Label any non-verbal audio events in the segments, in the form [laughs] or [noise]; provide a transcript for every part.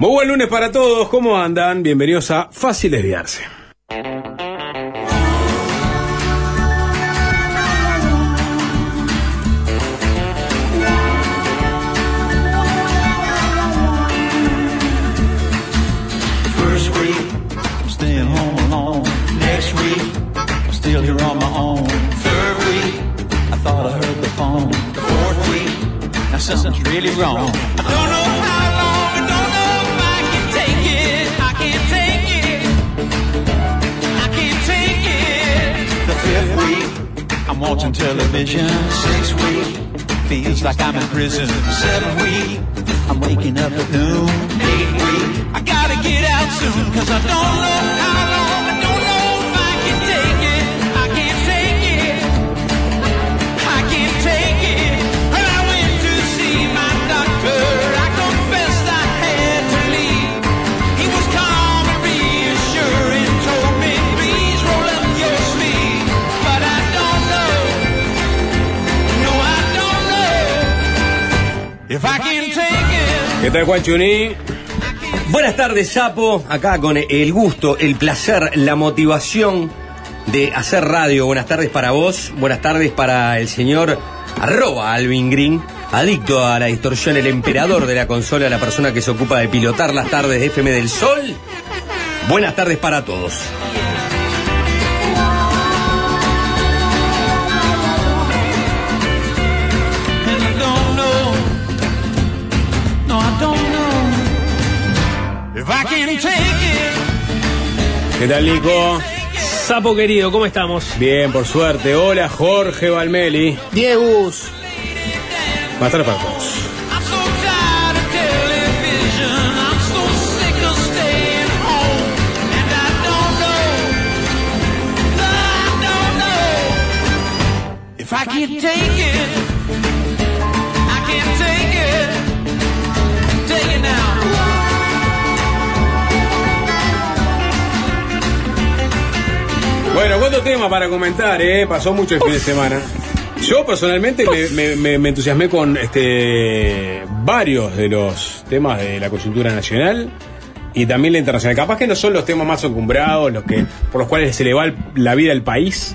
Muy buen lunes para todos, ¿cómo andan? Bienvenidos a Fácil Desviarse. Staying home alone. I'm watching television. Six week, feels like I'm in prison. Seven week, I'm waking up at noon. Eight week, I gotta get out soon, cause I don't know how long, ¿Qué tal, Juan Chuní? Buenas tardes, Sapo. Acá con el gusto, el placer, la motivación de hacer radio. Buenas tardes para vos. Buenas tardes para el señor arroba Alvin Green. Adicto a la distorsión, el emperador de la consola, la persona que se ocupa de pilotar las tardes de FM del Sol. Buenas tardes para todos. ¿Qué tal, Nico? Sapo querido, ¿cómo estamos? Bien, por suerte. Hola, Jorge Valmeli. Diegus. Tardes para todos. I'm so tired of Bueno, ¿cuánto tema para comentar, eh? Pasó mucho el fin de semana. Yo personalmente me, me- me- me entusiasmé con este varios de los temas de la coyuntura nacional y también la internacional. Capaz que no son los temas más encumbrados, los que por los cuales se le va el- la vida al país.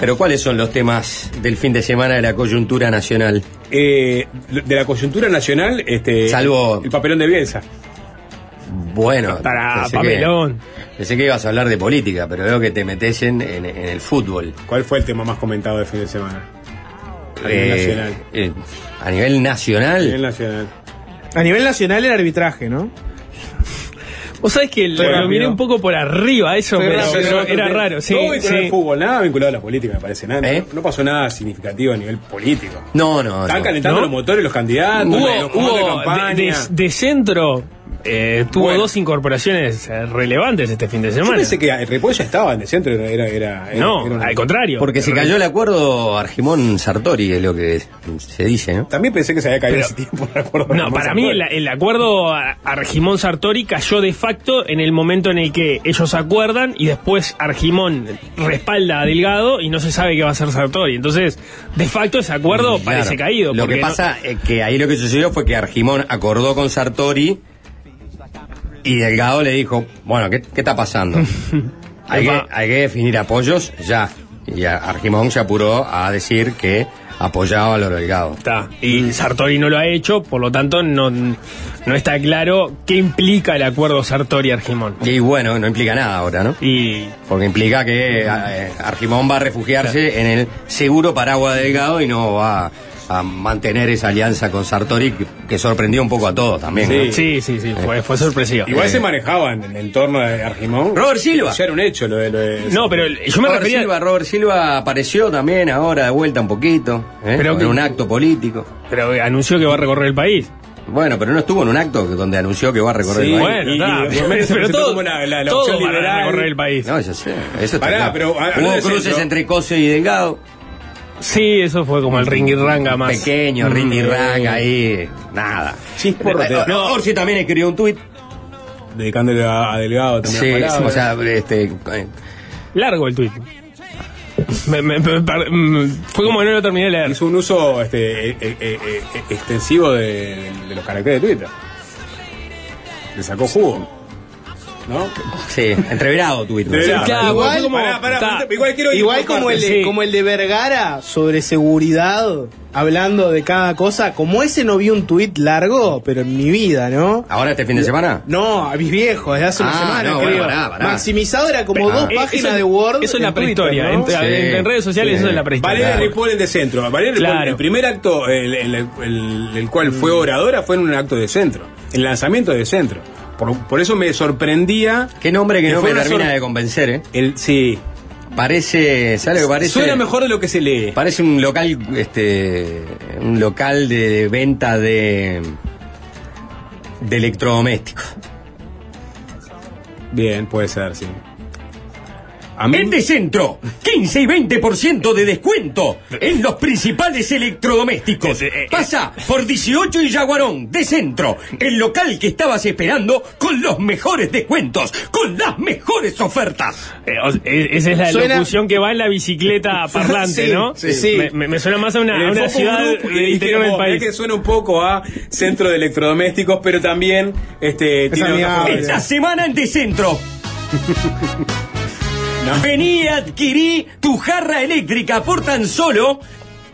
Pero ¿cuáles son los temas del fin de semana de la coyuntura nacional? Eh, de la coyuntura nacional, este, Salvo- el papelón de Bielsa. Bueno, Para pensé que- pensé que ibas a hablar de política, pero veo que te metes en, en- en el fútbol. ¿Cuál fue el tema más comentado del fin de semana? A nivel Eh, nacional. eh, a nivel A nacional. nivel nacional. A nivel nacional el arbitraje, ¿no? Vos sabés que lo, lo miré un poco por arriba, eso, pero era raro, sí. No vinculado sí. al fútbol, nada vinculado a la política, me parece. Nada, ¿Eh? no, no pasó nada significativo a nivel político. No, no, Están no. calentando ¿No? los motores los candidatos, Hubo, los de hubo campaña. de, de- de centro, eh, tuvo Bueno. dos incorporaciones eh, relevantes este fin de Yo semana. pensé que el Repollo ya estaba en el centro, era... era, era- era- no, era al contrario. Porque se cayó el acuerdo Argimón Sartori, es lo que se dice, ¿no? También pensé que se había caído Pero- ese tiempo el acuerdo. No, para mí el, el acuerdo a- Argimón Sartori cayó de facto en el momento en el que ellos acuerdan y después Argimón respalda a Delgado y no se sabe qué va a hacer Sartori. Entonces, de facto ese acuerdo Claro. parece caído. Lo que no- pasa es que ahí lo que sucedió fue que Argimón acordó con Sartori y Delgado le dijo, bueno, ¿qué, qué está pasando? [laughs] hay, que, hay que definir apoyos ya. Y Argimón se apuró a decir que apoyaba a lo Delgado. Está. Y Sartori no lo ha hecho, por lo tanto no, no está claro qué implica el acuerdo Sartori-Argimón. Y bueno, no implica nada ahora, ¿no? Y Porque implica que eh, Argimón va a refugiarse en el seguro paraguas Delgado y no va a mantener esa alianza con Sartori que, que sorprendió un poco a todos también. Sí. ¿no? sí, sí, sí, fue, fue sorpresiva. Igual se manejaba en el entorno de Argimón. Robert Silva. Ya era un hecho lo de... Lo de No, pero el- yo me Robert refería... Silva, Robert Silva apareció también ahora de vuelta un poquito, ¿eh? Pero en que- un acto político. Pero anunció que va a recorrer el país. Bueno, pero no estuvo en un acto donde anunció que va a recorrer Sí, el país. Bueno, y- pero todo, como la- la- la todo opción para liberal. recorrer el país. No, yo sé, eso está Pará, claro. pero, a- Hubo cruces centro- entre Cose y Delgado, Sí, eso fue como el ringirranga más. pequeño, Mm. rindy rang ahí, nada. No, Orsi también escribió un tuit. Dedicándole a, a Delgado también Sí, o sea, este, eh, Largo el tuit. Me- me- mm, fue como que no lo terminé de leer. Hizo un uso este, eh, eh, eh, eh, extensivo de, de los caracteres de Twitter. le sacó jugo. ¿No? Sí, entreverado tu Entreverado. claro, Igual- como- Pará, pará, está- igual quiero ir Igual por como el, de, sí. como el de Vergara sobre seguridad, hablando de cada cosa, como ese no vi un tuit largo, pero en mi vida, ¿no? ¿Ahora este fin de semana? No, a mis viejos, desde hace una Ah, semana, no, bueno, creo. pará, pará. Maximizado era como Ah. dos Eh, páginas eso- de Word. Eso es la prehistoria. ¿no? En, Sí. en- en redes sociales Sí. eso es la prehistoria. Valeria Claro. Ripoll en de centro. Valeria Ripoll, Claro. el primer acto, el, el- el- el cual fue oradora, fue en un acto de centro. El lanzamiento de centro. Por, por eso me sorprendía. Qué nombre que no me termina de convencer, ¿eh? El, sí. Parece, ¿sabes lo que parece? Suena mejor de lo que se lee. Parece un local, este, un local de venta de, de electrodomésticos. Bien, puede ser, sí. A mí, En Decentro, 15 y 20% de descuento en los principales electrodomésticos. Pasa por 18 y Yaguarón, Decentro, el local que estabas esperando con los mejores descuentos, con las mejores ofertas. Eh, o- eh, esa es la Suena- locución que va en la bicicleta [laughs] parlante, Sí, ¿no? sí, sí. Me, me- suena más a una, a ciudad del interior del país. es que suena un poco a centro de electrodomésticos, pero también este, tiene. Esta semana en [laughs] Vení y adquirí tu jarra eléctrica por tan solo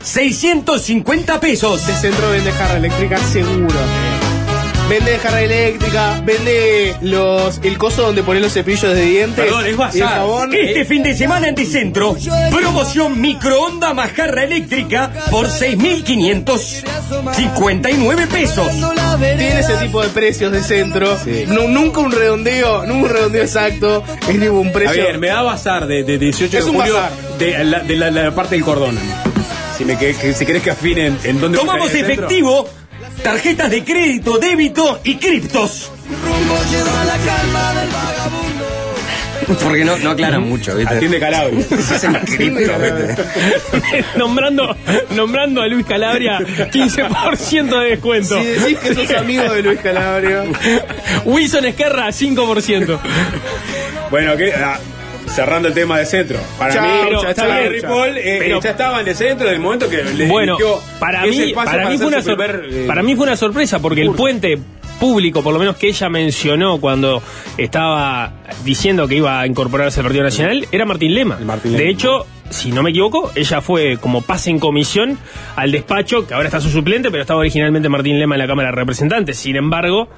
650 pesos. Este centro vende jarra eléctrica seguro. Vende jarra eléctrica, vende los el coso donde ponen los cepillos de dientes. Perdón, es bazar. y el jabón. Este fin de semana en Decentro, promoción microonda más jarra eléctrica por 6.559 pesos. Tiene ese tipo de precios de centro. Nu- nunca un redondeo, nunca un redondeo exacto. Es tipo un A precio. ver, me da bazar de, de 18 Es de un julio bazar. de, la, de la, la parte del cordón. Si, me, que, que- si querés que afinen en dónde Tomamos centro. Tarjetas de crédito, débito y criptos. Porque no, no aclaran mucho, ¿viste? Atiende [laughs] Calabria. nombrando, nombrando a Luis Calabria, 15% de descuento. Si decís que sos amigo de Luis Calabria. Wilson Esquerra, 5%. bueno, que, ah, cerrando el tema de centro. Para mí, ya eh, Pero- ya estaban de centro en el momento que le Bueno, para mí, espacio para, mí hacer fue una su sor- primer, eh, para mí fue una sorpresa porque el puente público, por lo menos que ella mencionó cuando estaba diciendo que iba a incorporarse al Partido Nacional, era Martín Lema. El de hecho, si no me equivoco, ella fue como pase en comisión al despacho, que ahora está su suplente, pero estaba originalmente Martín Lema en la Cámara de Representantes. Sin embargo,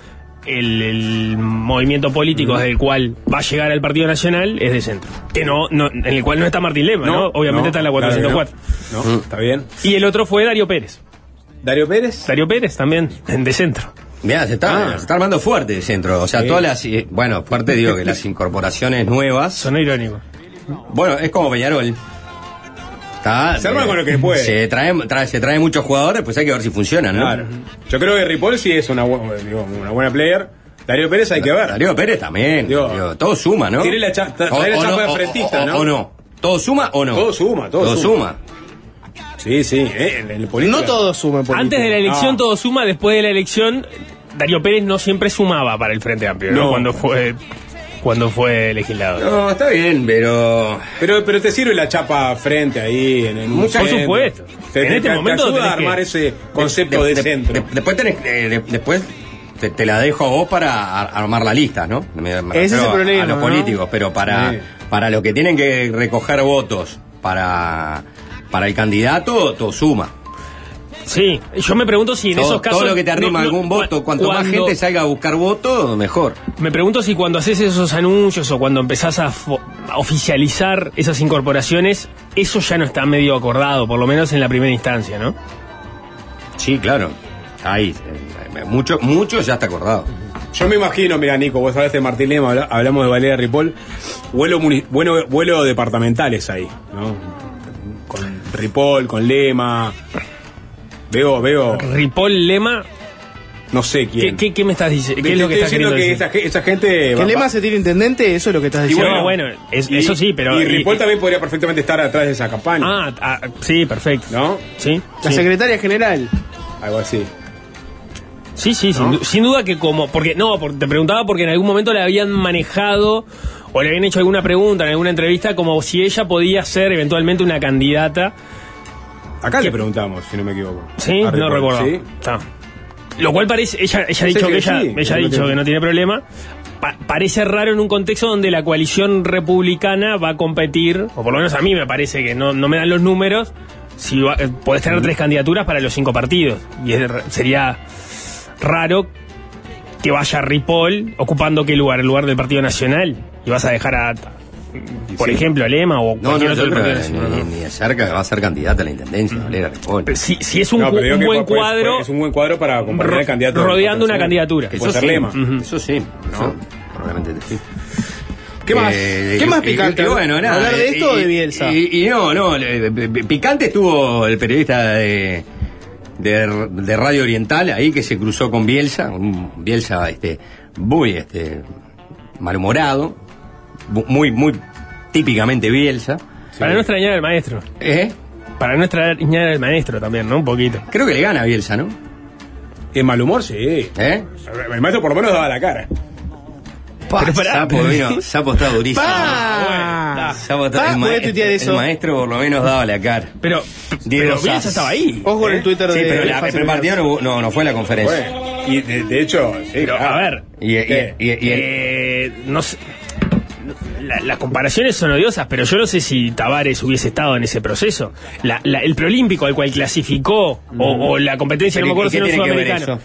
el, el movimiento político desde el cual va a llegar al Partido Nacional es de centro. Que no, no en el cual no está Martín Lema, ¿no? Obviamente no, está en la claro que 404. No, No, está bien. Y el otro fue Darío Pérez. Darío Pérez. Darío Pérez también, en de centro. Mirá, se está, Ah. se está armando fuerte el centro. O sea, Sí. todas las. eh, Bueno, fuerte digo que las incorporaciones nuevas. Sonó irónico. Bueno, es como Peñarol. Está, Se arma eh, con lo que puede. Se trae, trae- se trae muchos jugadores, pues hay que ver si funcionan, ¿no? Claro. Yo creo que Ripoll sí es una, digo, una buena player. Darío Pérez hay que ver. Darío Pérez también. Digo, digo, todo suma, ¿no? tiene la cha- O- trae la o chapa no, de frentista, o- ¿no? O no. ¿Todo suma o no? Todo suma, todo suma. suma. Sí, sí, eh, en el política. No todo suma por Antes de la elección No. todo suma, después de la elección Darío Pérez no siempre sumaba para el Frente Amplio, ¿no? No. Cuando fue cuando fue legislador. No, está bien, pero. Pero, pero te sirve la chapa frente ahí en el Por supuesto. Te, En te- este te momento ayuda a que- armar ese concepto de, de- centro. de- después tenés, eh, de- después te, te la dejo a vos para ar- armar la lista, ¿no? Me- me Ese es el a- problema, A los ¿no? políticos, pero para, Sí. para los que tienen que recoger votos para, para el candidato, todo suma. Sí, yo me pregunto si en todo, esos casos todo lo que te arrima no- no, algún voto, cu- cuanto más cuando- gente salga a buscar votos, mejor. Me pregunto si cuando haces esos anuncios o cuando empezás a, oficializar esas incorporaciones, eso ya no está medio acordado, por lo menos en la primera instancia, ¿no? Sí, claro. Ahí, eh, mucho, mucho ya está acordado. Yo me imagino, mira, Nico, vos hablaste de Martín Lema, habla- hablamos de Valeria Ripoll, vuelo, vuelo, vuelo departamentales ahí, ¿no? Con Ripoll, con Lema. Veo, veo, Ripoll Lema, no sé ¿qué, quién. qué, qué me estás diciendo? ¿Qué es lo que Estoy estás diciendo queriendo que decir? esa, esa gente. ¿Que va- Lema se tiene intendente? Eso es lo que estás Y diciendo. No, bueno, es- eso sí, pero- Y y- Ripoll y- también podría perfectamente estar atrás de esa campaña. Ah, ah, sí, perfecto. ¿No? Sí, La sí. secretaria general. Algo así. Sí, sí, sin, sin duda que como, porque no, porque te preguntaba porque en algún momento le habían manejado o le habían hecho alguna pregunta en alguna entrevista como si ella podía ser eventualmente una candidata. Acá ¿Qué? le preguntamos, si no me equivoco. Sí, no recuerdo. ¿sí? Está. Lo cual parece, ella, ella ha dicho que que ella, sí, ella ha que dicho tiene- que no tiene problema. Pa- parece raro en un contexto donde la coalición republicana va a competir, o por lo menos a mí me parece que no, no me dan los números, si va- eh, podés tener tres candidaturas para los cinco partidos. Y es sería raro que vaya Ripoll ocupando qué lugar, el lugar del Partido Nacional, y vas a dejar a, por sí. ejemplo, Lema o No, cualquier no, otro del ni, ni de cerca va a ser candidata a la intendencia, Valera Ripoll. Pero Si, si es un, No, buen puede- cuadro, puede- es un buen cuadro para acompañar al candidato. rodeando una candidatura. Que Eso puede ser sí, lema. Eso sí, eso probablemente sí. ¿Qué más? Eh, ¿Qué más picante? y bueno, nada, ¿Hablar de eh, esto o de Bielsa? Y, y no, no, picante estuvo el periodista de, de, de Radio Oriental ahí que se cruzó con Bielsa, un Bielsa este, muy este, malhumorado, muy, muy típicamente Bielsa. Para no extrañar al maestro. ¿Eh? Para no extrañar al maestro también, ¿no? Un poquito. Creo que le gana a Bielsa, ¿no? En mal humor, sí. ¿Eh? El maestro por lo menos daba la cara. Pa, Pero. Sapo, vino, Sapo está durísimo. ¡Pa! Sapo está- Pa, el, maestro, tuitear el eso. maestro por lo menos daba la cara. Pero, pero Bielsa estaba ahí. Ojo con el Twitter Sí, de pero la, el partido no, no, no fue la conferencia. Bueno, y de, de hecho, sí, Pero, claro. a ver, Y, y- eh, no sé. La- las comparaciones son odiosas, pero yo no sé si Tavares hubiese estado en ese proceso. La- la- el preolímpico al cual clasificó, o, o la competencia, no me acuerdo ¿y qué si ver sudamericano,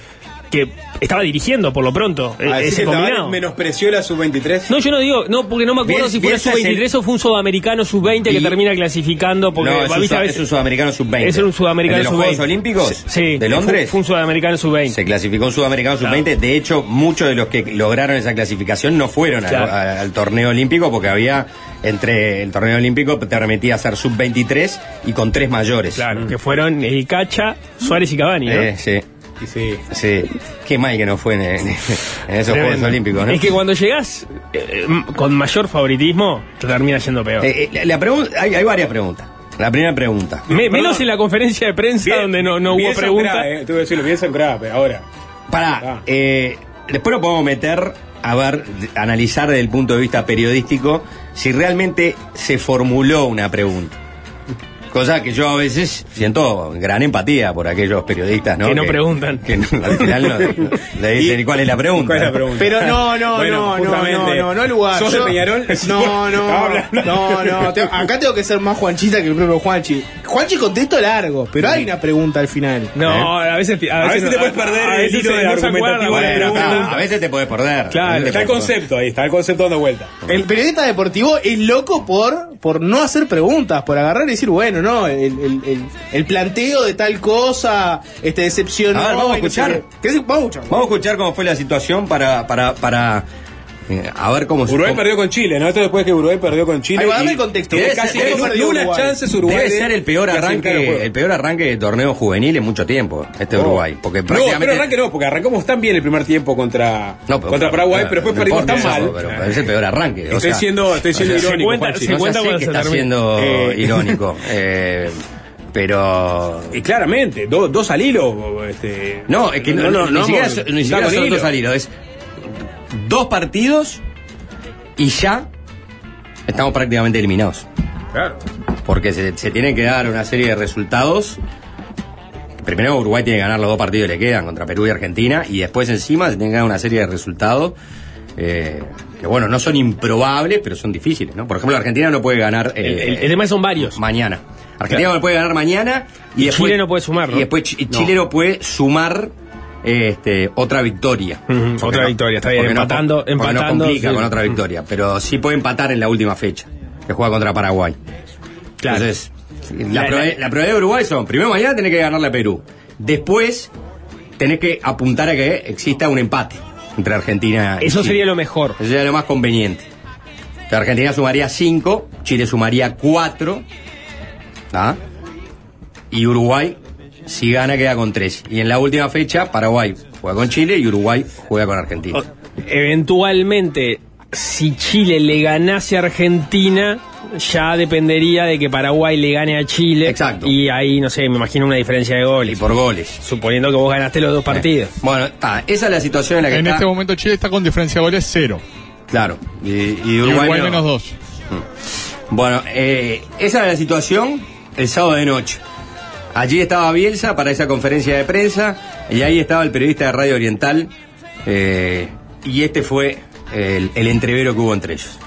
que estaba dirigiendo por lo pronto eh, Ah, ese que Tavares combinado. menospreció la sub-23. No, yo no digo, no, porque no me acuerdo si fue Bielsa es el- sub-23 o fue un sudamericano sub-20 que Y- termina clasificando. Porque no, es un. A veces- es un sudamericano sub-20. Es un sudamericano ¿El de los sub-20. Juegos Olímpicos Sí, de Londres. Fue, un sudamericano sub-20. Se clasificó un sudamericano Claro. sub-20. De hecho, muchos de los que lograron esa clasificación no fueron al- Claro. al, al torneo olímpico porque había entre el torneo olímpico te permitía hacer sub-23 y con tres mayores. Claro, que fueron el Cacha, Suárez y Cavani, ¿no? Eh, sí, Y sí. sí. Qué mal que no fue en, en- en esos Tremendo. Juegos Olímpicos, ¿no? Es que cuando llegás eh, con mayor favoritismo, te termina yendo peor. Eh, eh, la, la pregunta, hay, hay varias preguntas. La primera pregunta. Me- menos en la conferencia de prensa Bien, donde no, no hubo bien pregunta. sembrada, eh, Tuve que decirlo, bien sembrada, pero ahora. Pará, Ah. eh, después lo podemos meter a ver, analizar desde el punto de vista periodístico si realmente se formuló una pregunta. Cosa que yo a veces siento gran empatía por aquellos periodistas, ¿no? Que no preguntan. Que no- al final no, le dicen, [laughs] ¿y cuál es la pregunta? ¿Cuál es la pregunta? Pero no, no, Bueno, no, no, no, no, lugar. ¿sos de Peñarol? No, [laughs] no, no, no. te- acá tengo que ser más Juanchita que el propio Juanchi. Juanchi contexto largo, pero hay una pregunta al final. No, a veces, a A veces, veces te puedes perder a el veces hilo de la Claro, pregunta. a veces te puedes perder. Claro, Está el perder. concepto ahí, está el concepto dando vuelta. El periodista deportivo es loco por, por no hacer preguntas, por agarrar y decir, bueno, no, el, el, el, el planteo de tal cosa, este decepcionó. A ver, vamos a escuchar. qué. ¿Qué es- Vamos a escuchar. Vamos a escuchar cómo fue la situación para, para, para a ver cómo se Uruguay perdió con Chile, ¿no? Esto después que Uruguay perdió con Chile. Ahí va, y- dame el contexto. Debe casi ser- debe no ser dio una Uruguay. chances Uruguay. Debe de- ser el peor arranque, el peor arranque de torneo juvenil en mucho tiempo, este No. Uruguay. Porque No, prácticamente. pero arranque no, porque arrancamos tan bien el primer tiempo contra, No, pero- contra Paraguay, pero después no perdimos tan mal. Pero, pero es el peor arranque. o Estoy sea, siendo, estoy siendo o sea, irónico. cuenta- se no cuenta sé cuando que se está siendo Eh. irónico. [laughs] eh, pero. Y claramente, do- dos al hilo. Este, No, es que no, no, ni no, siquiera, vamos, son- ni siquiera son hilo. dos salidos. Es dos partidos y ya estamos prácticamente eliminados. Claro. Porque se, se tienen que dar una serie de resultados. Primero Uruguay tiene que ganar los dos partidos que le quedan contra Perú y Argentina. Y después encima se tienen que dar una serie de resultados. eh, que bueno, no son improbables, pero son difíciles, ¿no? Por ejemplo, Argentina no puede ganar eh, El, el- el tema son varios. mañana. Argentina no puede ganar mañana y, Y después, Chile no puede sumar, ¿no? Y después Chi- Chile no puede sumar este, otra victoria. Otra no- victoria, está bien, porque no- empatando- no empatando, complica sí. con otra victoria, pero sí puede empatar en la última fecha, que juega contra Paraguay. Claro. Entonces, la, La- proba- la- la probabilidad de Uruguay son, primero mañana tenés que ganarle a Perú, después tenés que apuntar a que exista un empate entre Argentina y Eso Chile. sería lo mejor. Eso sería lo más conveniente. O sea, Argentina sumaría 5, Chile sumaría 4, y Uruguay, si gana, queda con 3. Y en la última fecha, Paraguay juega con Chile y Uruguay juega con Argentina. O- Eventualmente, si Chile le ganase a Argentina, ya dependería de que Paraguay le gane a Chile. Exacto. Y ahí, no sé, me imagino una diferencia de Y goles. por goles. Suponiendo que vos ganaste los dos partidos. Bueno, está, esa es la situación en la que En está. este momento Chile está con diferencia de goles cero. Claro. Y, y Y Uruguay, Uruguay no. menos dos. Bueno, eh, esa es la situación el sábado de noche. Allí estaba Bielsa para esa conferencia de prensa y ahí estaba el periodista de Radio Oriental eh, y este fue el, el entrevero que hubo entre ellos.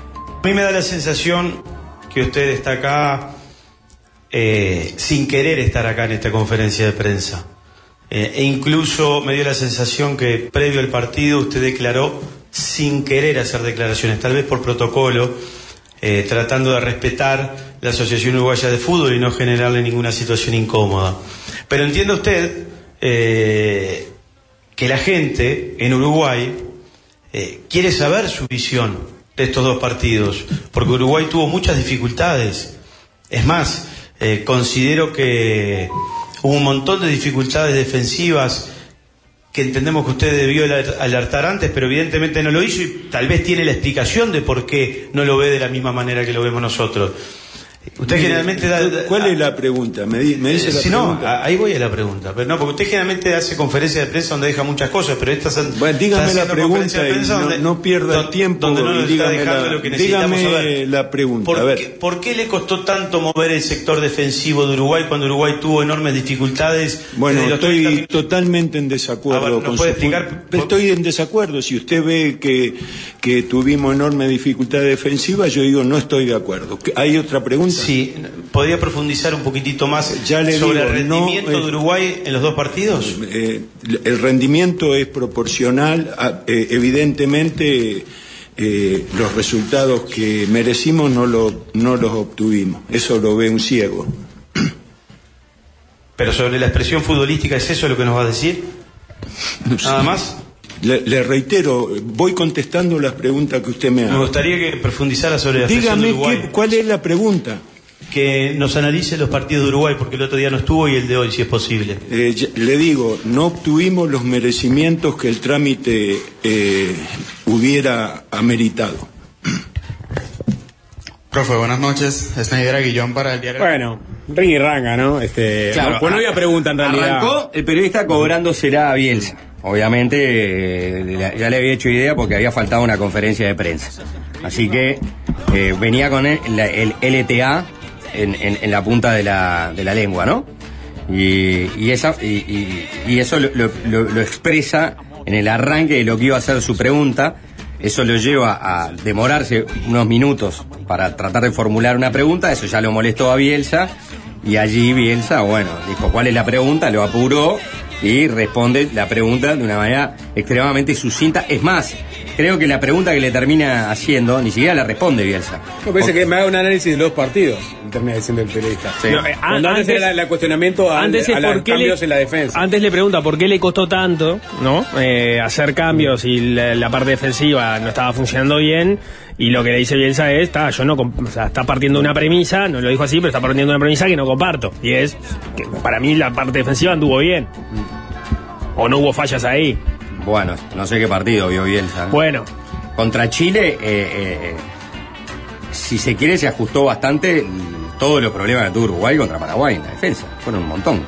A mí me da la sensación que usted está acá eh, sin querer estar acá en esta conferencia de prensa. Eh, e incluso me dio la sensación que previo al partido usted declaró sin querer hacer declaraciones, tal vez por protocolo, eh, tratando de respetar la Asociación Uruguaya de Fútbol y no generarle ninguna situación incómoda. Pero entiende usted eh, que la gente en Uruguay eh, quiere saber su visión de estos dos partidos, porque Uruguay tuvo muchas dificultades. Es más, considero que hubo un montón de dificultades defensivas que entendemos que usted debió aler- alertar antes, pero evidentemente no lo hizo y tal vez tiene la explicación de por qué no lo ve de la misma manera que lo vemos nosotros. Usted generalmente da... ¿Cuál es la pregunta? Me, di- me dice eh, la si no, pregunta. ahí voy a la pregunta. Pero no, porque usted generalmente hace conferencias de prensa donde deja muchas cosas, pero estas son. Bueno, dígame la pregunta de y prensa no, donde- no pierda el tiempo donde no nos está dejando la, lo que necesitamos dígame saber. la pregunta. ¿Por, a ver, qué, por qué le costó tanto mover el sector defensivo de Uruguay cuando Uruguay tuvo enormes dificultades? bueno, desde los 30 estoy totalmente en desacuerdo Ah, bueno, ¿nos con puede su explicar? Estoy en desacuerdo. Si usted ve que, que tuvimos enorme dificultad defensiva, yo digo no estoy de acuerdo. ¿Qué- ¿Hay otra pregunta? Sí, ¿podría profundizar un poquitito más Ya le sobre digo, el no, rendimiento eh, de Uruguay en los dos partidos? Eh, el rendimiento es proporcional, a- eh, evidentemente eh, los resultados que merecimos no, lo, no los obtuvimos, eso lo ve un ciego. Pero sobre la expresión futbolística, ¿es eso lo que nos va a decir? ¿Nada más? Le, le reitero, voy contestando las preguntas que usted me Me hace. gustaría que profundizara sobre la expresión de Dígame Uruguay. qué- cuál es la pregunta. Que nos analice los partidos de Uruguay, porque el otro día no estuvo y el de hoy, si es posible. Eh, ya- le digo, no obtuvimos los merecimientos que el trámite eh, hubiera ameritado. Profe, buenas noches. Snyder Aguillón para el diario. Bueno, ring y ranga, ¿no? Este, Claro, no, pues no había pregunta en realidad. Arrancó el periodista cobrándosela a Bielsa. Obviamente eh, ya le había hecho idea porque había faltado una conferencia de prensa. Así que eh, venía con el, el LTA en, la punta de la, de la lengua, ¿no? Y, esa, y, y- eso lo expresa en el arranque de lo que iba a ser su pregunta. Eso lo lleva a demorarse unos minutos para tratar de formular una pregunta. Eso ya lo molestó a Bielsa. Y allí Bielsa, bueno, dijo cuál es la pregunta, lo apuró y responde la pregunta de una manera extremadamente sucinta. Es más, creo que la pregunta que le termina haciendo ni siquiera la responde Bielsa. Me parece que me haga un análisis de los partidos, termina diciendo el periodista. Sí. No, eh, an- antes, era el cuestionamiento a, antes a los cambios le, en la defensa. Antes le pregunta por qué le costó tanto, ¿no? Eh, hacer cambios y la, la parte defensiva no estaba funcionando bien. Y lo que le dice Bielsa es, está, yo no, o sea, está partiendo una premisa, no lo dijo así, pero está partiendo una premisa que no comparto. Y es que para mí la parte defensiva anduvo bien. O no hubo fallas ahí. Bueno, no sé qué partido vio Bielsa. ¿no? Bueno, Contra Chile, eh, eh, si se quiere, se ajustó bastante todos los problemas que tuvo Uruguay contra Paraguay en la defensa. Fueron un montón.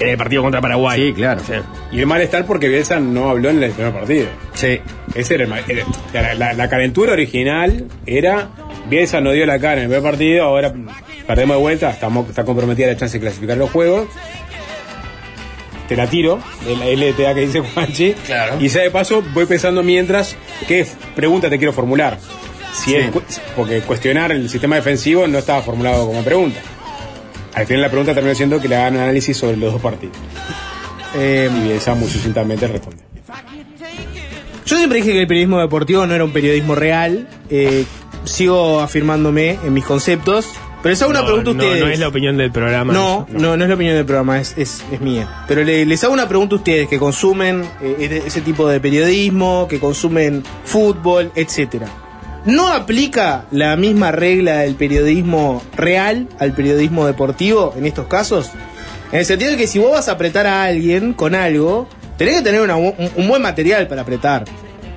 En el partido contra Paraguay. Sí, claro. Sí. Y el malestar porque Bielsa no habló en el primer partido. Sí. Ese era el mal- era- la, la- la calentura original era Bielsa no dio la cara en el primer partido, ahora perdemos de vuelta, estamos, está comprometida la chance de clasificar los juegos. Te la tiro, de la LTA que dice Juanchi. Claro. Y ya de paso voy pensando mientras qué pregunta te quiero formular. Si es cu- porque cuestionar el sistema defensivo no estaba formulado como pregunta. Al final la pregunta terminó siendo que le hagan un análisis sobre los dos partidos. Eh, Y Bielsa muy sucintamente responde. Yo siempre dije que el periodismo deportivo no era un periodismo real. eh, sigo afirmándome en mis conceptos. Pero les hago una No, pregunta a no, ustedes. no es la opinión del programa. No, no, no es la opinión del programa, es, es, es mía. Pero le- les hago una pregunta a ustedes que consumen eh, ese- ese tipo de periodismo, que consumen fútbol, etcétera. ¿No aplica la misma regla del periodismo real al periodismo deportivo en estos casos? En el sentido de que si vos vas a apretar a alguien con algo, tenés que tener un buen material para apretar.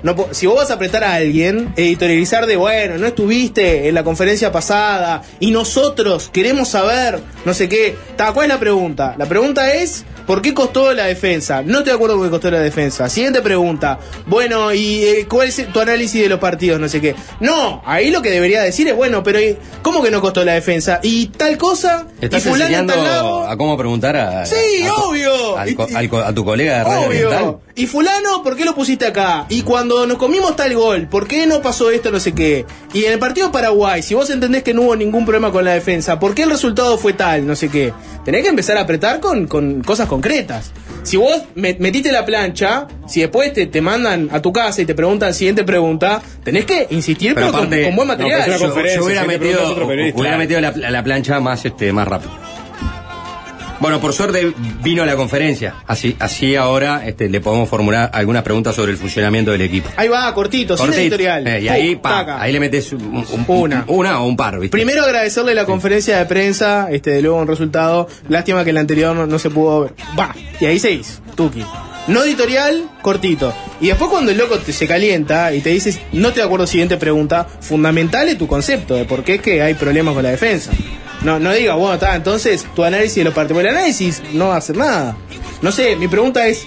No, si vos vas a apretar a alguien, editorializar de, bueno, no estuviste en la conferencia pasada y nosotros queremos saber, no sé qué. Ta, ¿Cuál es la pregunta? La pregunta es, ¿por qué costó la defensa? No estoy de acuerdo con que costó la defensa. Siguiente pregunta. Bueno, ¿y eh, cuál es tu análisis de los partidos? No sé qué. No, ahí lo que debería decir es, bueno, pero eh, ¿cómo que no costó la defensa? Y tal cosa, ¿Estás y enseñando tal lado. a cómo preguntar a, Sí, a obvio. co- a tu colega de Radio Oriental? Obvio. Y fulano, ¿por qué lo pusiste acá? Y cuando nos comimos tal gol, ¿por qué no pasó esto, no sé qué? Y en el partido Paraguay, si vos entendés que no hubo ningún problema con la defensa, ¿por qué el resultado fue tal, no sé qué? Tenés que empezar a apretar con, con cosas concretas. Si vos me- metiste la plancha, si después te, te mandan a tu casa y te preguntan siguiente pregunta, tenés que insistir, pero, con- con, buen material. yo, hubiera metido, hubiera metido la, la plancha más, este, más rápido. Bueno, por suerte vino la conferencia. Así, así ahora este, le podemos formular algunas preguntas sobre el funcionamiento del equipo. Ahí va, cortito, sin Cortito. editorial. Eh, y ahí, pa, ahí le metes un- un- Una. una o un par, ¿viste? Primero agradecerle la conferencia de prensa, este, de luego un resultado. Lástima que el anterior no, no se pudo ver. Va, y ahí seis, Tuki. No editorial, cortito. Y después cuando el loco te, se calienta y te dices, no de acuerdo, siguiente pregunta, fundamental es tu concepto de por qué es que hay problemas con la defensa. No, no diga, bueno, está, entonces tu análisis de los partidos. El análisis no va a hacer nada. No sé, mi pregunta es,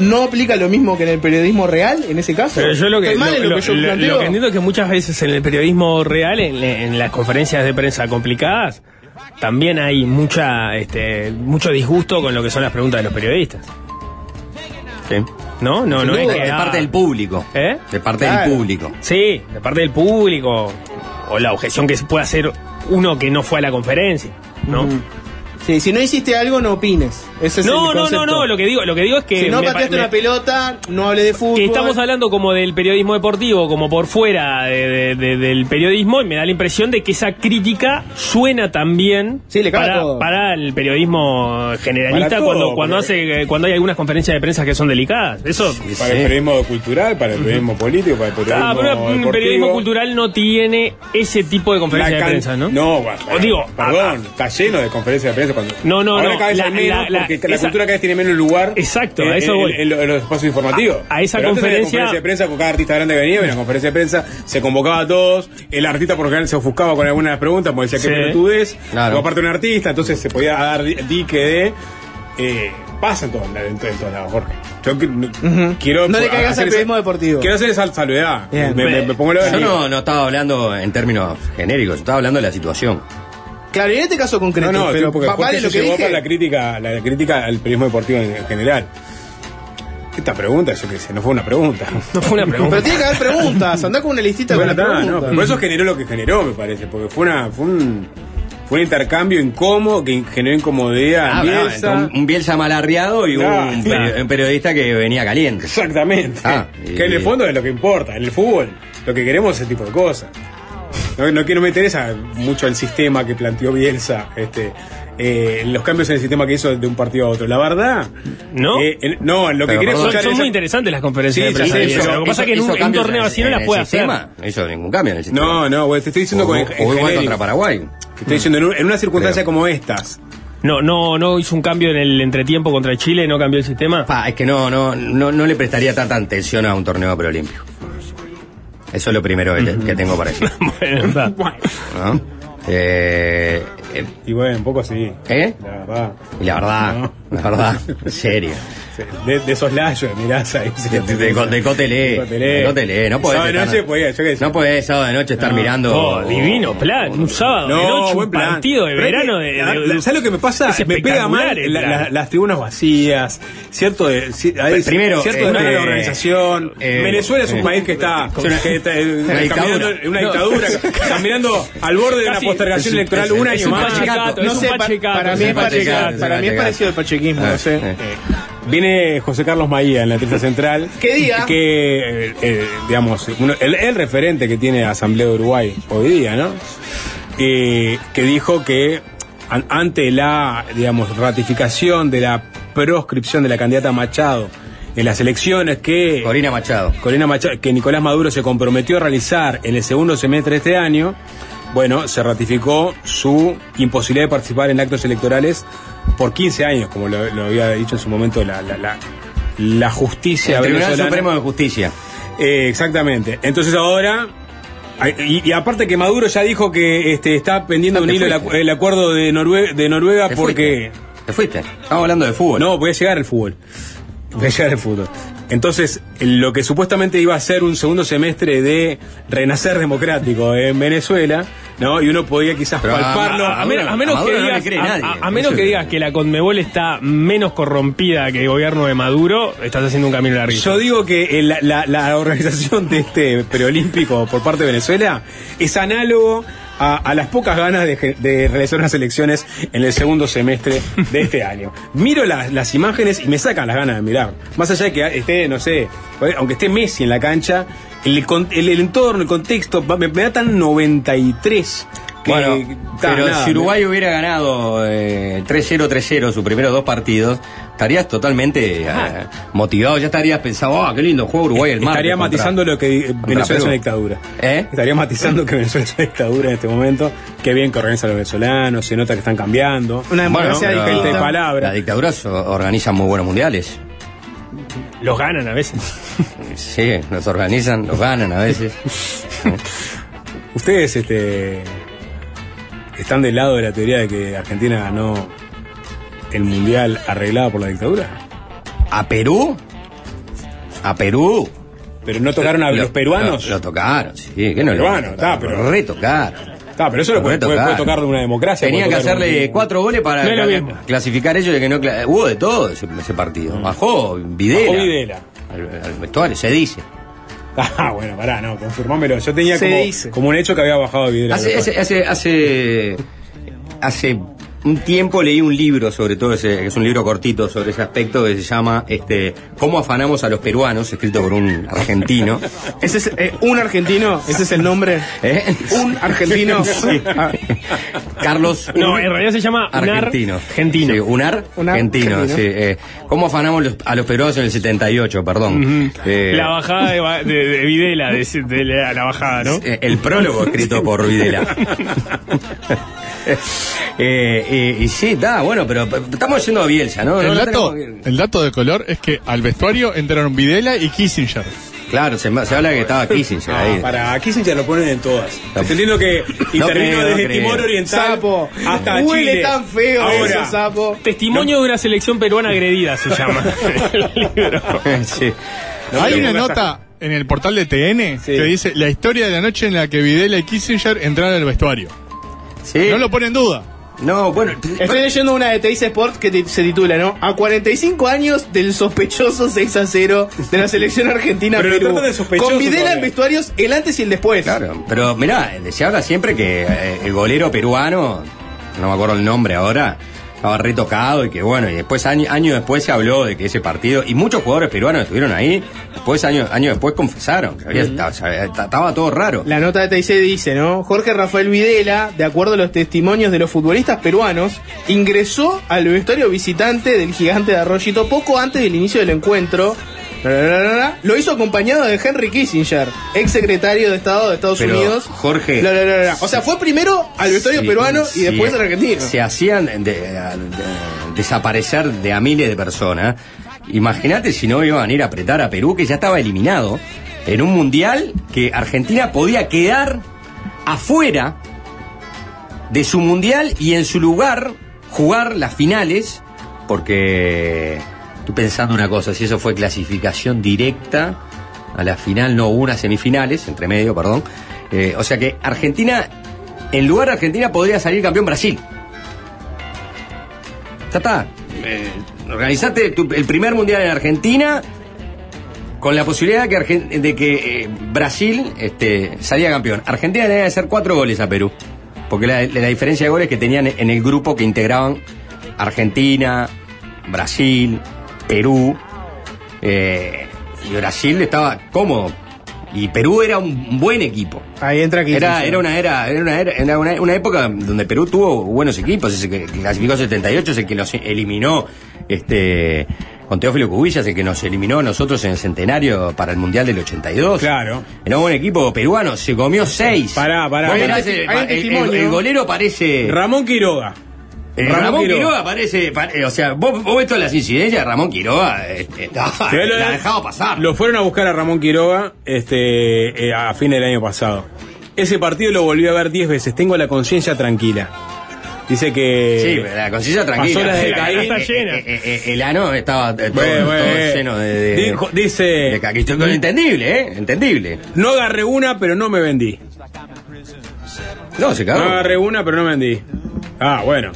¿no aplica lo mismo que en el periodismo real en ese caso? Pero yo lo que, ¿Estoy mal en lo, lo que yo lo- que entiendo es que muchas veces en el periodismo real, en, en las conferencias de prensa complicadas, también hay mucha, este, mucho disgusto con lo que son las preguntas de los periodistas. Sí. ¿No? No, no de, es que, de ah, parte del público. ¿Eh? De parte Claro. del público. Sí, de parte del público. O la objeción que puede hacer uno que no fue a la conferencia. ¿no? Sí, si no hiciste algo, no opines. Ese es No, el no, no, no, lo que digo, lo que digo es que si no pateaste una pelota, no hables de fútbol. que estamos hablando como del periodismo deportivo, como por fuera de- de- de- del periodismo, y me da la impresión de que esa crítica suena también Sí, le cabe para, todo. para el periodismo generalista todo, cuando, hace cuando hay algunas conferencias de prensa que son delicadas. Eso Para el periodismo cultural, para el periodismo político, para el periodismo Ah, pero un deportivo. periodismo cultural no tiene ese tipo de La conferencia de prensa, ¿no? No, bueno, O digo, perdón, está lleno de conferencias de prensa cuando. No, no, Ahora no, cada vez la- menos la- la- porque la esa- cultura cada vez tiene menos lugar. Exacto, en, a eso en- voy. en- en los espacios informativos. A- a esa Pero antes había conferencia- conferencia de prensa con cada artista grande que venía, había una conferencia de prensa, se convocaba a todos, el artista por lo general se ofuscaba con algunas preguntas, porque decía Sí. que pelotudez, Claro. o aparte un artista, entonces se podía dar di- dique de. Eh, pasa en todos en todos- en todos lados, Jorge. Yo que- quiero. No le caigas al periodismo deportivo. Quiero hacer esa salvedad. Me, me- me pongo lo Yo no, no estaba hablando en términos genéricos, estaba hablando de la situación. Claro, y en este caso concreto, No, no, pero porque vale lo que llevó dije. para la crítica, la crítica al periodismo deportivo en, en general. Esta pregunta, yo qué sé, no fue una pregunta. No fue una pregunta. Pero tiene que haber preguntas, andá con una listita Bueno, con las está, no, preguntas. pero por eso generó lo que generó, me parece, porque fue una, fue un, fue un intercambio incómodo que generó incomodidad. Ah, Bielsa. un, un Bielsa malarreado y Claro, un, claro. un periodista que venía caliente. Exactamente. Ah, y- Que en el fondo es lo que importa. En el fútbol, lo que queremos es ese tipo de cosas. No, no quiero meter esa mucho el sistema que planteó Bielsa, este, eh, los cambios en el sistema que hizo de un partido a otro. La verdad, ¿No? eh, en- no, lo que quería Son, escuchar son es- muy interesantes las conferencias Sí, de prensa. sí, lo que pasa es que en un, torneo en- así no las puede hacer. sistema, No hizo ningún cambio en el sistema. No, no, te estoy diciendo con, en igual genérico. contra Paraguay. Te estoy diciendo, en, un- en una circunstancia como estas. No, no, no hizo un cambio en el entretiempo contra Chile, no cambió el sistema. Pa, es que no, no, no, no le prestaría tanta atención a un torneo preolímpico. Eso es lo primero que, te- que tengo para decir. [laughs] Bueno, está. [laughs] ¿no? Eh, eh, Y bueno, un poco sí. ¿Eh? La verdad. y la verdad, No. la verdad, en serio. De, de esos layos, mirás ahí. De, de, de, de Cotelé. De Cotelé. No podés. Sábado de noche podía, yo qué sé. no podés sábado de noche estar No. mirando. Oh, divino plan, un sábado de No, noche, buen un partido de verano ¿Sabes lo que me pasa? es Me pega mal las tribunas vacías, cierto de, ci- hay Primero, cierto de eh, organización. eh, Venezuela es un eh, país que está, que está, eh, Una dictadura. en una No. dictadura, caminando [laughs] al borde de una postergación electoral es- un es año un más. pachecato, No es un sé, para mí es parecido al pachequismo, no sé. Viene José Carlos Maía en la tercera central. ¿Qué día? Que, eh, eh, digamos, uno- el, el referente que tiene Asamblea de Uruguay hoy día, ¿no? Eh, que dijo que an- ante la, digamos, ratificación de la proscripción de la candidata Machado en las elecciones que Corina Machado. Corina Machado, que Nicolás Maduro se comprometió a realizar en el segundo semestre de este año, bueno, se ratificó su imposibilidad de participar en actos electorales por 15 años, como lo, lo había dicho en su momento la, la, la, la justicia El Tribunal. Supremo de Justicia. Eh, exactamente. Entonces ahora. Y, y aparte que Maduro ya dijo que este, está pendiendo No, un te hilo el, acuerdo de, Norue- de Noruega Te porque. fuiste. Te fuiste. Estamos hablando de fútbol. No, voy a llegar al fútbol. Voy a llegar al fútbol. Entonces, lo que supuestamente iba a ser un segundo semestre de renacer democrático en Venezuela, ¿no? Y uno podía quizás Pero a- palparlo. A, menos, a menos A que no digas, a- menos que es- digas que la Conmebol está menos corrompida que el gobierno de Maduro, estás haciendo un camino largo. Yo digo que el- la, la organización de este preolímpico por parte de Venezuela es análogo a, a las pocas ganas de, realizar unas elecciones en el segundo semestre de este año. Miro las, las imágenes y me sacan las ganas de mirar. Más allá de que esté, no sé, aunque esté Messi en la cancha, el, con- el- el entorno, el contexto, me, me da tan 93 que... Bueno, ta, pero nada, si Uruguay hubiera ganado eh, 3-0, 3-0 sus primeros dos partidos, estarías totalmente eh, motivado. Ya estarías pensando, ah, qué lindo juego Uruguay el martes. Estaría contra- matizando lo que Venezuela es una dictadura. ¿Eh? Estaría matizando que Venezuela es una dictadura en este momento. Qué bien que organizan los venezolanos, se nota que están cambiando. Una democracia gente de distinta. palabra. Las dictaduras organizan muy buenos mundiales. Los ganan a veces. Sí, los organizan, los ganan a veces. [laughs] Ustedes este, están del lado de la teoría de que Argentina ganó el mundial arreglado por la dictadura. ¿A Perú? ¿A Perú? Pero no tocaron a Lo- los peruanos. Lo, lo tocaron, sí, que no lo Peruanos, tocaron, está, pero- lo retocaron. Está, pero eso lo puede, puede- puede tocar de una democracia. Tenían que hacerle un- cuatro goles para No cla- clasificar ellos de que no. cla- Hubo de todo ese, ese partido. Bajó Videla. Bajó Videla. Al, al vestuario, se dice. [laughs] Ah, bueno, pará, no, confirmámelo. Yo tenía Se como, dice. como un hecho que había bajado Videla. Hace, hace, hace, hace, hace un tiempo leí un libro sobre todo ese, es un libro cortito sobre ese aspecto que se llama este Cómo afanamos a los peruanos, escrito por un argentino. [laughs] Ese es eh, un argentino, ese es el nombre. [laughs] ¿Eh? Un argentino. [laughs] Sí. Ah, Carlos No, en realidad se llama Unar Argentino. Argentino. Sí, Unar, Unar Argentino. Argentino. sí, eh, ¿Cómo afanamos los- a los peruanos en el 78? Perdón. La bajada de, ba- de- de Videla, de, de la, la bajada, ¿no? el prólogo escrito por Videla. Eh, eh, y sí, da, bueno, pero estamos yendo a Bielsa, ¿no? El dato, tenemos el dato de color es que al vestuario entraron Videla y Kissinger. Claro, se, se habla que estaba Kissinger Ah, ahí. para Kissinger lo ponen en todas. Entendiendo que intervino creo, desde. Timor Oriental Sapo. hasta Huele Chile. tan feo Ahora, eso, sapo. Testimonio de una selección peruana agredida se llama el [laughs] libro. Sí. Hay una nota en el portal de TN Sí. que dice la historia de la noche en la que Videla y Kissinger entraron al vestuario. Sí. No lo pone en duda. No, bueno. Estoy leyendo una de Teis Sport que se titula, ¿no? A 45 años del sospechoso 6 a 0 de la selección argentina Pero Perú. de sospechoso Con Videla en vestuarios el antes y el después. Claro, pero mirá, se habla siempre que eh, el golero peruano, no me acuerdo el nombre ahora, estaba retocado y que bueno, y después, año, año después se habló de que ese partido, y muchos jugadores peruanos estuvieron ahí, después, año, año después confesaron que había- estaba, estaba todo raro. La nota de TIC dice, ¿no? Jorge Rafael Videla, de acuerdo a los testimonios de los futbolistas peruanos, ingresó al vestuario visitante del gigante de Arroyito poco antes del inicio del encuentro. Lo hizo acompañado de Henry Kissinger, ex secretario de Estado de Estados Pero, Unidos. Jorge-. O sea, fue primero al vestuario Sí, peruano y después al argentino. Se hacían de- de- desaparecer de a miles de personas. Imagínate si no iban a ir a apretar a Perú, que ya estaba eliminado, en un mundial que Argentina podía quedar afuera de su mundial y en su lugar jugar las finales, porque estoy pensando una cosa, si eso fue clasificación directa a la final, no hubo unas semifinales, entre medio, perdón. Eh, o sea que Argentina, en lugar de Argentina, podría salir campeón Brasil. Está. Eh, organizate tu- el primer mundial en Argentina con la posibilidad de que, Argen- de que eh, Brasil este, salía campeón. Argentina tenía que hacer cuatro goles a Perú. Porque la diferencia de goles que tenían en el grupo que integraban Argentina, Brasil, Perú. eh, y Brasil estaba cómodo. Y Perú era un buen equipo. Ahí entra Kissinger. Era, era una era, era una, era- era una, una época donde Perú tuvo buenos equipos, ese que clasificó 78, ese que nos eliminó este con Teófilo Cubillas, el que nos eliminó a nosotros en el centenario para el Mundial del 82. Claro. Era un buen equipo peruano, se comió seis. Pará, pará. El- el, testimonio. el golero parece. Ramón Quiroga. Eh, Ramón Ramón, Quiroga. Quiroga, parece, pare- o sea, vos, vos ves todas las incidencias, Ramón Quiroga eh, eh, no, Pero lo- la ha dejado pasar. Lo fueron a buscar a Ramón Quiroga este, eh, a fin del año pasado. Ese partido lo volví a ver 10 veces. Tengo la conciencia tranquila. Dice que. Sí, pero la conciencia tranquila. Pasó las de La está llena. Eh, eh, eh, el ano estaba eh, todo, Bueno, bueno, todo eh. lleno de. de- Dijo- dice. de. Entendible, ¿eh? Entendible. No agarré una, pero no me vendí. No, se No cagó. agarré una, pero no me vendí. Ah, bueno.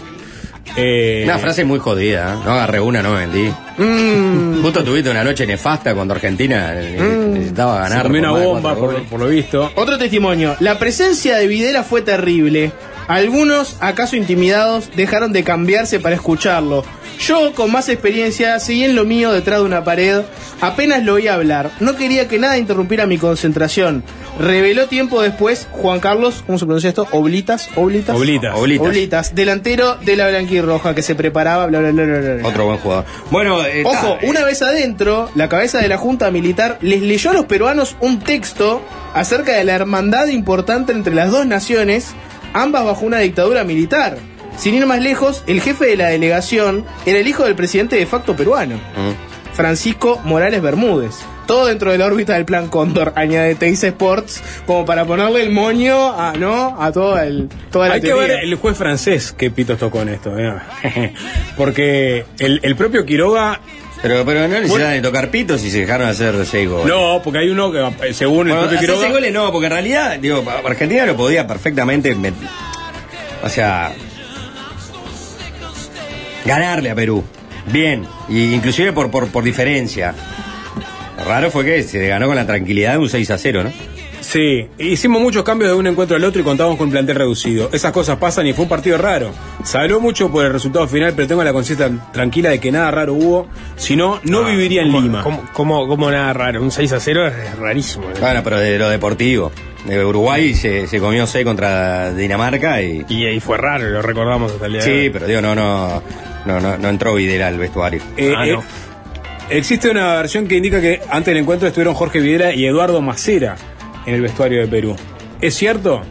Eh, Una frase muy jodida, ¿eh? No agarré una, no me vendí. mm, Justo tuviste una noche nefasta cuando Argentina ne- necesitaba se ganar. comió por una bomba, por lo visto. Otro testimonio. La presencia de Videla fue terrible. Algunos, acaso intimidados, dejaron de cambiarse para escucharlo. Yo, con más experiencia, seguí en lo mío detrás de una pared. Apenas lo oí hablar. No quería que nada interrumpiera mi concentración. Reveló tiempo después Juan Carlos, ¿cómo se pronuncia esto? Oblitas, Oblitas. Oblitas. Oblitas. Oblitas, delantero de la blanquirroja que se preparaba, bla, bla, bla, bla, bla. Otro buen jugador. Bueno, eh, Ojo, ta, una vez adentro, la cabeza de la Junta Militar les leyó a los peruanos un texto acerca de la hermandad importante entre las dos naciones, ambas bajo una dictadura militar. Sin ir más lejos, el jefe de la delegación era el hijo del presidente de facto peruano, Mm. Francisco Morales Bermúdez. Todo dentro de la órbita del plan Cóndor, [laughs] añade Teis Sports, como para ponerle el moño a, ¿no? a toda, el, toda la Hay que ver el juez francés que pitos tocó en esto. ¿eh? [laughs] Porque el, el propio Quiroga. Pero, pero no necesitan de tocar pitos y se dejaron hacer seis goles. No, porque hay uno que, eh, según el Bueno, propio Quiroga. seis goles no, porque en realidad, digo, Argentina lo podía perfectamente. met- O sea. Ganarle a Perú. Bien. Y inclusive por, por, por diferencia. Lo raro fue que se ganó con la tranquilidad de un 6 a 0, ¿no? Sí, hicimos muchos cambios de un encuentro al otro y contábamos con un plantel reducido. Esas cosas pasan y fue un partido raro. Se habló mucho por el resultado final, pero tengo la conciencia tranquila de que nada raro hubo. Si no, no Ah, viviría en Lima. Como, como, como nada raro. Un 6 a 0 es rarísimo. ¿eh? Bueno, pero de lo deportivo. De Uruguay se, se comió 6 contra Dinamarca y. Y ahí fue raro, lo recordamos hasta el día de Sí, hoy. pero digo, no, no, no, no, no entró Videla al vestuario. Eh, Ah, eh, no. existe una versión que indica que antes del encuentro estuvieron Jorge Videla y Eduardo Macera en el vestuario de Perú. ¿Es cierto?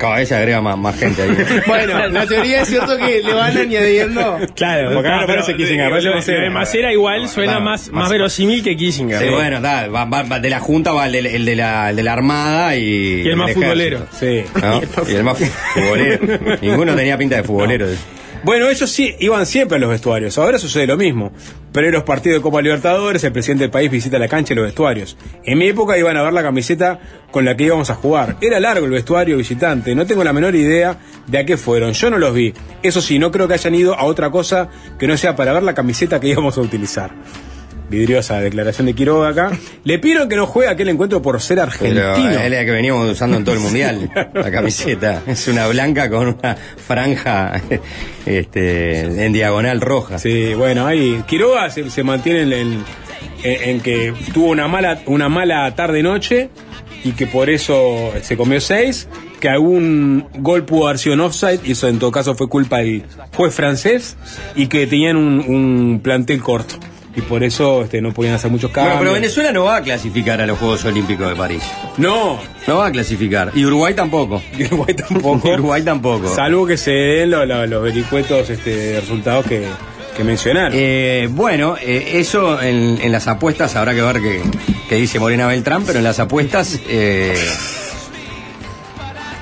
Cada vez se agrega más, más gente ahí. [laughs] Bueno, la teoría es cierto que le van añadiendo. Claro, Porque ahora no, pero aparece Kissinger, lo- Macera. lo de Macera igual suena Claro, más, más Macera. verosímil que Kissinger. Sí, ¿no? bueno, da, va- va- va- de la Junta va el, de- el de, la, el de la Armada y. Y el más futbolero. Sí. ¿no? [laughs] y el más futbolero. Ninguno tenía pinta de futbolero. Bueno, ellos sí iban siempre a los vestuarios. Ahora sucede lo mismo. Pero en los partidos de Copa Libertadores, el presidente del país visita la cancha y los vestuarios. En mi época iban a ver la camiseta con la que íbamos a jugar. Era largo el vestuario visitante. No tengo la menor idea de a qué fueron. Yo no los vi. Eso sí, no creo que hayan ido a otra cosa que no sea para ver la camiseta que íbamos a utilizar. Vidriosa declaración de Quiroga acá. [laughs] Le pidieron que no juegue aquel encuentro por ser Pero argentino. es la que veníamos usando en todo el mundial. [laughs] La camiseta. Es una blanca con una franja [laughs] este, en diagonal roja. Sí, bueno, ahí Quiroga se, se mantiene en, en- en que tuvo una mala, una mala tarde-noche y que por eso se comió seis, que algún gol pudo haber sido en offside, y eso en todo caso fue culpa del juez francés, y que tenían un, un plantel corto. Y por eso este, no podían hacer muchos cambios. Bueno, pero Venezuela no va a clasificar a los Juegos Olímpicos de París. No, No va a clasificar. Y Uruguay tampoco. [laughs] y Uruguay tampoco. [laughs] Uruguay tampoco. Salvo que se den lo- lo- los vericuetos este, resultados que, que mencionaron. Eh, bueno, eh, eso en, en las apuestas habrá que ver qué dice Morena Beltrán, pero en las apuestas eh,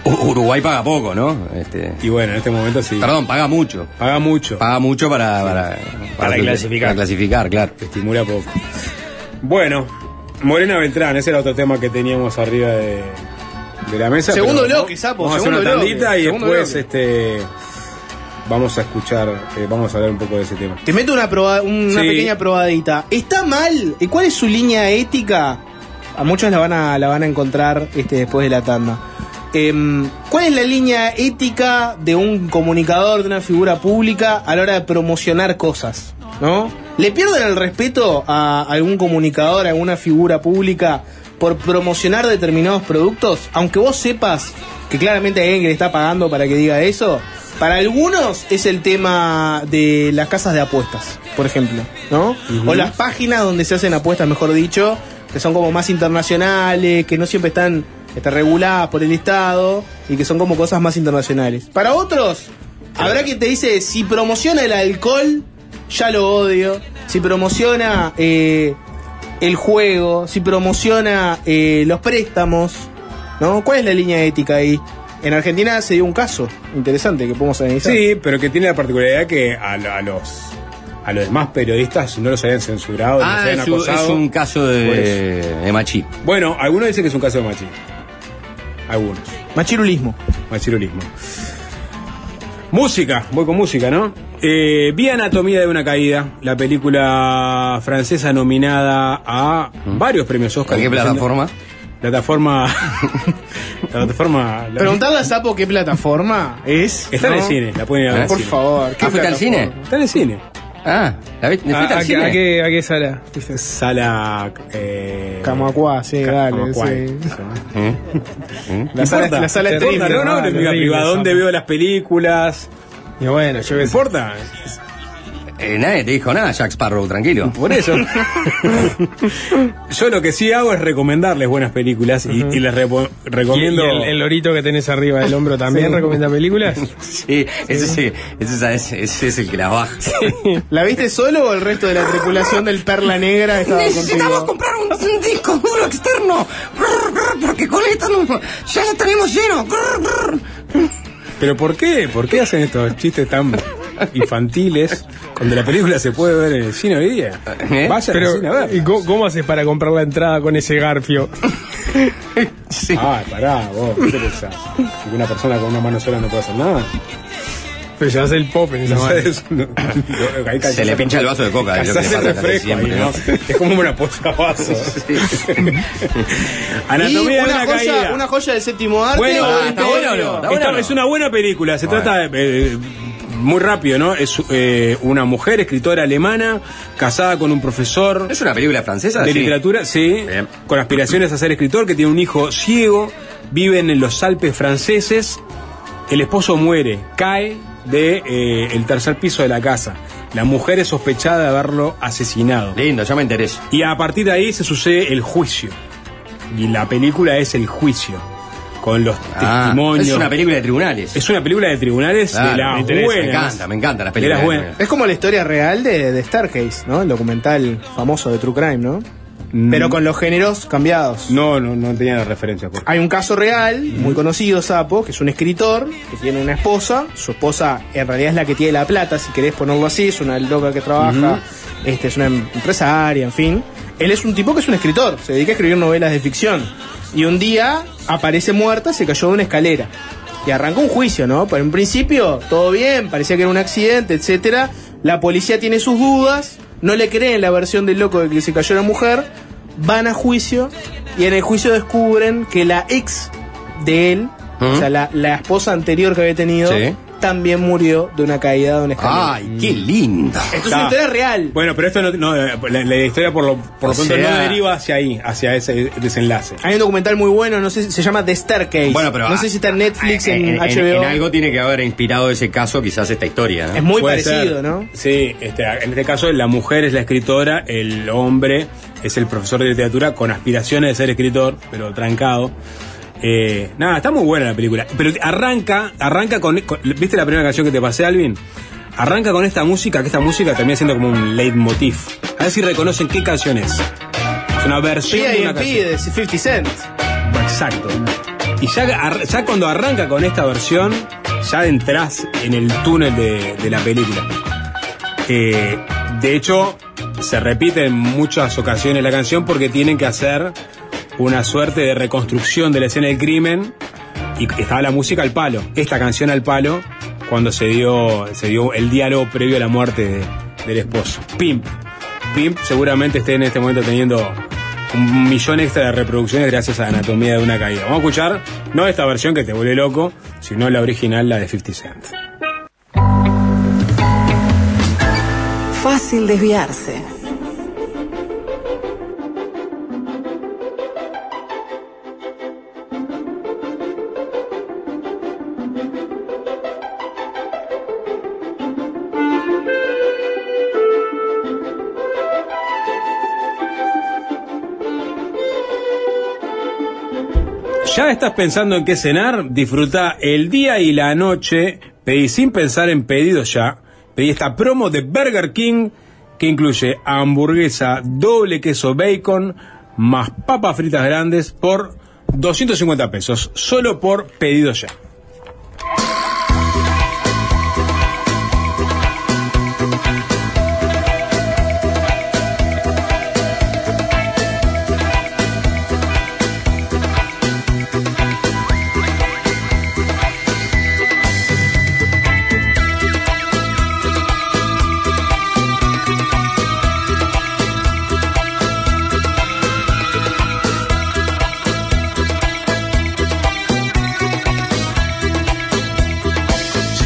Uruguay paga poco, ¿no? Este, y bueno, en este momento sí. perdón, paga mucho. Paga mucho. Paga mucho para, para, Para clasificar. Para clasificar, claro. estimula poco. Bueno, Morena Beltrán, ese era otro tema que teníamos arriba de, de la mesa. Segundo bloque, sapo, Vamos a hacer una segundo bloque, tandita y segundo después bloque. este vamos a escuchar, eh, vamos a hablar un poco de ese tema. Te meto una, proba- una Sí. pequeña probadita. ¿Está mal? ¿Y cuál es su línea ética? A muchos la van a, la van a encontrar este, después de la tanda. Em, ¿Cuál es la línea ética de un comunicador, de una figura pública a la hora de promocionar cosas? ¿No? ¿Le pierden el respeto a algún comunicador, a alguna figura pública por promocionar determinados productos? Aunque vos sepas que claramente hay alguien que le está pagando para que diga eso. Para algunos es el tema de las casas de apuestas, por ejemplo, ¿no? O las páginas donde se hacen apuestas, mejor dicho, que son como más internacionales, que no siempre están este, reguladas por el Estado y que son como cosas más internacionales. Para otros Habrá quien te dice, si promociona el alcohol, ya lo odio. Si promociona eh, el juego, si promociona eh, los préstamos, ¿no? ¿Cuál es la línea ética ahí? En Argentina se dio un caso interesante que podemos analizar. Sí, pero que tiene la particularidad que a, lo- a los a los demás periodistas no los habían censurado, no los Ah, habían es, acosado. es un caso de, de machi. Bueno, algunos dicen que es un caso de machismo. Algunos. Machirulismo. Machirulismo. Música, voy con música, ¿no? Eh, vi Anatomía de una caída, la película francesa nominada a varios premios Oscar. ¿En qué plataforma? Plataforma. la [laughs] plataforma. la- Preguntarle a Sapo qué plataforma es. Está en el cine, la pueden ir a ver. Por cine. favor. ¿qué Ah, ¿fuiste al cine? Está en el cine. Ah, ¿la viste? ¿A, ¿Fuiste al a qué, cine? a qué- a qué sala? Sala. Eh, Camacuá, sí, Ca- dale. Sí. ¿Eh? La sala, importa, la sala no importa, streamer, No, no, dale. en mi horrible, privada, ¿dónde Sapo. veo las películas? Y bueno, yo ¿Me qué sé. importa? Eh, nadie te dijo nada, Jack Sparrow, tranquilo. Por eso. [laughs] Yo lo que sí hago es recomendarles buenas películas y, y les repo- ¿Y, recomiendo. y el, el lorito que tenés arriba del hombro también recomienda películas? [laughs] Sí, ese, sí, ese, es- ese es el que la baja. [laughs] ¿La viste solo o el resto de la tripulación del Perla Negra estaba contigo? comprar un, disco duro externo. Porque con esto ya lo tenemos lleno. ¿Pero por qué? ¿Por qué hacen estos chistes tan infantiles cuando la película se puede ver en el cine hoy día? ¿Eh? Vayan Pero, al cine a ver. ¿y cómo, cómo haces para comprar la entrada con ese garfio? [laughs] Sí. Ah, pará, vos, ¿qué te pensás? Que una persona con una mano sola no puede hacer nada. Pero llevas el pop en esa No mano. sé, es- no- no, [laughs] ahí Se le pincha el vaso de coca, es ¿no? Es como una posavasos. [laughs] Y Anatomía de una una joya, caída. una joya del séptimo arte. Bueno, Ah, está bueno o no? ¿Está Esta bueno o no? es una buena película. Se Bueno. trata de. eh, muy rápido, ¿no? Es eh, una mujer, escritora alemana, casada con un profesor ¿Es una película francesa? de Sí. literatura, sí, Bien. con aspiraciones a ser escritor, que tiene un hijo ciego, viven en los Alpes franceses. El esposo muere, cae de eh, el tercer piso de la casa. La mujer es sospechada de haberlo asesinado. Lindo, ya me interesa. Y a partir de ahí se sucede el juicio. Y la película es el juicio. Con los Ah, testimonios. es una película de tribunales. Es una película de tribunales Claro, de las me interesa, buenas. me encanta, me encantan las De películas. las buenas. Es como la historia real de, de Starcase, ¿no? El documental famoso de True Crime, ¿no? Mm. Pero con los géneros cambiados. No, no, no tenía la referencia. Por... Hay un caso real, muy conocido, Sapo, que es un escritor que tiene una esposa. Su esposa en realidad es la que tiene la plata, si querés ponerlo así. Es una loca que trabaja, este, es una empresaria, en fin. Él es un tipo que es un escritor, se dedica a escribir novelas de ficción. Y un día aparece muerta, se cayó de una escalera. Y arrancó un juicio, ¿no? Pero en principio, todo bien, parecía que era un accidente, etcétera. La policía tiene sus dudas, no le creen la versión del loco de que se cayó la mujer, van a juicio y en el juicio descubren que la ex de él, o sea, la, la esposa anterior que había tenido, Sí. También murió de una caída de una escalera. Ay, qué lindo. Esto es una historia real. Bueno, pero esto no, no, eh, la, la historia por lo, por lo pronto sea- no deriva hacia ahí, hacia ese desenlace. Hay un documental muy bueno, no sé, si- se llama The Staircase. Bueno, pero no sé si está en Netflix, ah, en, HBO. En, algo tiene que haber inspirado ese caso, quizás esta historia. ¿no? Es muy Puede parecido, ser. ¿no? Sí, este, en este caso la mujer es la escritora, el hombre es el profesor de literatura con aspiraciones de ser escritor, pero trancado. Eh, nada, está muy buena la película. Pero arranca, arranca con, con- ¿Viste la primera canción que te pasé, Alvin? Arranca con esta música, que esta música termina siendo como un leitmotiv. A ver si reconocen qué canción es. Es una versión de una canción. de 50 Cent. Exacto. Y ya, cuando arranca con esta versión, ya entras en el túnel de, de la película. Eh, de hecho, se repite en muchas ocasiones la canción porque tienen que hacer una suerte de reconstrucción de la escena del crimen y estaba la música al palo, esta canción al palo, cuando se dio, se dio el diálogo previo a la muerte de- del esposo. Pimp. Pimp seguramente esté en este momento teniendo un millón extra de reproducciones gracias a Anatomía de una caída. Vamos a escuchar, no esta versión que te vuelve loco, sino la original, la de 50 Cent. Fácil desviarse. ¿Ya estás pensando en qué cenar? Disfruta el día y la noche pedí sin pensar en pedidos ya, pedí esta promo de Burger King que incluye hamburguesa doble queso bacon más papas fritas grandes por 250 pesos, solo por pedido ya.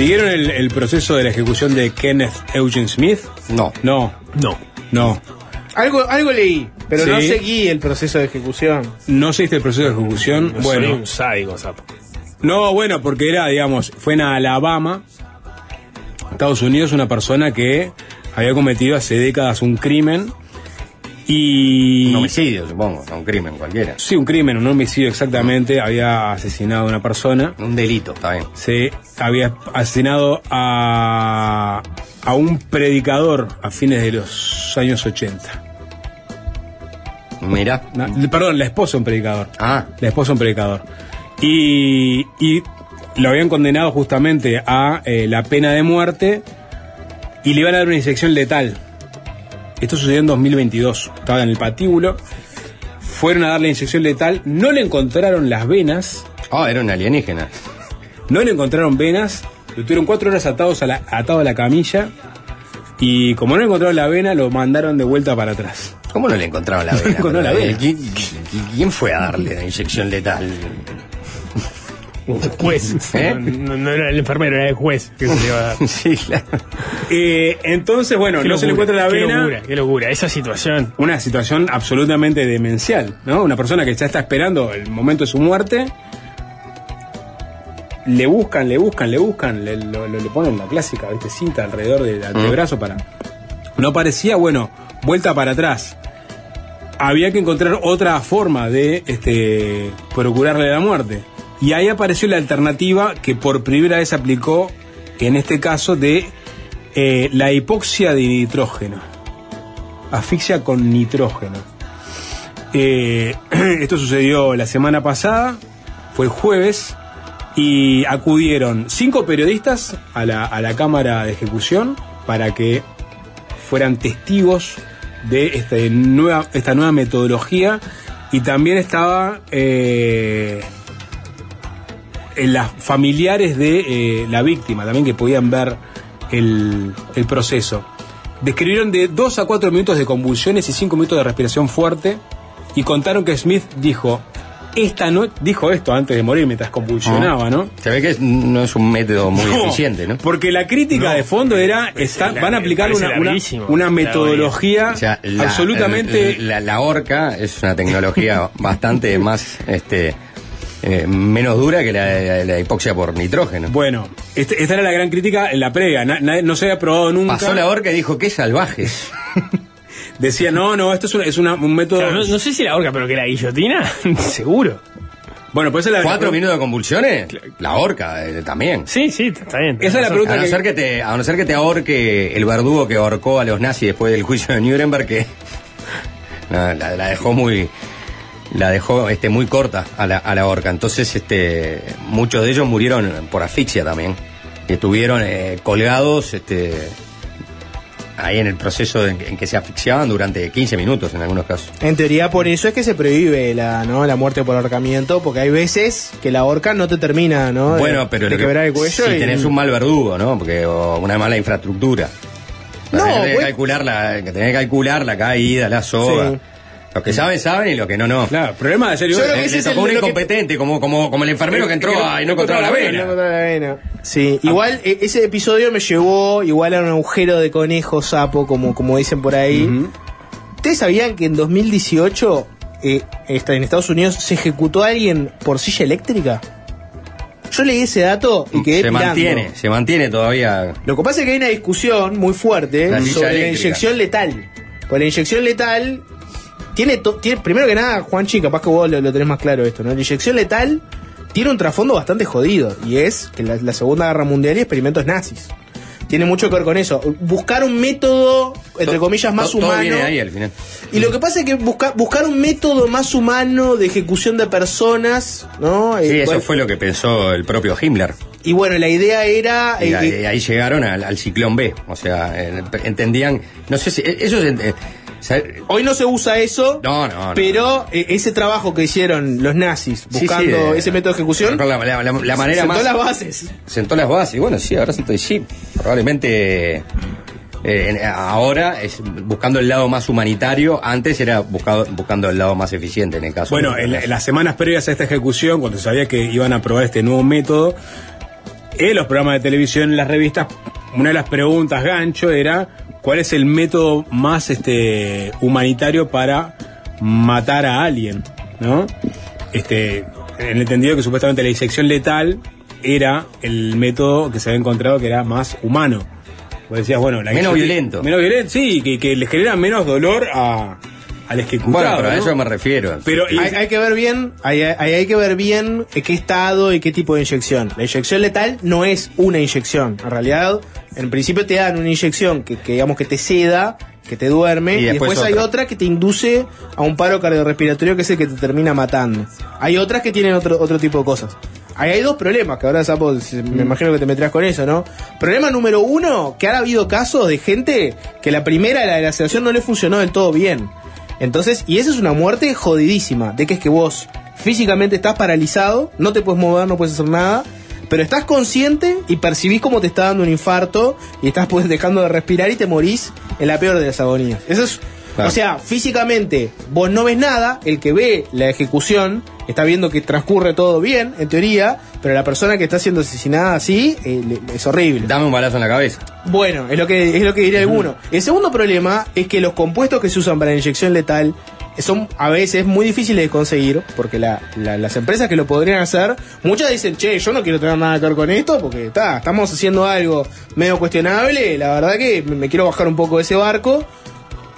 ¿Siguieron el, el proceso de la ejecución de Kenneth Eugene Smith? No. No, No. no. Algo, algo leí, pero no seguí el proceso de ejecución. No seguiste el proceso de ejecución. Soy bueno, un sádico, sapo. no, bueno, porque era, digamos, fue en Alabama, Estados Unidos, una persona que había cometido hace décadas un crimen y... Un homicidio, supongo, un crimen cualquiera. Sí, un crimen, un homicidio exactamente. Había asesinado a una persona. Un delito, está bien. Se había asesinado a, a un predicador a fines de los años 80. Mira. Na- perdón, la esposa de un predicador. Ah, La esposa de un predicador. Y, y lo habían condenado justamente a eh, la pena de muerte y le iban a dar una inyección letal. Esto sucedió en 2022. Estaba en el patíbulo. Fueron a darle inyección letal. No le encontraron las venas. oh, era un alienígena. No le encontraron venas. Lo tuvieron cuatro horas atados a la, atado a la camilla. Y como no le encontraron la vena, lo mandaron de vuelta para atrás. ¿Cómo no le encontraron la [laughs] No vena? encontraron la vena. ¿Quién, quién- quién fue a darle la inyección letal? Un [laughs] juez. ¿Eh? No, no era el enfermero, era el juez que se le iba a dar. sí, claro. Eh, entonces, bueno, Qué no se le encuentra la qué vena. locura, qué locura. Esa situación. una situación absolutamente demencial, ¿no? Una persona que ya está esperando el momento de su muerte, le buscan, le buscan, le buscan, le, lo- lo- le ponen la clásica, ¿viste? cinta alrededor del antebrazo para... No aparecía, bueno, vuelta para atrás. Había que encontrar otra forma de este, procurarle la muerte. Y ahí apareció la alternativa que por primera vez aplicó, en este caso, de eh, la hipoxia de nitrógeno asfixia con nitrógeno. Eh, [clears throat] esto sucedió la semana pasada, fue el jueves, y acudieron cinco periodistas a la, a la cámara de ejecución para que fueran testigos de este nueva, esta nueva metodología y también estaba eh, las familiares de eh, la víctima también que podían ver el, el proceso. Describieron de 2 a 4 minutos de convulsiones y 5 minutos de respiración fuerte y contaron que Smith dijo, esta noche, dijo esto antes de morir mientras convulsionaba, ¿no? Se ve que es- no es un método muy No, eficiente, ¿no? Porque la crítica No. de fondo era, está- la- van a aplicar una, una, metodología O sea, la- absolutamente... La, la horca es una tecnología bastante más, este, eh, menos dura que la, la hipoxia por nitrógeno. Bueno, este- esta era la gran crítica en la previa, na- nadie- no se había probado nunca. Pasó la horca y dijo, qué salvajes. [laughs] Decía, no, no, esto es, una- es una- un método... Claro, no, no sé si la horca, pero que la guillotina, [laughs] seguro. Bueno, pues esa es la ¿Cuatro minutos de convulsiones? La horca eh, también. Sí, sí, está bien. Esa es la pregunta A no, que- ser que te, a no ser que te ahorque el verdugo que ahorcó a los nazis después del juicio de Nuremberg, que [laughs] no, la, la dejó muy la dejó este muy corta a la, a la horca. Entonces, este muchos de ellos murieron por asfixia también. Y estuvieron eh, colgados este ahí en el proceso en, en que se asfixiaban durante 15 minutos en algunos casos. En teoría por eso es que se prohíbe la, ¿no? la muerte por ahorcamiento, porque hay veces que la horca no te termina, ¿no? Bueno, pero de lo que- quebrar el cuello. si y- tenés un mal verdugo, ¿no? Porque o una mala infraestructura. No, tenés que calcular la, tenés que calcular la caída, la soga. Sí. Los que saben saben y los que no no. Claro, el problema de serio Yo creo que Le, ese le es tocó el- un lo que- incompetente, como, como, como el enfermero que entró a- y no encontró la No vena. encontraba la vena. Sí, igual e- ese episodio me llevó igual a un agujero de conejo sapo, como, como dicen por ahí. ¿Ustedes sabían que en 2018 eh, esta- en Estados Unidos se ejecutó a alguien por silla eléctrica? Yo leí ese dato y quedé Se pirando. mantiene, se mantiene todavía. Lo que pasa es que hay una discusión muy fuerte La silla sobre la eléctrica. inyección letal. Pues la inyección letal tiene, to- tiene primero que nada, Juanchi, capaz que vos lo, lo tenés más claro esto, ¿no? La inyección letal tiene un trasfondo bastante jodido y es que la, la Segunda Guerra Mundial y experimentos nazis. Tiene mucho que ver con eso. Buscar un método, entre comillas, más todo humano. viene ahí al final. Y lo que pasa es que busca- buscar un método más humano de ejecución de personas, ¿no? Sí, Eh, eso bueno, fue lo que pensó el propio Himmler. Y bueno, la idea era. Y eh, ahí, eh, ahí llegaron al, al ciclón B. O sea, entendían. No sé si. Eso es. Hoy no se usa eso. No, no, no. Pero eh, ese trabajo que hicieron los nazis buscando sí, ese método de ejecución. La, la- la- la manera sentó más. las bases. Sentó las bases. Bueno, sí, ahora siento sí. Probablemente. eh, ahora es buscando el lado más humanitario. Antes era buscado, buscando el lado más eficiente en el caso. Bueno, de- en, en las semanas previas a esta ejecución, cuando se sabía que iban a probar este nuevo método, en los programas de televisión, en las revistas, una de las preguntas gancho era cuál es el método más este humanitario para matar a alguien, ¿no? Este, en el entendido que supuestamente la disección letal era el método que se había encontrado que era más humano. Vos decías, bueno, la Menos violento. Menos violento, sí, que, que le genera menos dolor a, al ejecutado. Bueno, pero a ¿no? eso me refiero. Pero Hay, hay que ver bien, hay, hay- hay que ver bien qué estado y qué tipo de inyección. La inyección letal no es una inyección. En realidad, en principio te dan una inyección que, que digamos que te seda, que te duerme, Y y después, hay otra. otra que te induce a un paro cardiorrespiratorio que es el que te termina matando. Hay otras que tienen otro, otro tipo de cosas. Ahí hay dos problemas, que ahora Sapo, me imagino que te meterás con eso, ¿no? Problema número uno, que ahora ha habido casos de gente que la primera, la de la sedación, no le funcionó del todo bien. Entonces, y esa es una muerte jodidísima, de que es que vos físicamente estás paralizado, no te puedes mover, no puedes hacer nada, pero estás consciente y percibís cómo te está dando un infarto y estás pues dejando de respirar y te morís en la peor de las agonías. Eso es, Claro. o sea, físicamente vos no ves nada, el que ve la ejecución está viendo que transcurre todo bien, en teoría, pero la persona que está siendo asesinada así eh, le- es horrible. Dame un balazo en la cabeza. Bueno, es lo que es lo que diría alguno. El segundo problema es que los compuestos que se usan para la inyección letal son a veces muy difíciles de conseguir, porque la- la- las empresas que lo podrían hacer, muchas dicen, che, yo no quiero tener nada que ver con esto, porque está, estamos haciendo algo medio cuestionable, la verdad que me, me quiero bajar un poco de ese barco.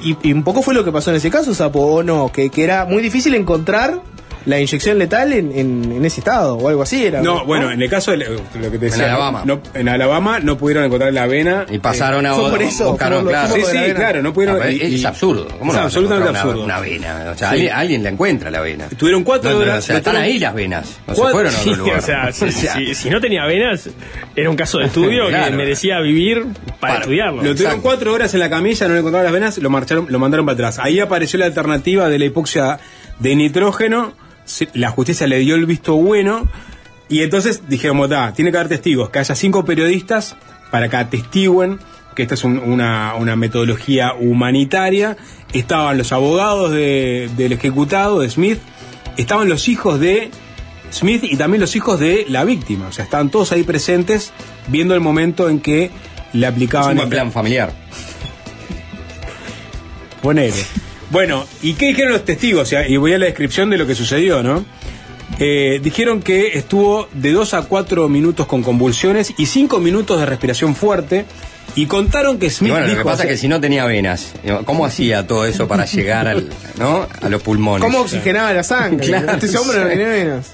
Y, un poco fue lo que pasó en ese caso, Sapo, o no, que, que era muy difícil encontrar la inyección letal en, en- en ese estado, o algo así era. No, bueno, en el caso de lo que te decía. Alabama. No, en Alabama no pudieron encontrar la avena. Y pasaron a fue por eso, buscaron, claro. Sí, sí, claro, no pudieron. No, y- es y- absurdo. ¿Cómo es no a absolutamente encontrar absurdo. Una, una vena. O sea, Sí. alguien, alguien la encuentra la vena. Tuvieron cuatro horas. o sea, están ahí las venas. No se fueron a otro Sí, lugar. o [laughs] sea, si, no tenía venas, era un caso de estudio [laughs] Claro. que merecía vivir para, Para- estudiarlo. Lo tuvieron cuatro horas en la camilla, no le encontraron las venas, lo marcharon, lo mandaron para atrás. Ahí apareció la alternativa de la hipoxia de nitrógeno. La justicia le dio el visto bueno. Y entonces dijeron, "Motá, tiene que haber testigos, que haya cinco periodistas para que atestiguen que esta es un- una, una metodología humanitaria. Estaban los abogados de- del ejecutado, de Smith, estaban los hijos de Smith y también los hijos de la víctima. O sea, estaban todos ahí presentes viendo el momento en que le es aplicaban un buen esta- plan familiar. Ponele. Bueno, ¿y qué dijeron los testigos? O sea, y voy a la descripción de lo que sucedió, ¿no? Eh, dijeron que estuvo de 2 a 4 minutos con convulsiones y 5 minutos de respiración fuerte. Y contaron que Y Smith bueno, lo dijo. que pasa o sea, es que si no tenía venas, ¿cómo hacía todo eso para llegar al, ¿no? a los pulmones? ¿Cómo oxigenaba la sangre? [laughs] Claro, este hombre no tenía venas.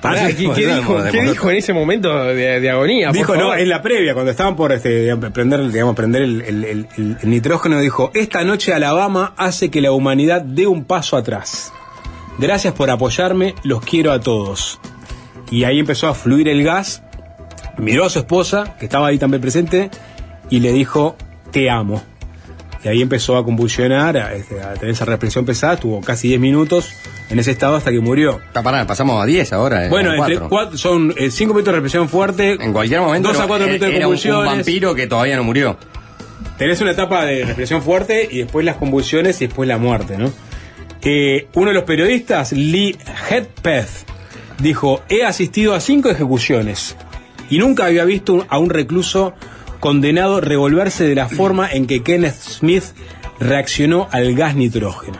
Pará, ¿qué, dijo, qué dijo en ese momento de, de agonía? Dijo, no, en la previa, cuando estaban por este, prender, digamos, prender el, el- el- el- el nitrógeno, dijo, esta noche Alabama hace que la humanidad dé un paso atrás. Gracias por apoyarme, los quiero a todos. Y ahí empezó a fluir el gas, miró a su esposa, que estaba ahí también presente, y le dijo, te amo. Y ahí empezó a convulsionar, a, este, a tener esa represión pesada, estuvo casi 10 minutos en ese estado hasta que murió. Está pará, pasamos a 10 ahora. eh, Bueno, entre cuatro. son 5 minutos de represión fuerte. En cualquier momento 2 a 4 era- minutos de un- convulsiones. un vampiro que todavía no murió. Tenés una etapa de respiración fuerte y después las convulsiones y después la muerte, ¿no? Eh, uno de los periodistas, Lee Hedpeth, dijo, he asistido a cinco ejecuciones y nunca había visto a un recluso condenado revolverse de la forma en que Kenneth Smith reaccionó al gas nitrógeno.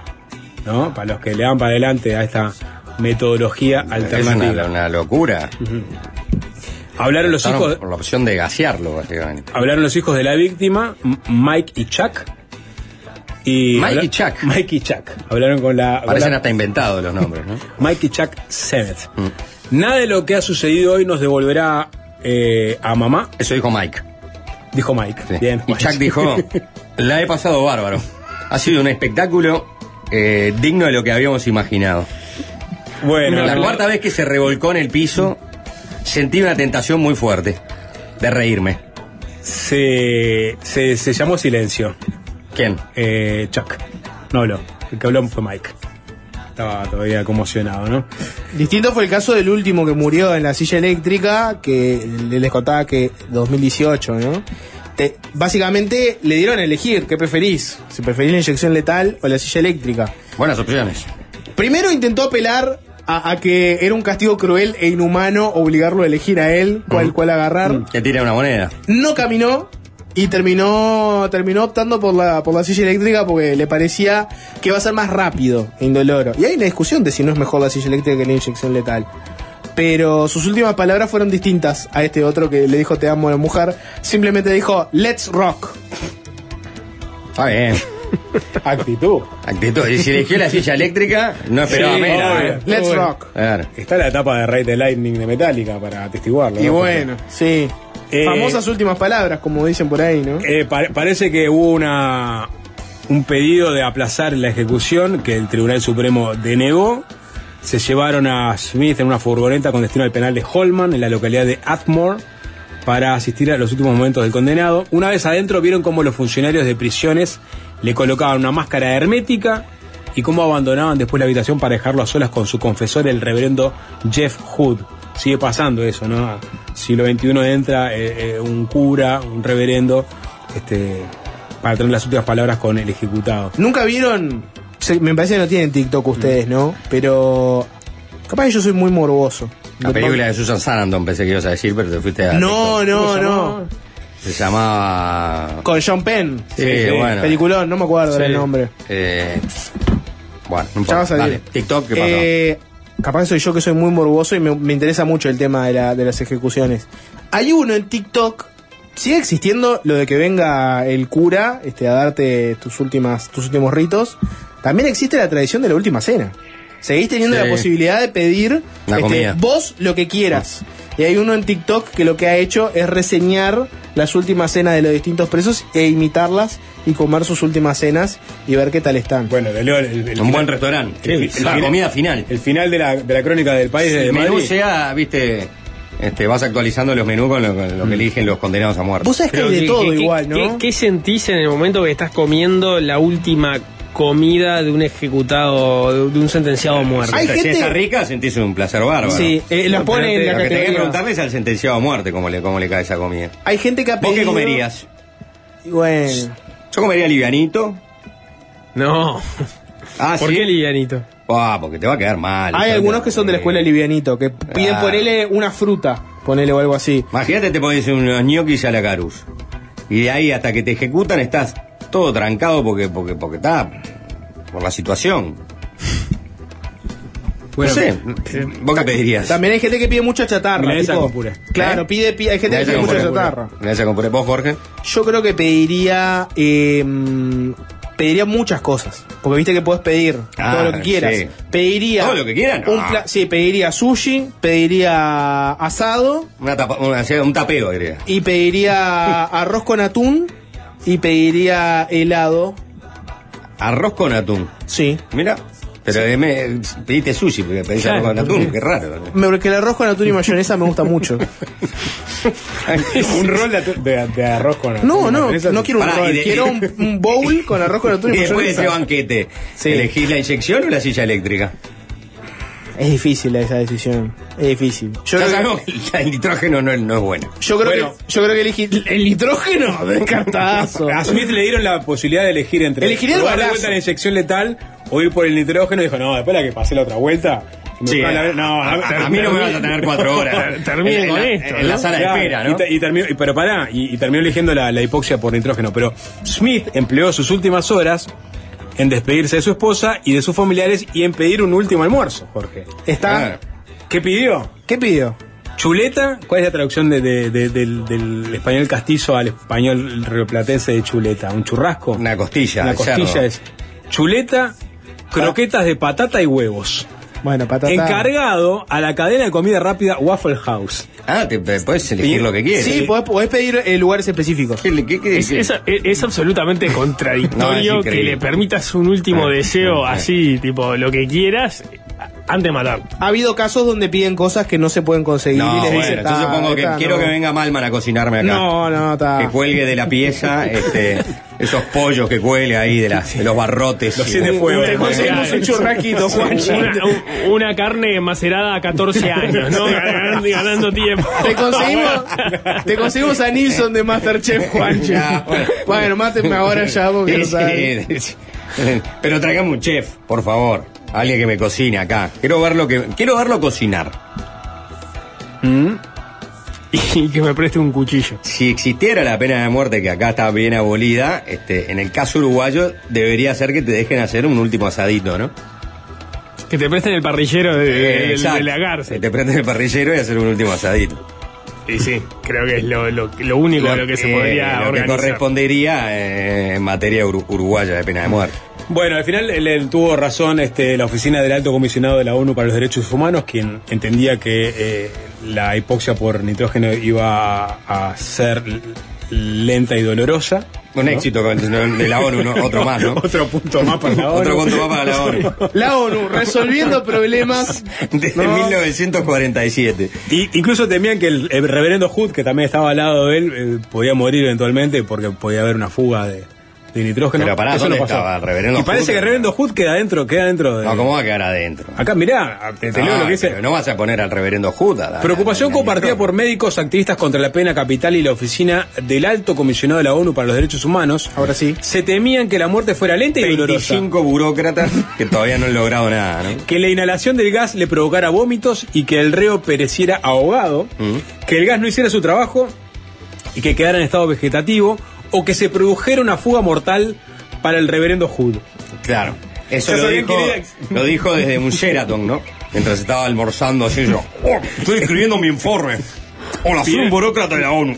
¿No? Para los que le dan para adelante a esta metodología Es una, alternativa. una locura. Hablaron los hijos, por la opción de gasearlo, básicamente. hablaron los hijos de la víctima, Mike y Chuck. Y Mike habla- y Chuck. Mike y Chuck. Hablaron con la. Parecen hasta inventados los nombres, ¿no? [laughs] Mike y Chuck Sennett. Mm. Nada de lo que ha sucedido hoy nos devolverá eh, a mamá, Eso dijo Mike. dijo Mike. Sí. Bien. Y Chuck dijo, [laughs] la he pasado bárbaro. Ha sido un espectáculo eh, digno de lo que habíamos imaginado. Bueno, la cuarta vez que se revolcó en el piso, sentí una tentación muy fuerte de reírme. se, se, se llamó silencio. ¿Quién? Eh, Chuck. No habló. El que habló fue Mike. Estaba todavía conmocionado, ¿no? Distinto fue el caso del último que murió en la silla eléctrica, que les contaba que 2018, ¿no? Te- básicamente le dieron a elegir, ¿qué preferís? Si preferís la inyección letal o la silla eléctrica. Buenas opciones. Primero intentó apelar a, a que era un castigo cruel e inhumano obligarlo a elegir a él cuál, cuál agarrar. Que tire una moneda. No caminó y terminó terminó optando por la, por la silla eléctrica porque le parecía que va a ser más rápido e indoloro. Y hay una discusión de si no es mejor la silla eléctrica que la inyección letal. Pero sus últimas palabras fueron distintas a este otro que le dijo te amo a la mujer. Simplemente dijo, let's rock. Está bien. Actitud. Actitud. Y si eligió la silla eléctrica, no esperaba Sí, menos. obvio. ¿eh? Let's Bueno. rock. A ver. Está la etapa de Ride the Lightning de Metallica para atestiguarlo. Y ¿no? bueno, sí. Eh, Famosas últimas palabras, como dicen por ahí, ¿no? Eh, pa- parece que hubo una un pedido de aplazar la ejecución que el Tribunal Supremo denegó. Se llevaron a Smith en una furgoneta con destino al penal de Holman, en la localidad de Atmore, para asistir a los últimos momentos del condenado. Una vez adentro vieron cómo los funcionarios de prisiones le colocaban una máscara hermética y cómo abandonaban después la habitación para dejarlo a solas con su confesor, el reverendo Jeff Hood. Sigue pasando eso, ¿no? Siglo XXI entra eh, eh, un cura, un reverendo, este, para tener las últimas palabras con el ejecutado. Nunca vieron. Se- me parece que no tienen TikTok ustedes, ¿no? Pero. Capaz que yo soy muy morboso. La película de Susan Sarandon pensé que ibas a decir, pero te fuiste a. No, no, no. Se llamaba. Con Sean Penn. Sí, bueno. Peliculón, no me acuerdo Sí. el nombre. Eh, bueno, no Ya va a importa. salir. Dale. TikTok, ¿qué pasó? Eh, capaz que soy yo que soy muy morboso y me, me interesa mucho el tema de, la- de las ejecuciones. Hay uno en TikTok. Sigue existiendo lo de que venga el cura este, a darte tus, últimas, tus últimos ritos. También existe la tradición de la última cena. Seguís teniendo Sí. la posibilidad de pedir este, vos lo que quieras. Y hay uno en TikTok que lo que ha hecho es reseñar las últimas cenas de los distintos presos e imitarlas y comer sus últimas cenas y ver qué tal están. Bueno, de León, el, el Un final- buen restaurante. el- la el final- comida final. El final de la, de la crónica del país de El menú Madrid. sea, viste, este, vas actualizando los menús con lo, con lo que eligen los condenados a muerte. Vos sabés que hay de ¿qué- todo qué- qué- igual, ¿no? ¿qué, qué sentís en el momento que estás comiendo la última comida de un ejecutado, de, un sentenciado a muerte? Hay si gente- está rica, sentís un placer bárbaro. Sí, eh, la pone en la Lo que tenés que preguntarle es al sentenciado a muerte cómo le, cómo le cae esa comida. Hay gente que ha ¿Vos qué comerías? Y Bueno, Yo comería livianito. No. Ah, ¿Por ¿sí? qué livianito? Ah, porque te va a quedar mal. hay algunos que son de la escuela livianito, que piden Ah. ponerle una fruta, ponele o algo así. Imagínate, te pones unos ñoquis a la caruz. Y de ahí hasta que te ejecutan estás todo trancado porque porque porque está por la situación. [laughs] Bueno, no sé, ¿vos qué pedirías? También hay gente que pide mucha chatarra. Tipo- puré. Claro, ¿Eh? pide, pide- hay gente que pide mucha puré. chatarra. Milanesa con puré. ¿Vos, Jorge? Yo creo que pediría. eh, pediría muchas cosas. Porque viste que puedes pedir Ah, todo lo que quieras. sí. Pediría. ¿Todo lo que quieran? Un No. pla- sí, pediría sushi, pediría asado Una tapa- una- un tapeo, diría. y pediría [laughs] arroz con atún y pediría helado. Arroz con atún. Sí. Mira, pero me- pediste sushi porque pediste Claro, arroz con atún. sí. Qué raro. Me- Porque el arroz con atún y mayonesa me gusta mucho. [laughs] un rol de, de- de arroz con atún. No, no, no quiero un Pará, rol, y de- quiero un, un bowl con arroz con [laughs] atún y Y después de ese banquete, Sí. ¿elegís la inyección o la silla eléctrica? Es difícil esa decisión. Es difícil. Yo ya creo que- sabemos que el nitrógeno no, es- no es bueno. Yo creo Bueno. que yo creo que elegí el nitrógeno [laughs] descartazo. A Smith le dieron la posibilidad de elegir entre Elegiría el balazo. vuelta la inyección letal o ir por el nitrógeno. Dijo, no, después de la que pasé la otra vuelta. Sí, la- no, a, a- a mí no me vas a tener cuatro [laughs] horas. Terminen En- con en esto, En la sala de espera, ¿no? y y terminó- y- pero pará, y, y terminó eligiendo la, la hipoxia por nitrógeno. Pero Smith empleó sus últimas horas en despedirse de su esposa y de sus familiares y en pedir un último almuerzo, Jorge. Está. Claro. ¿Qué pidió? ¿Qué pidió? Chuleta, ¿cuál es la traducción de- de- de- del, del español castizo al español rioplatense de chuleta? ¿Un churrasco? Una costilla. Una costilla cerdo. es chuleta, croquetas de patata y huevos. Bueno, patata. encargado a la cadena de comida rápida Waffle House. Ah, te, te puedes elegir lo que quieres. Sí, podés, podés pedir eh, lugares específicos. ¿Qué, qué- qué- Es, qué- es- es absolutamente [laughs] No, contradictorio es que le permitas un último Ah, deseo ah, así, tipo, lo que quieras, antes de matar. Ha habido casos donde piden cosas que no se pueden conseguir No, y les bueno, dicen, entonces "Ta, supongo que quiero no". que venga Malman a cocinarme acá. No, no, está. Que cuelgue de la pieza [laughs] este, esos pollos que cuelgue ahí de, las- de los barrotes. Los siete fuegos. Te conseguimos un churrasquito, Juanchi. Una, un- una carne macerada a 14 [laughs] años, ¿no? Ganando, ganando tiempo. Te conseguimos, te conseguimos a Nilsson de Masterchef, [laughs] Juanchi. Bueno. Bueno, mátenme ahora ya porque no Sí, saben. sí. Pero tráigame un chef, por favor. Alguien que me cocine acá. Quiero verlo que quiero verlo cocinar. Y que me preste un cuchillo. Si existiera la pena de muerte que acá está bien abolida, este, en el caso uruguayo debería ser que te dejen hacer un último asadito, ¿no? Que te presten el parrillero de, de- de- Exacto. de la Que te prenden el parrillero y hacer un último asadito. Y sí, creo que es lo, lo, lo único a lo que se eh, podría lo que correspondería eh, en materia uru- uruguaya de pena de muerte. Bueno, al final él, él tuvo razón este, la oficina del Alto Comisionado de la ONU para los Derechos Humanos, quien entendía que eh, la hipoxia por nitrógeno iba a, a ser lenta y dolorosa. Un éxito de la ONU, ¿no? otro más, ¿no? [laughs] Otro punto más para la ONU. Otro punto más para la [laughs] ONU. La ONU, resolviendo problemas. [laughs] Desde No. 1947. Y incluso temían que el, el reverendo Hood, que también estaba al lado de él, eh, podía morir eventualmente porque podía haber una fuga de, de nitrógeno. Pero pará, Eso ¿dónde no pasó. estaba el reverendo Y parece Hood? que el reverendo Hood queda dentro, queda dentro de. No, ¿cómo va a quedar adentro? Acá, mirá, te, te leo lo que dice. pero no vas a poner al reverendo Juda. Preocupación compartida por médicos, activistas contra la pena capital y la oficina del Alto Comisionado de la ONU para los Derechos Humanos. Ahora sí. Se temían que la muerte fuera lenta y dolorosa. 25 burócratas que todavía no han logrado nada, ¿no? Que la inhalación del gas le provocara vómitos y que el reo pereciera ahogado. Mm. Que el gas no hiciera su trabajo y que quedara en estado vegetativo. O que se produjera una fuga mortal para el reverendo Hood. Claro. Eso lo dijo, lo dijo desde un Sheraton, ¿no? Mientras estaba almorzando así yo. "Oh, estoy escribiendo mi informe. Hola, soy un burócrata de la ONU.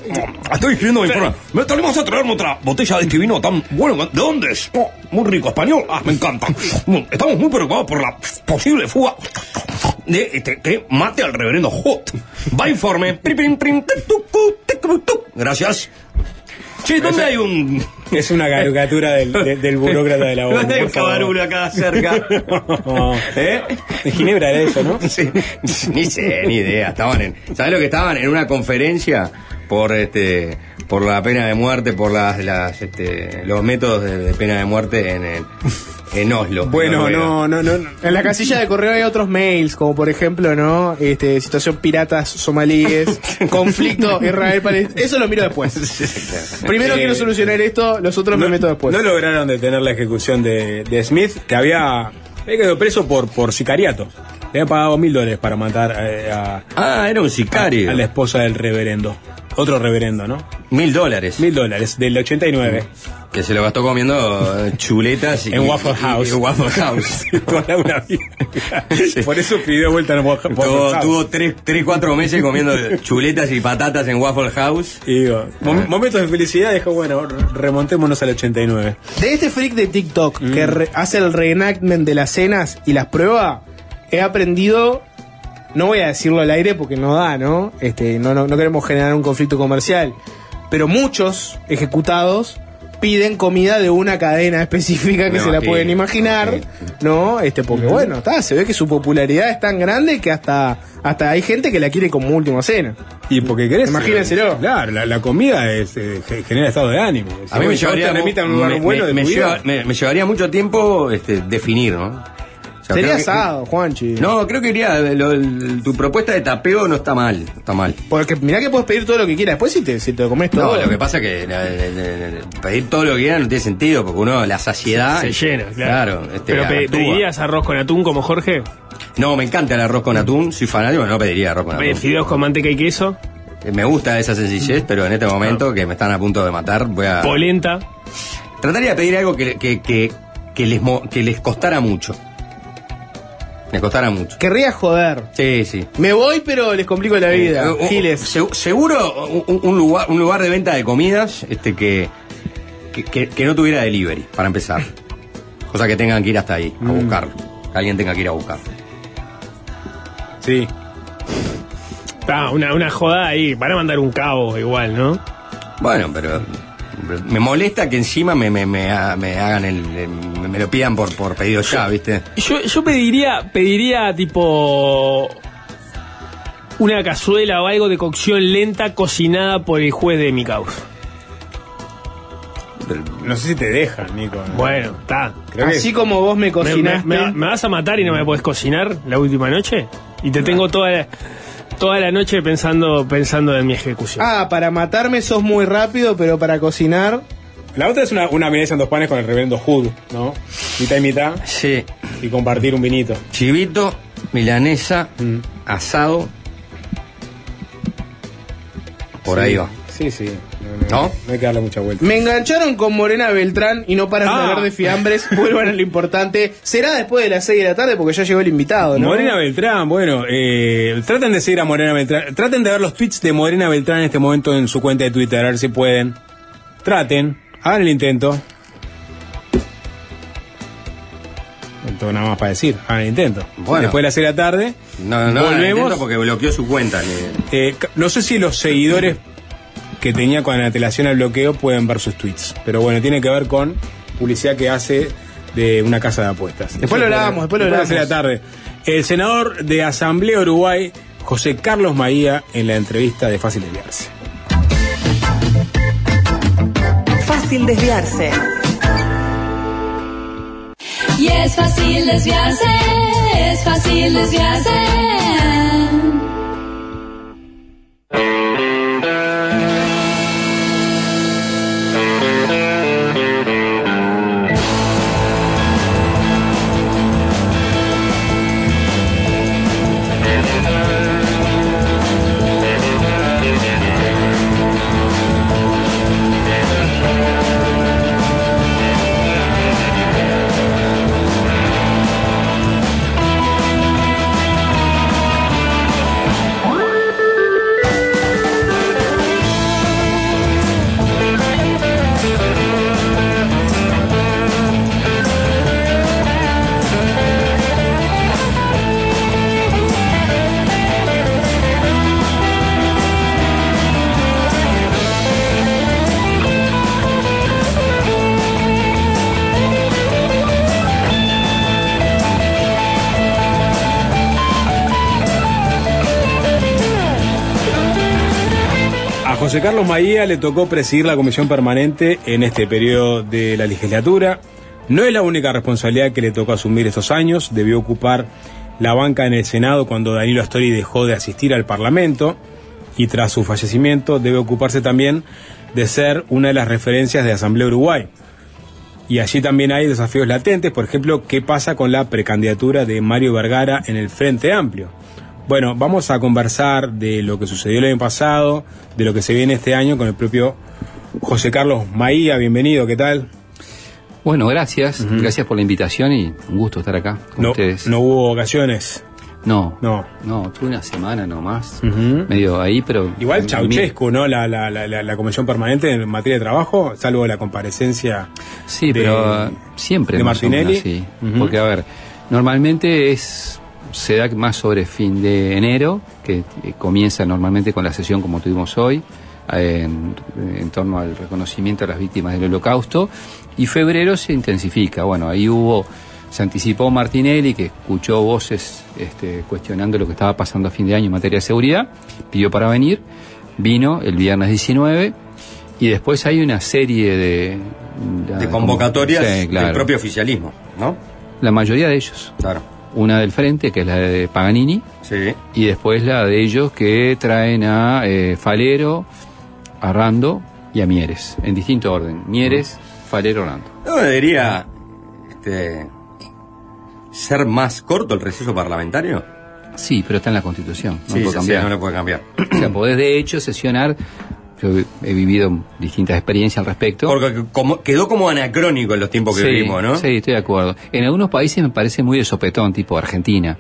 Estoy escribiendo mi informe. ¿Me te animas a traerme otra botella de este vino tan bueno? ¿De dónde es? Oh, muy rico, español. Ah, me encanta. Estamos muy preocupados por la posible fuga de este, que mate al reverendo Hot. Va informe. Gracias. Che, ¿dónde hay un Es una caricatura del, de- del burócrata de la ONU. [laughs] ¿Dónde hay un cabarulo acá cerca? No. [laughs] ¿Eh? De Ginebra era eso, ¿no? [laughs] Sí, ni sé, ni idea. Estaban en, ¿sabes lo que estaban? En una conferencia por este por la pena de muerte, por las, las este, los métodos de, de pena de muerte en, en, en Oslo. Bueno, no, no, no. no. En la casilla de correo hay otros mails, como por ejemplo, ¿no? Este, situación piratas somalíes, [laughs] conflicto Israel-Palestina. Eso lo miro después. Primero Eh, quiero solucionar esto, los otros me meto después. No lograron detener la ejecución de, de Smith, que había, había quedado preso por, por sicariato. Le habían pagado mil dólares para matar eh, a, Ah, era un sicario. a la esposa del reverendo. Otro reverendo, ¿no? Mil dólares. Mil dólares, del 89. Que se lo gastó comiendo eh, chuletas y, [laughs] En Waffle y- House. y- Waffle House. [laughs] Toda una vida. [laughs] Por eso pidió vuelta en Waffle tuvo, House. tuvo tres, tres, cuatro meses comiendo chuletas y patatas en Waffle House. Y digo, mom- momentos de felicidad, dijo, bueno, remontémonos al 89. De este freak de TikTok Mm. que re- hace el reenactment de las cenas y las prueba, he aprendido, no voy a decirlo al aire porque no da, ¿no? Este, no, no, no queremos generar un conflicto comercial, pero muchos ejecutados piden comida de una cadena [laughs] específica que Me se la pueden imaginar. ¿no? Este, porque bueno, está, se ve que su popularidad es tan grande que hasta, hasta hay gente que la quiere como última cena. Y porque querés. Imagínenselo. eh, Claro, la, la comida es, eh, ge- genera estado de ánimo. Si A mí me llevaría, te remitan a un lugar me- bueno me- de me tu vida, lleva- me- me llevaría mucho tiempo este, definir, ¿no? Sea, Sería creo que- asado, Juanchi. No, creo que iría. lo- el- tu propuesta de tapeo no está mal. Está mal. Porque mirá que puedes pedir todo lo que quieras. Después si te, si te comes todo. No, lo que pasa es que la- la- la- la- pedir todo lo que quiera no tiene sentido, porque uno, la saciedad. Se llena, claro. este, Pero pe-. ¿pedirías arroz con atún como Jorge? No, me encanta el arroz con atún. Soy fanático, no pediría arroz con Eh, atún. ¿Fideos con manteca y queso? Eh, Me gusta esa sencillez, pero en este momento que me están a punto de matar, voy a. ¿Polenta? Trataría de pedir algo que, que, que, que les, mo- que les costara mucho. Les costara mucho. Querría joder. Sí, sí. Me voy, pero les complico la vida. Eh, un- Giles. se- seguro un, un lugar, un lugar de venta de comidas este, que, que, que- que no tuviera delivery, para empezar. Cosa que tengan que ir hasta ahí, a Mm. buscarlo. Que alguien tenga que ir a buscar. Sí. Ah, una, una joda ahí. Van a mandar un cabo igual, ¿no? Bueno, pero me molesta que encima me, me, me, ha- me hagan el, me lo pidan por, por pedido ya, ¿viste? Yo, yo pediría, pediría tipo una cazuela o algo de cocción lenta cocinada por el juez de mi causa. No sé si te dejan, Nico. ¿no? Bueno, está. Que- Así como vos me ¿Me, cocinaste. me- me- me vas a matar y no me puedes cocinar la última noche? Y te tengo toda la, toda la noche pensando, pensando en mi ejecución. Ah, para matarme sos muy rápido, pero para cocinar. La otra es una, una milanesa en dos panes con el reverendo Hood, ¿no? Mitad y mitad. Sí. Y compartir un vinito. Chivito, milanesa, asado. Por Sí. ahí va. Sí, sí. No, no, ¿No? no hay que darle mucha vuelta. Me engancharon con Morena Beltrán y no paran de Ah. hablar de fiambres. [laughs] Vuelvan a lo importante. Será después de las 6 de la tarde porque ya llegó el invitado, ¿no? Morena Beltrán, bueno, eh, traten de seguir a Morena Beltrán. Traten de ver los tweets de Morena Beltrán en este momento en su cuenta de Twitter, a ver si pueden. Traten, hagan el intento. No tengo nada más para decir, hagan el intento. Bueno. Después de las 6 de la tarde, No, no, volvemos. porque bloqueó su cuenta. ni- Eh, no sé si los seguidores que tenía con antelación al bloqueo pueden ver sus tweets. Pero bueno, tiene que ver con publicidad que hace de una casa de apuestas. Después lo hablábamos, después lo de la tarde. El senador de Asamblea Uruguay, José Carlos Maía, en la entrevista de Fácil Desviarse. Fácil desviarse. Y es fácil desviarse, es fácil desviarse. José Carlos Maía le tocó presidir la comisión permanente en este periodo de la legislatura. No es la única responsabilidad que le tocó asumir estos años. Debió ocupar la banca en el Senado cuando Danilo Astori dejó de asistir al Parlamento. Y tras su fallecimiento debe ocuparse también de ser una de las referencias de Asamblea Uruguay. Y allí también hay desafíos latentes, por ejemplo, ¿qué pasa con la precandidatura de Mario Vergara en el Frente Amplio? Bueno, vamos a conversar de lo que sucedió el año pasado, de lo que se viene este año con el propio José Carlos Maía. Bienvenido, ¿qué tal? Bueno, gracias. Gracias por la invitación y un gusto estar acá con No, ustedes. no hubo ocasiones. No, No. no, tuve una semana nomás, Ujú. medio ahí, pero... Igual Ceausescu, ¿no? La, la, la, la- comisión permanente en materia de trabajo, salvo la comparecencia. Sí, de- pero uh, siempre de menos Martinelli. así. Ujú. Porque, a ver, normalmente es se da más sobre fin de enero, que eh, comienza normalmente con la sesión como tuvimos hoy, en, en torno al reconocimiento a las víctimas del holocausto, y febrero se intensifica. Bueno, ahí hubo, se anticipó Martinelli, que escuchó voces este, cuestionando lo que estaba pasando a fin de año en materia de seguridad, pidió para venir, vino el viernes 19, y después hay una serie de... De convocatorias Sí, claro. del propio oficialismo, ¿no? La mayoría de ellos. Claro. Una del frente, que es la de Paganini, Sí. y después la de ellos que traen a eh, Falero, a Rando y a Mieres, en distinto orden. Mieres, Falero, Rando. No debería este, ser más corto el receso parlamentario. Sí, pero está en la Constitución, no Sí, puede sí, cambiar. sí, no lo puede cambiar. O sea, podés de hecho sesionar, yo he- vivido distintas experiencias al respecto. Porque como, quedó como anacrónico en los tiempos que sí, vivimos, ¿no? Sí, estoy de acuerdo. En algunos países me parece muy de sopetón, tipo Argentina,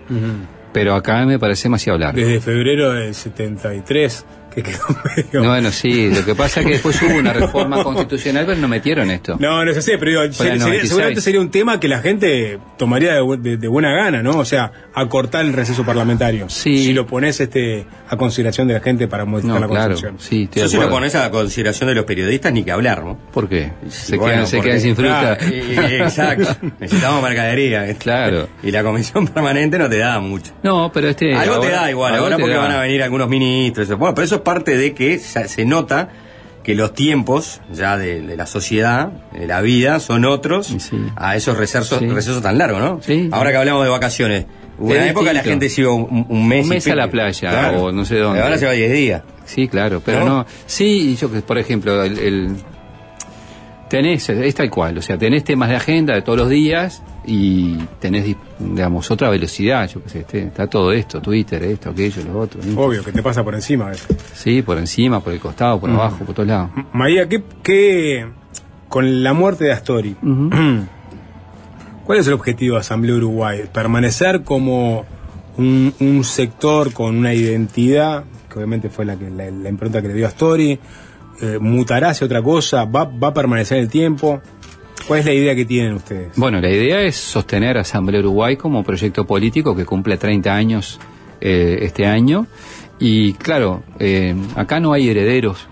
pero acá me parece demasiado largo. Desde febrero del 73 que quedó [laughs] medio... No, bueno, sí, lo que pasa es que después hubo una reforma [laughs] constitucional, pero no metieron esto. No, no es así, pero digo, Fue en el sería- 96. seguramente sería un tema que la gente tomaría de, bu- de- de buena gana, ¿no? O sea, acortar el receso parlamentario. Si lo pones este a consideración de la gente para modificar la Constitución. sí, Yo si lo pones a consideración de los periodistas, ni que hablar, ¿no? ¿Por qué? Se, bueno, quedan, se porque- quedan sin fruta. Claro, y- y- exacto. [laughs] Necesitamos mercadería. Claro. Y la comisión permanente no te da mucho. No, pero este. algo te ahora- da igual, ahora te porque van a venir algunos ministros. eso. Bueno, pero eso es parte de que se, nota que los tiempos ya de, de la sociedad, de la vida, son otros a esos recesos, Sí. recesos tan largos, ¿no? Sí. Ahora que hablamos de vacaciones. Hubo una época la gente se iba un, un mes. un mes y a la playa Claro. o no sé dónde. Ahora se va 10 días. Sí, claro, pero ¿No? no. Sí, yo que, por ejemplo, el, el- tenés, es tal cual, o sea, tenés temas de agenda de todos los días y tenés, di- digamos, otra velocidad, yo qué sé, este- está todo esto, Twitter, esto, aquello, lo otro. ¿no? Obvio, que te pasa por encima. a. Sí, por encima, por el costado, por abajo, por todos lados. María, ¿qué, qué con la muerte de Astori? [clears throat] ¿Cuál es el objetivo de Asamblea Uruguay? ¿Permanecer como un, un sector con una identidad, que obviamente fue la, que, la, la impronta que le dio Astori? Eh, ¿Mutará hacia otra cosa? ¿Va, ¿Va a permanecer en el tiempo? ¿Cuál es la idea que tienen ustedes? Bueno, la idea es sostener Asamblea Uruguay como proyecto político que cumple 30 años eh, este año. Y claro, eh, acá no hay herederos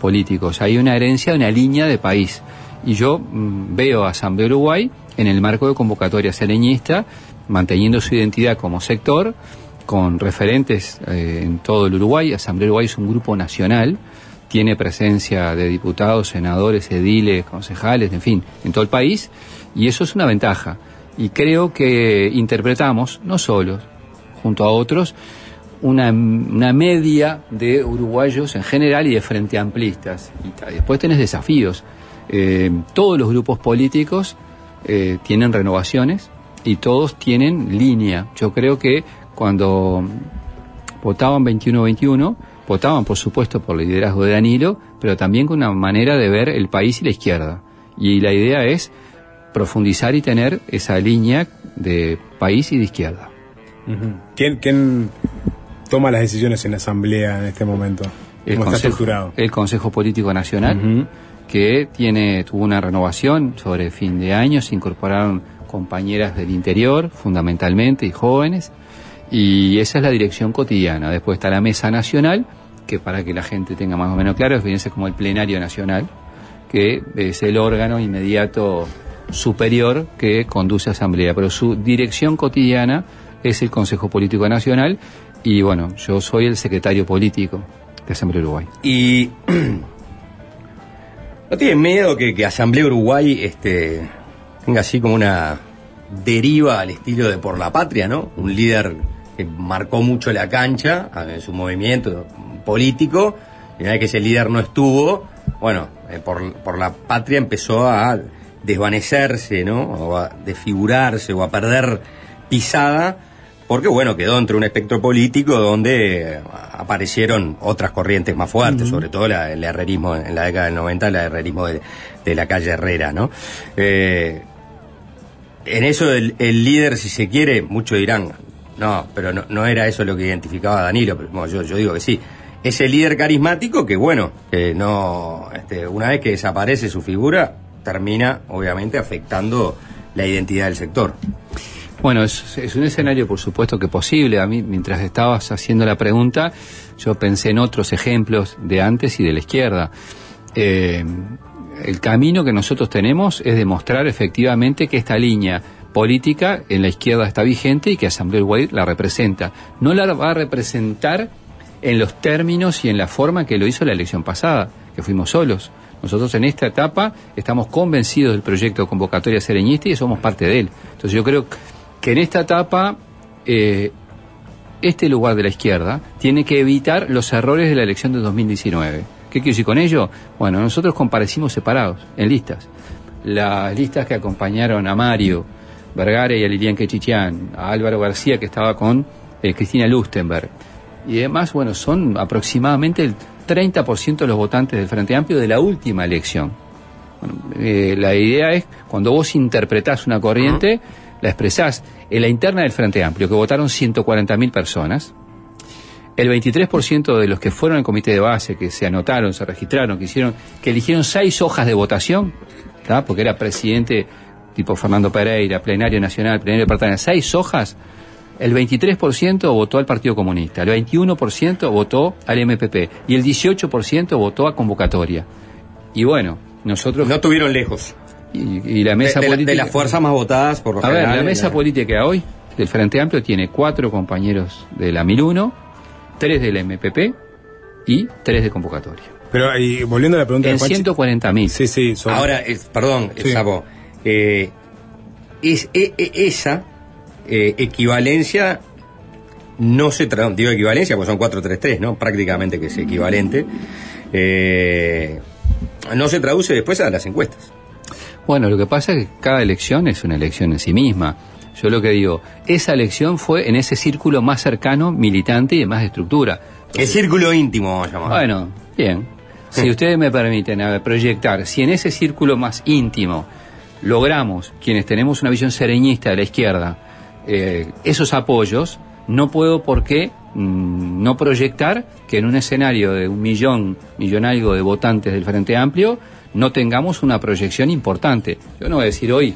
políticos, hay una herencia, una línea de país. Y yo mm, veo a Asamblea Uruguay en el marco de convocatoria sereñista, manteniendo su identidad como sector, con referentes eh, en todo el Uruguay. Asamblea Uruguay es un grupo nacional, tiene presencia de diputados, senadores, ediles, concejales, en fin, en todo el país, y eso es una ventaja. Y creo que interpretamos, no solos, junto a otros, una, una media de uruguayos en general y de frente amplistas. Y después tenés desafíos. Eh, todos los grupos políticos eh, tienen renovaciones y todos tienen línea. Yo creo que cuando votaban 21-21, votaban por supuesto por el liderazgo de Danilo, pero también con una manera de ver el país y la izquierda. Y la idea es profundizar y tener esa línea de país y de izquierda. ¿Quién, quién toma las decisiones en la Asamblea en este momento? el ¿Cómo está Consejo, estructurado? el Consejo Político Nacional, que tiene, tuvo una renovación sobre fin de año, se incorporaron compañeras del interior, fundamentalmente, y jóvenes, y esa es la dirección cotidiana. Después está la Mesa Nacional, que para que la gente tenga más o menos claro, ser como el Plenario Nacional, que es el órgano inmediato superior que conduce a Asamblea, pero su dirección cotidiana es el Consejo Político Nacional, y bueno, yo soy el secretario político de Asamblea Uruguay. Y [clears throat] ¿No tienen miedo que, que Asamblea Uruguay este, tenga así como una deriva al estilo de Por la Patria, ¿no? Un líder que marcó mucho la cancha en su movimiento político, y una vez que ese líder no estuvo, bueno, eh, por, por la Patria empezó a desvanecerse, ¿no? O a desfigurarse o a perder pisada, porque bueno, quedó entre un espectro político donde eh, aparecieron otras corrientes más fuertes, sobre todo la- el herrerismo en la década del 90, el herrerismo de, de la calle Herrera, ¿no? Eh, en eso el, el líder, si se quiere, muchos dirán, no, pero no, no era eso lo que identificaba Danilo, pero bueno, yo, digo que sí. Ese líder carismático que, bueno, no, este, una vez que desaparece su figura, termina, obviamente, afectando la identidad del sector. Bueno, es, es un escenario, por supuesto, que posible. A mí, mientras estabas haciendo la pregunta, yo pensé en otros ejemplos de antes y de la izquierda. Eh, el camino que nosotros tenemos es demostrar efectivamente que esta línea política en la izquierda está vigente y que Asamblea Uruguay la representa. No la va a representar en los términos y en la forma que lo hizo la elección pasada, que fuimos solos. Nosotros en esta etapa estamos convencidos del proyecto convocatoria sereñista y somos parte de él. Entonces yo creo que en esta etapa eh, este lugar de la izquierda tiene que evitar los errores de la elección de 2019. ¿Qué quiero decir con ello? Bueno, nosotros comparecimos separados, en listas. Las listas que acompañaron a Mario Vergara y a Lilian Quechichián, a Álvaro García que estaba con eh, Cristina Lustenberg. Y además, bueno, son aproximadamente el 30% de los votantes del Frente Amplio de la última elección. Bueno, eh, la idea es, cuando vos interpretás una corriente, la expresás. En la interna del Frente Amplio, que votaron 140.000 personas, el 23% de los que fueron al comité de base, que se anotaron, se registraron, que hicieron, que eligieron seis hojas de votación, ¿tá? porque era presidente tipo Fernando Pereira, plenario nacional, plenario departamental, seis hojas, el 23% votó al Partido Comunista, el 21% votó al MPP y el 18% votó a convocatoria. Y bueno, nosotros... No tuvieron lejos. Y, y la mesa de, de la- política... de las fuerzas más votadas por lo A ver, la mesa la- política hoy del Frente Amplio tiene cuatro compañeros de la 1001, tres del MPP y tres de convocatoria. Pero y volviendo a la pregunta En de Juanchi- 140 mil. Sí, sí. son- Ahora, es- perdón, Sí. Sapo, eh, es, e- e- esa eh, equivalencia no se traduce, digo equivalencia, porque son 433, ¿no? Prácticamente que es equivalente. eh, no se traduce después a las encuestas. Bueno, lo que pasa es que cada elección es una elección en sí misma. Yo lo que digo, esa elección fue en ese círculo más cercano, militante y de más estructura. El círculo íntimo, vamos a llamar. Bueno, bien. Si ustedes me permiten a ver, proyectar, si en ese círculo más íntimo logramos, quienes tenemos una visión sereñista de la izquierda, eh, esos apoyos, no puedo por qué mm, no proyectar que en un escenario de un millón, millón algo de votantes del Frente Amplio, no tengamos una proyección importante. Yo no voy a decir hoy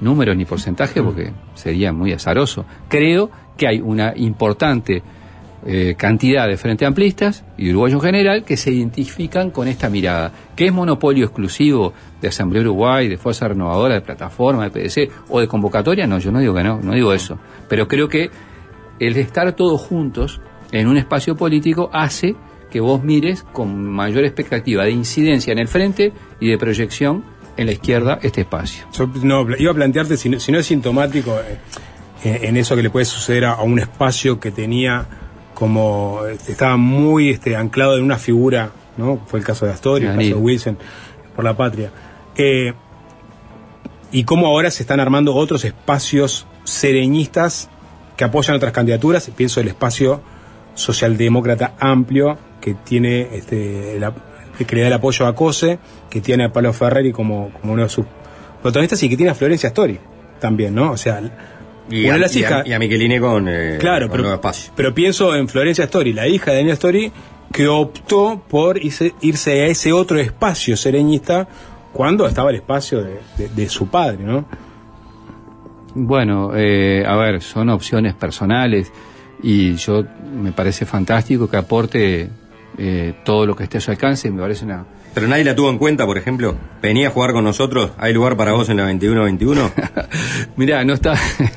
números ni porcentaje porque sería muy azaroso. Creo que hay una importante eh, cantidad de frente amplistas y uruguayos en general que se identifican con esta mirada, que es monopolio exclusivo de Asamblea Uruguay, de Fuerza Renovadora, de Plataforma, de PDC o de convocatoria, no, yo no digo que no, no digo eso, pero creo que el estar todos juntos en un espacio político hace que vos mires con mayor expectativa de incidencia en el frente y de proyección en la izquierda este espacio. No, iba a plantearte si no, si no es sintomático eh, en, eso que le puede suceder a un espacio que tenía como este, estaba muy este, anclado en una figura, ¿no? Fue el caso de Astoria, el caso de Wilson por la patria. Eh, y cómo ahora se están armando otros espacios sereñistas que apoyan otras candidaturas. Pienso el espacio socialdemócrata amplio que tiene este, la- que le da el apoyo a COSE, que tiene a Pablo Ferreri como, como uno de sus protagonistas y que tiene a Florencia Story también, ¿no? O sea, Y una a, de las y a- hijas- y a Micheline con, eh, Claro, con Nuevo pero, Espacio. pero pienso en Florencia Story, la hija de Daniel Story, que optó por irse, irse a ese otro espacio sereñista cuando estaba el espacio de, de- de su padre, ¿no? Bueno, eh, a ver, son opciones personales y yo me parece fantástico que aporte eh, todo lo que esté a su alcance, me parece una... Pero nadie la tuvo en cuenta, por ejemplo. Venía a jugar con nosotros. ¿Hay lugar para vos en la 21-21? [laughs] Mirá, no está...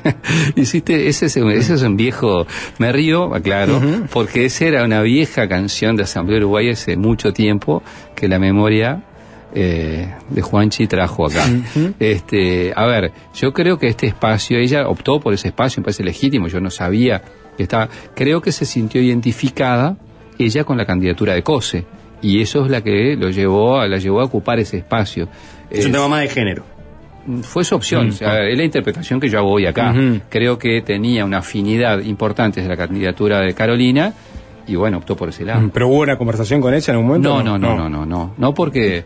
[laughs] Hiciste, ese es, un, ese es un viejo... Me río, aclaro, porque esa era una vieja canción de Asamblea Uruguaya hace mucho tiempo que la memoria eh, de Juanchi trajo acá. este, a ver, yo creo que este espacio, ella optó por ese espacio, me parece legítimo, yo no sabía que estaba... Creo que se sintió identificada ella con la candidatura de COSE. Y eso es la que lo llevó a, la llevó a ocupar ese espacio. es un tema más de género. fue su opción, Mm, o sea, es la interpretación que yo hago hoy acá. Creo que tenía una afinidad importante de la candidatura de Carolina y bueno, optó por ese lado. Pero hubo una conversación con ella en un momento. No, no, no, no, no, no, no porque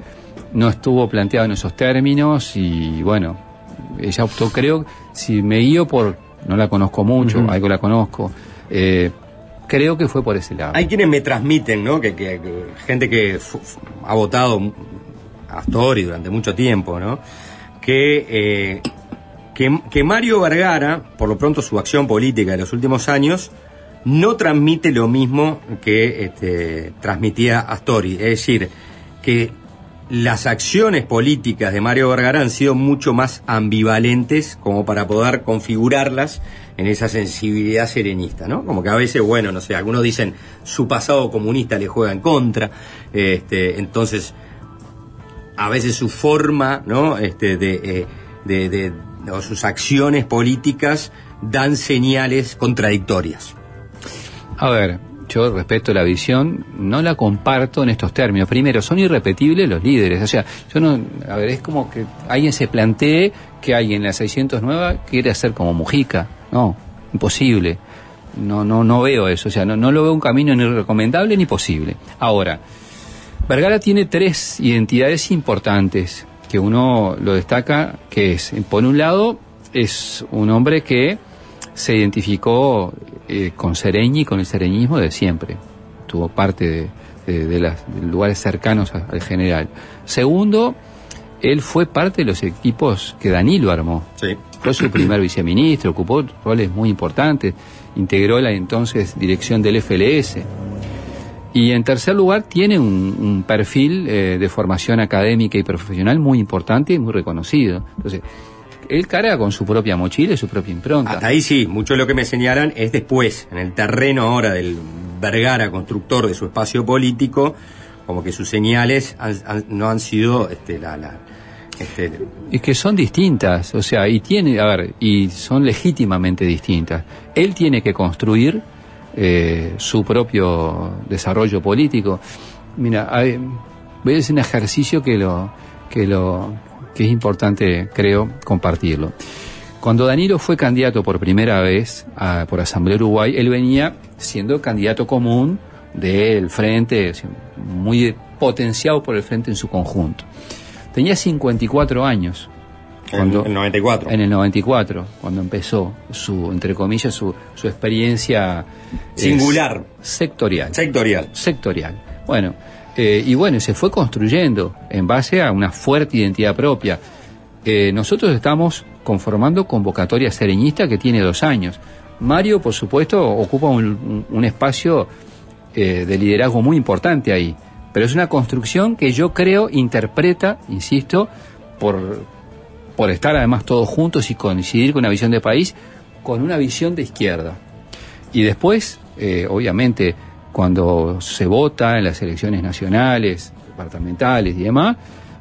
no estuvo planteado en esos términos y bueno, ella optó, creo, si me guío por, no la conozco mucho, algo la conozco, eh, creo que fue por ese lado. Hay quienes me transmiten, ¿no? Que, gente que ha votado a Astori durante mucho tiempo, ¿no? Que, eh, que, que Mario Vergara, por lo pronto su acción política de los últimos años, no transmite lo mismo que este, transmitía Astori. Es decir, que las acciones políticas de Mario Vergara han sido mucho más ambivalentes como para poder configurarlas en esa sensibilidad serenista, ¿no? Como que a veces, bueno, no sé, algunos dicen su pasado comunista le juega en contra, este, entonces a veces su forma, ¿no? Este, de, eh, de, de- o sus acciones políticas dan señales contradictorias. A ver, yo respeto la visión, no la comparto en estos términos. Primero, son irrepetibles los líderes. O sea, yo no. A ver, es como que alguien se plantee que alguien en la 609 quiere hacer como Mujica. No, imposible. No, no, no veo eso. O sea, no, no lo veo un camino ni recomendable ni posible. Ahora, Vergara tiene tres identidades importantes que uno lo destaca, que es, por un lado, es un hombre que se identificó eh, con Sereñi, con el sereñismo de siempre. Tuvo parte de, de- de las- de lugares cercanos a- al general. Segundo, él fue parte de los equipos que Danilo armó. Fue su primer viceministro, ocupó roles muy importantes, integró la entonces dirección del FLS. Y en tercer lugar, tiene un, un perfil eh, de formación académica y profesional muy importante y muy reconocido. Entonces, él carga con su propia mochila y su propia impronta. Hasta ahí sí, mucho de lo que me señalan es después, en el terreno ahora del Vergara, constructor de su espacio político, como que sus señales han- han- no han sido este, la, la- este, Es que son distintas, o sea, y tiene, a ver, y son legítimamente distintas. Él tiene que construir eh, su propio desarrollo político. Mira, hay- voy a hacer un ejercicio que lo, que lo, que es importante, creo, compartirlo. Cuando Danilo fue candidato por primera vez a- por Asamblea Uruguay, él venía siendo candidato común del Frente, muy potenciado por el Frente en su conjunto. Tenía 54 años. En el 94. En el 94, cuando empezó su, entre comillas, su, su experiencia Singular. sectorial. Sectorial. Sectorial. Bueno, eh, y bueno, se fue construyendo en base a una fuerte identidad propia. Eh, nosotros estamos conformando convocatoria sereñista que tiene dos años. Mario, por supuesto, ocupa un, espacio eh, de liderazgo muy importante ahí, pero es una construcción que yo creo interpreta, insisto, por, por estar además todos juntos y coincidir con una visión de país, con una visión de izquierda. Y después, obviamente, cuando se vota en las elecciones nacionales, departamentales y demás,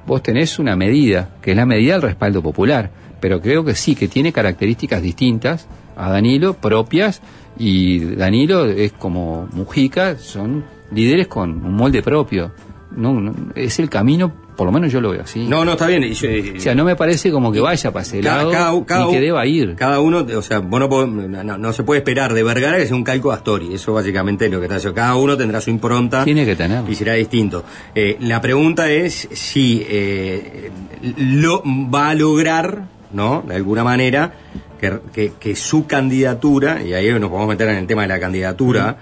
vos tenés una medida, que es la medida del respaldo popular. Pero creo que sí, que tiene características distintas a Danilo, propias, y Danilo es como Mujica, son líderes con un molde propio. No, no, es el camino, por lo menos yo lo veo así. No, no, está bien. y yo- O sea, no me parece como que vaya para ese Cada- lado cada- cada ni que deba ir. Cada uno, o sea, vos no, no, no- no se puede esperar de Vergara que sea un calco de Astori. Eso básicamente es lo que está haciendo. Cada uno tendrá su impronta. Tiene que tener. Y será distinto. Eh, la pregunta es si eh, lo va a lograr, ¿no? De alguna manera, que, que- que su candidatura, y ahí nos podemos meter en el tema de la candidatura,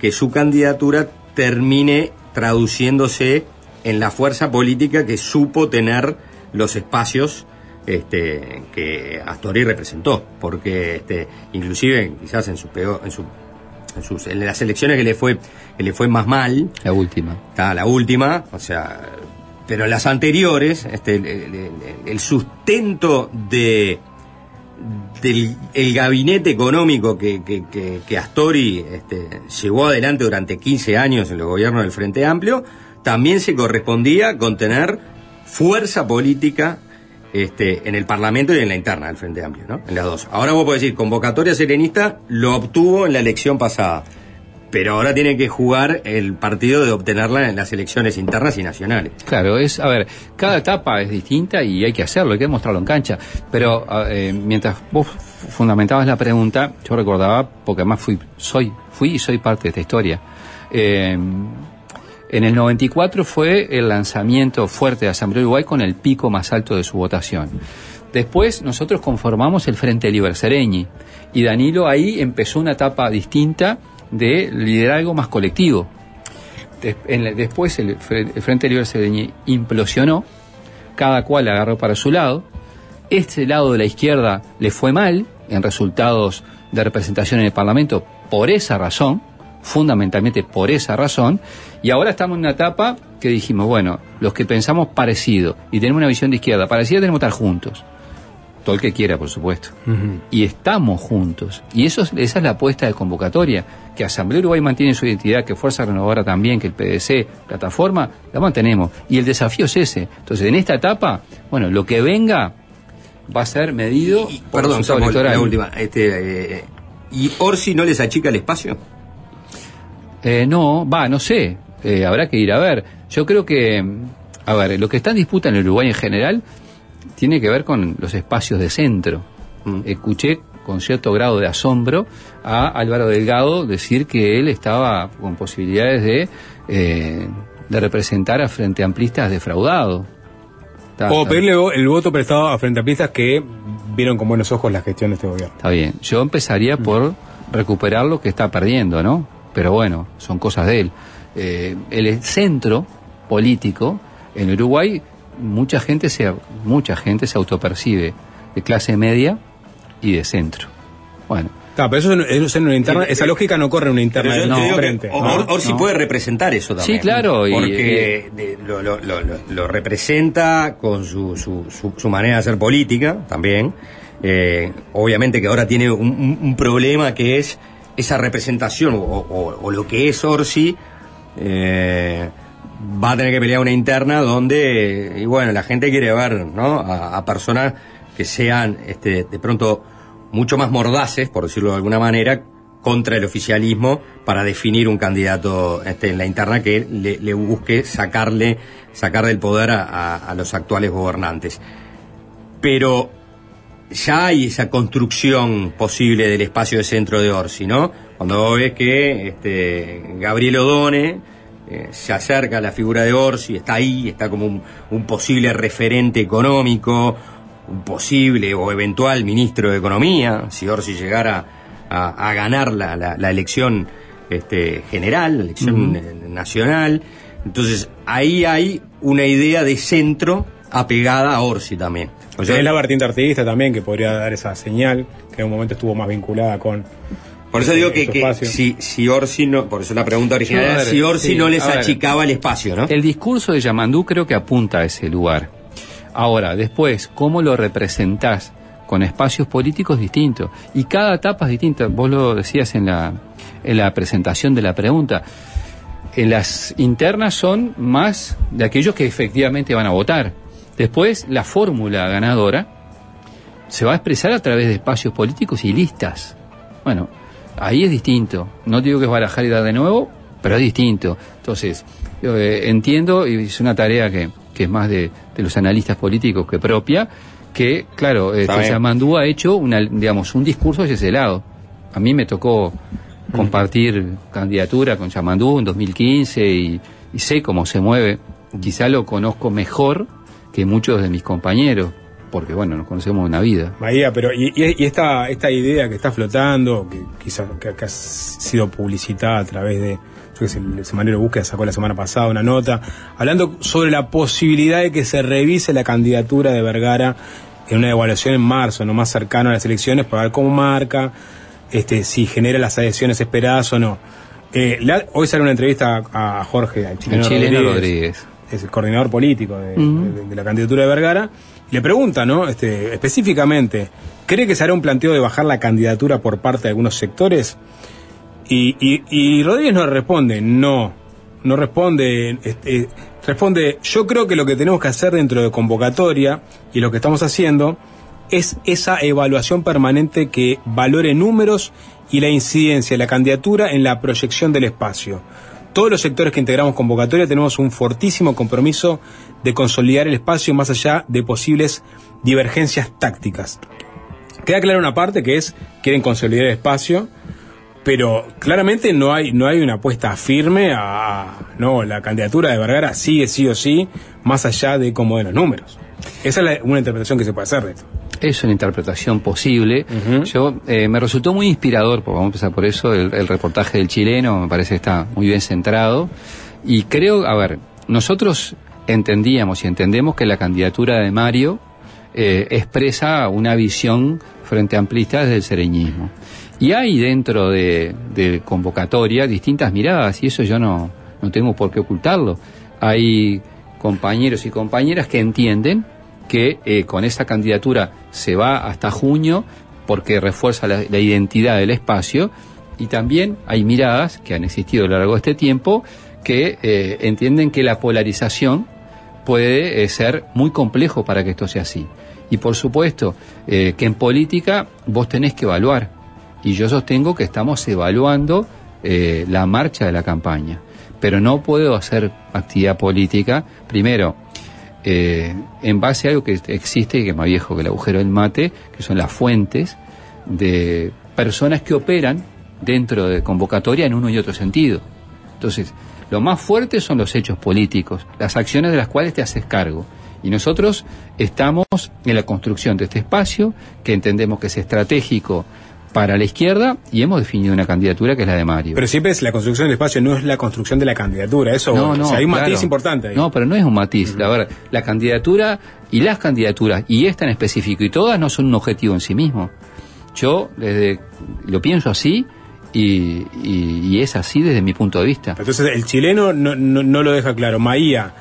que su candidatura termine traduciéndose en la fuerza política que supo tener los espacios este, que Astori representó, porque este, inclusive quizás en su peor, en su en, sus, en las elecciones que le fue que le fue más mal, La última. está la última, o sea, pero las anteriores, este, el, el- el sustento de del el gabinete económico que, que, que- que Astori este, llevó adelante durante 15 años en el gobierno del Frente Amplio, también se correspondía con tener fuerza política este, en el Parlamento y en la interna del Frente Amplio, ¿no? En las dos. Ahora vos podés decir, convocatoria serenista lo obtuvo en la elección pasada, pero ahora tiene que jugar el partido de obtenerla en las elecciones internas y nacionales. Claro, es, a ver, cada etapa es distinta y hay que hacerlo, hay que demostrarlo en cancha. Pero eh, mientras vos fundamentabas la pregunta, yo recordaba, porque además fui, soy, fui y soy parte de esta historia. Eh, en el 94 fue el lanzamiento fuerte de Asamblea Uruguay con el pico más alto de su votación. Después nosotros conformamos el Frente Liber Sereñi y Danilo ahí empezó una etapa distinta de liderazgo más colectivo. Después el, Fre- el Frente Libre Sereñi implosionó, cada cual agarró para su lado. Este lado de la izquierda le fue mal en resultados de representación en el Parlamento por esa razón, fundamentalmente por esa razón, y ahora estamos en una etapa que dijimos, bueno, los que pensamos parecido y tenemos una visión de izquierda parecida tenemos que estar juntos. Todo el que quiera, por supuesto y estamos juntos. Y eso es- esa es la apuesta de convocatoria, que Asamblea Uruguay mantiene su identidad, que Fuerza Renovadora también, que el PDC, plataforma, la mantenemos. Y el desafío es ese. Entonces, en esta etapa, bueno, lo que venga va a ser medido por Perdón, el resultado Samuel, electoral. la última. Este, eh, ¿Y Orsi no les achica el espacio? Eh, no, va, no sé. Eh, habrá que ir a ver. Yo creo que, mm, a ver, lo que está en disputa en el Uruguay en general tiene que ver con los espacios de centro. Escuché con cierto grado de asombro a Álvaro Delgado decir que él estaba con posibilidades de, eh, de representar a Frente Amplistas defraudado. Está- O está- pedirle el voto prestado a Frente Amplistas que vieron con buenos ojos la gestión de este gobierno. Está bien. Yo empezaría por recuperar lo que está perdiendo, ¿no? Pero bueno, son cosas de él. Eh, el centro político en Uruguay, mucha gente se mucha gente se autopercibe de clase media y de centro. Bueno, Claro, pero eso, es- eso es en una interna, esa lógica no corre en una interna yo no. Orsi No. puede representar eso también. Sí, claro, y- Porque de- lo, lo- lo- lo- lo representa con su, su, su- su manera de hacer política también. Eh, obviamente que ahora tiene un problema que es esa representación o, lo que es Orsi. eh, va a tener que pelear una interna donde, y bueno, la gente quiere ver ¿no? a, personas que sean este, de pronto mucho más mordaces, por decirlo de alguna manera, contra el oficialismo para definir un candidato este, en la interna que le, busque sacarle, sacar del poder a los actuales gobernantes. Pero ya hay esa construcción posible del espacio de centro de Orsi, ¿no? Cuando vos ves que este, Gabriel Odone eh, se acerca a la figura de Orsi, está ahí, está como un, un posible referente económico, un posible o eventual ministro de Economía, si Orsi llegara a, a ganar la, la- la elección este, general, la elección nacional. Entonces, ahí hay una idea de centro apegada a Orsi también. O sea, es la vertiente artista también que podría dar esa señal, que en un momento estuvo más vinculada con. Por eso digo eh, que, si, si Orsi no, por eso la pregunta original era ver, si Orsi sí, no les achicaba el espacio, ¿no? El discurso de Yamandú creo que apunta a ese lugar. Ahora, después, ¿cómo lo representás con espacios políticos distintos? Y cada etapa es distinta. Vos lo decías en la, en la presentación de la pregunta. En las internas son más de aquellos que efectivamente van a votar. Después, la fórmula ganadora se va a expresar a través de espacios políticos y listas. Bueno, ahí es distinto. No digo que es barajar y dar de nuevo, pero es distinto. Entonces, yo, eh, entiendo, y es una tarea que, que es más de, de los analistas políticos que propia, que, claro, eh, Está bien. Yamandú ha hecho una, digamos, un discurso hacia ese lado. A mí me tocó compartir candidatura con Yamandú en 2015 y, y sé cómo se mueve. Quizá lo conozco mejor que muchos de mis compañeros, porque, bueno, nos conocemos una vida. María, pero y, esta, esta idea que está flotando, que quizás que, que ha sido publicitada a través de, yo que sé, el semanario Búsqueda sacó la semana pasada una nota, hablando sobre la posibilidad de que se revise la candidatura de Vergara en una evaluación en marzo, no más cercano a las elecciones, para ver cómo marca, este, si genera las adhesiones esperadas o no. Eh, la- hoy sale una entrevista a, a Jorge, al chileno, El chileno Rodríguez, Rodríguez. Es el coordinador político de, Ujú. de- de la candidatura de Vergara, le pregunta, ¿no? Este, específicamente, ¿cree que se hará un planteo de bajar la candidatura por parte de algunos sectores? Y, y, y Rodríguez no responde, no, no responde, este, responde, yo creo que lo que tenemos que hacer dentro de convocatoria y lo que estamos haciendo es esa evaluación permanente que valore números y la incidencia de la candidatura en la proyección del espacio. Todos los sectores que integramos convocatoria tenemos un fortísimo compromiso de consolidar el espacio más allá de posibles divergencias tácticas. Queda clara una parte que es quieren consolidar el espacio, pero claramente no hay no hay una apuesta firme a, no la candidatura de Vergara sigue sí o sí más allá de cómo de los números. Esa es una interpretación que se puede hacer de esto. Es una interpretación posible. Yo eh, me resultó muy inspirador, porque vamos a empezar por eso, el, el reportaje del chileno, me parece que está muy bien centrado. Y creo, a ver, nosotros entendíamos y entendemos que la candidatura de Mario eh, expresa una visión frente amplista desde el sereñismo. Y hay dentro de, de convocatoria distintas miradas, y eso yo no, no tengo por qué ocultarlo. Hay compañeros y compañeras que entienden que eh, con esta candidatura se va hasta junio porque refuerza la, identidad del espacio y también hay miradas que han existido a lo largo de este tiempo que eh, entienden que la polarización puede eh, ser muy complejo para que esto sea así. Y por supuesto que en política vos tenés que evaluar. Y yo sostengo que estamos evaluando la marcha de la campaña. Pero no puedo hacer actividad política, primero, eh, en base a algo que existe y que es más viejo que el agujero del mate, que son las fuentes de personas que operan dentro de convocatoria en uno y otro sentido. Entonces, Lo más fuerte son los hechos políticos, las acciones de las cuales te haces cargo. Y nosotros estamos en la construcción de este espacio, que entendemos que es estratégico para la izquierda, y hemos definido una candidatura que es la de Mario. Pero siempre es la construcción del espacio, no es la construcción de la candidatura. Eso, No, no, o sea, hay un claro. matiz importante ahí. No, pero no es un matiz. La verdad, la candidatura y las candidaturas, y esta en específico, y todas no son un objetivo en sí mismo. Yo desde lo pienso así y, y- y es así desde mi punto de vista. Entonces el chileno no, no, no lo deja claro. Maía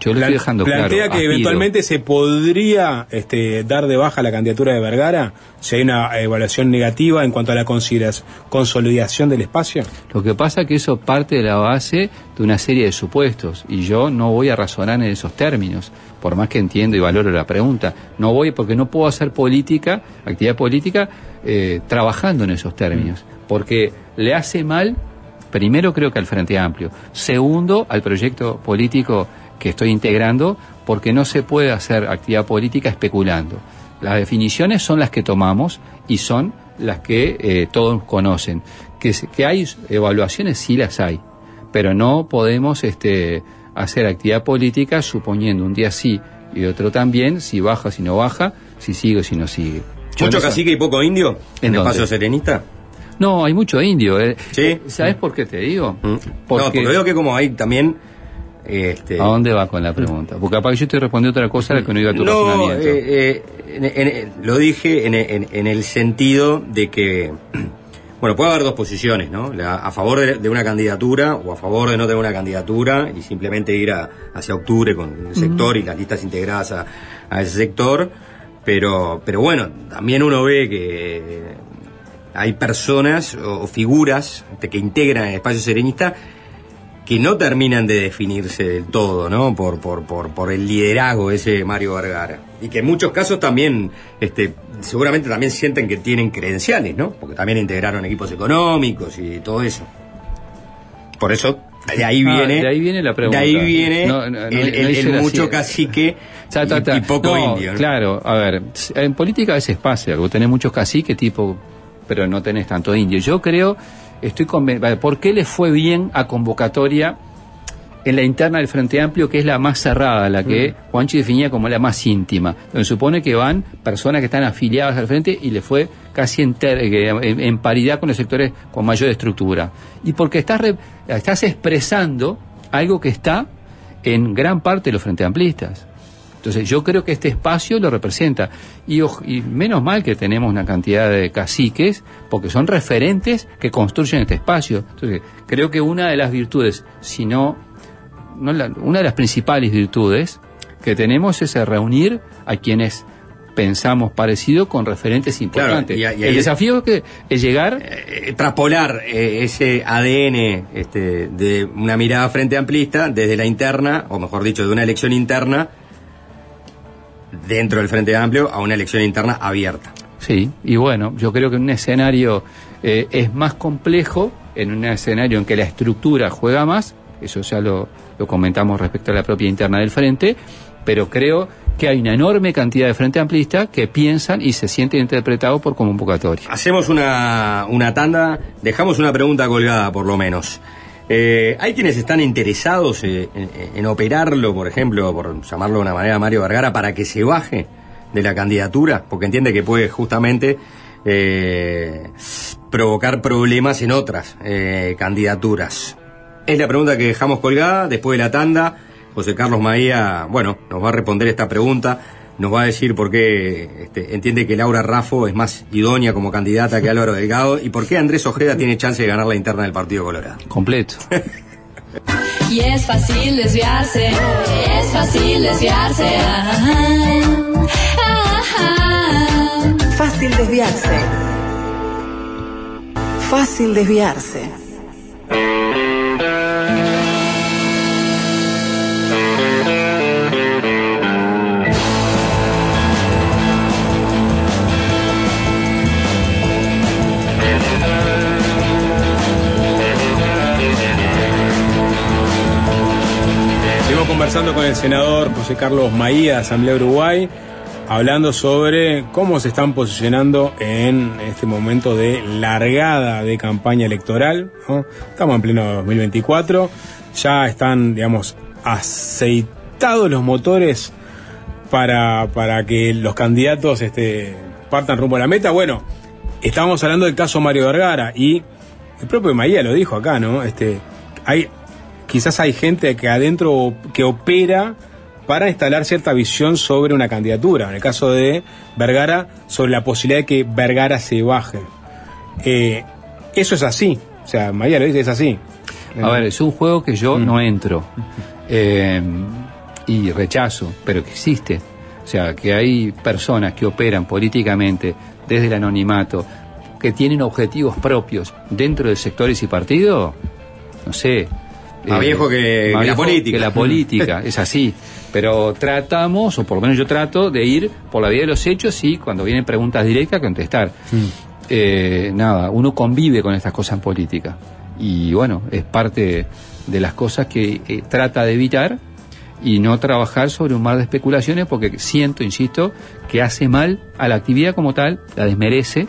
Yo lo estoy dejando plantea claro, que aspiro. eventualmente se podría este, dar de baja la candidatura de Vergara si hay una evaluación negativa en cuanto a la consolidación del espacio. Lo que pasa es que eso parte de la base de una serie de supuestos y yo no voy a razonar en esos términos, por más que entiendo y valoro la pregunta. No voy porque no puedo hacer política, actividad política, eh, trabajando en esos términos, porque le hace mal, primero creo que al Frente Amplio, segundo al proyecto político que estoy integrando, porque no se puede hacer actividad política especulando. Las definiciones son las que tomamos y son las que eh, todos conocen. Que, que hay evaluaciones, sí las hay, pero no podemos este, hacer actividad política suponiendo un día sí y otro también, si baja, si no baja, si sigue, si no sigue. ¿Mucho eso- cacique y poco indio? ¿En, ¿En el espacio serenista? No, hay mucho indio. eh. Sí. ¿Sabes por qué te digo? No, porque veo que como hay también... Este, ¿A dónde va con la pregunta? Porque capaz que yo estoy respondiendo otra cosa a la que no diga tu No, razonamiento. eh, eh, en- en- lo dije en, en- en el sentido de que, [clears throat] bueno, puede haber dos posiciones, ¿no? La- a favor de, de una candidatura o a favor de no tener una candidatura y simplemente ir a- hacia octubre con el sector y las listas integradas a, a ese sector. Pero, pero bueno, también uno ve que hay personas o, o figuras de- que integran el espacio serenista que no terminan de definirse del todo, ¿no? Por, por, por, por el liderazgo de ese Mario Vergara. Y que en muchos casos también, este, seguramente también sienten que tienen credenciales, ¿no? Porque también integraron equipos económicos y todo eso. Por eso, de ahí [laughs] Ah, viene. de ahí viene la pregunta. De ahí viene No, no, no, el, mucho cacique Ta, ta, y- ta. Y, poco indio. ¿no? Claro, a ver, en política a veces pasa, vos tenés muchos caciques tipo, pero no tenés tanto indio. Yo creo, estoy convencido, ¿por qué le fue bien a convocatoria en la interna del Frente Amplio, que es la más cerrada, la que Juanchi definía como la más íntima, donde supone que van personas que están afiliadas al Frente y le fue casi en, ter- que, en- en paridad con los sectores con mayor estructura. Y porque estás, re- estás expresando algo que está en gran parte de los Frente Amplistas. Entonces yo creo que este espacio lo representa. Y, y menos mal que tenemos una cantidad de caciques, porque son referentes que construyen este espacio. Entonces creo que una de las virtudes, si no, no la- una de las principales virtudes que tenemos es el reunir a quienes pensamos parecido con referentes importantes. y a- y el desafío que es llegar eh, traspolar eh, ese ADN este, de una mirada frente amplista desde la interna, o mejor dicho, de una elección interna dentro del Frente Amplio a una elección interna abierta. Sí, y bueno, yo creo que en un escenario eh, es más complejo, en un escenario en que la estructura juega más, eso ya lo, lo comentamos respecto a la propia interna del frente, pero creo que hay una enorme cantidad de frente amplista que piensan y se sienten interpretados por convocatoria. Hacemos una, una tanda, dejamos una pregunta colgada por lo menos. Eh, hay quienes están interesados eh, en, operarlo, por ejemplo, por llamarlo de una manera, Mario Vergara, para que se baje de la candidatura, porque entiende que puede justamente eh, provocar problemas en otras eh, candidaturas. Es la pregunta que dejamos colgada después de la tanda. José Carlos Maía, bueno, nos va a responder esta pregunta, nos va a decir por qué este, entiende que Laura Raffo es más idónea como candidata que Álvaro Delgado y por qué Andrés Ojeda tiene chance de ganar la interna del Partido Colorado. Completo. [laughs] Y es fácil desviarse, es fácil desviarse. ah, ah, ah. Fácil desviarse. Fácil desviarse. Conversando con el senador José Carlos Maía, de Asamblea Uruguay, hablando sobre cómo se están posicionando en este momento de largada de campaña electoral. Estamos en pleno 2024. ya están, digamos, aceitados los motores para, para que los candidatos este, partan rumbo a la meta. Bueno, estábamos hablando del caso Mario Vergara y el propio Maía lo dijo acá, ¿no? Este, hay, quizás hay gente que adentro que opera para instalar cierta visión sobre una candidatura. En el caso de Vergara, sobre la posibilidad de que Vergara se baje. Eh, eso es así. O sea, María lo dice, es así. A ver, es un juego que yo no entro eh, y rechazo, pero que existe. O sea, que hay personas que operan políticamente desde el anonimato, que tienen objetivos propios dentro de sectores y partidos, no sé. Más viejo que- más que la política. que la política, [laughs] es así. Pero tratamos, o por lo menos yo trato, de ir por la vía de los hechos y cuando vienen preguntas directas, contestar. Eh, nada, uno convive con estas cosas en política. Y bueno, es parte de las cosas que eh, trata de evitar y no trabajar sobre un mar de especulaciones porque siento, insisto, que hace mal a la actividad como tal, la desmerece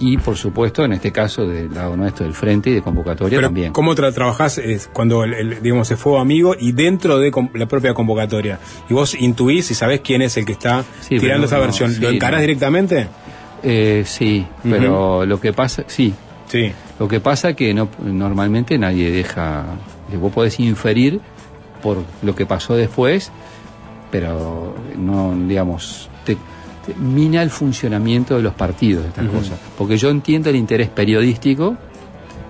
y por supuesto en este caso del lado nuestro del frente y de convocatoria Pero, también. ¿Cómo tra- trabajás es cuando, el, el, digamos, se fue amigo y dentro de la propia convocatoria? Y vos intuís y sabés quién es el que está Sí, tirando esa no, versión. sí, ¿Lo encarás no. directamente? Eh, sí, pero lo que pasa, sí. Sí. Lo que pasa que no, normalmente nadie deja, que vos podés inferir por lo que pasó después, pero no, digamos, te mina el funcionamiento de los partidos, estas Ujú. cosas. Porque yo entiendo el interés periodístico,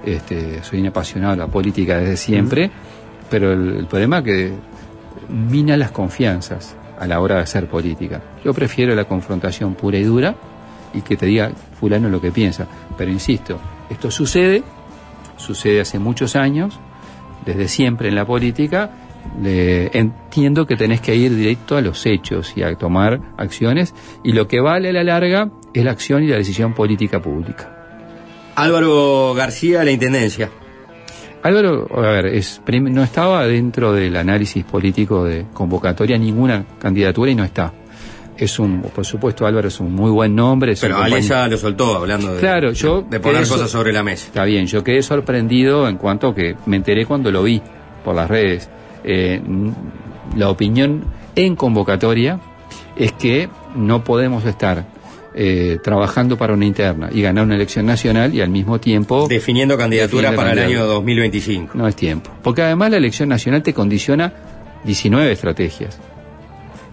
este, soy un apasionado de la política desde siempre, pero el, el problema es que mina las confianzas a la hora de hacer política. Yo prefiero la confrontación pura y dura y que te diga fulano lo que piensa. Pero insisto, esto sucede, sucede hace muchos años, desde siempre en la política. Entiendo que tenés que ir directo a los hechos y a tomar acciones y lo que vale a la larga es la acción y la decisión política pública. Álvaro García, la Intendencia. Álvaro, a ver, es, no estaba dentro del análisis político de convocatoria ninguna candidatura y no está. Es un, por supuesto, Álvaro es un muy buen nombre. Pero un Ale compañero- ya lo soltó hablando de, Claro, yo de poner cosas sobre la mesa. Está bien, yo quedé sorprendido en cuanto que me enteré cuando lo vi por las redes. Eh, la opinión en convocatoria es que no podemos estar eh, trabajando para una interna y ganar una elección nacional y al mismo tiempo Definiendo candidaturas definiendo para el año candidatura. 2025. No es tiempo. Porque además la elección nacional te condiciona 19 estrategias.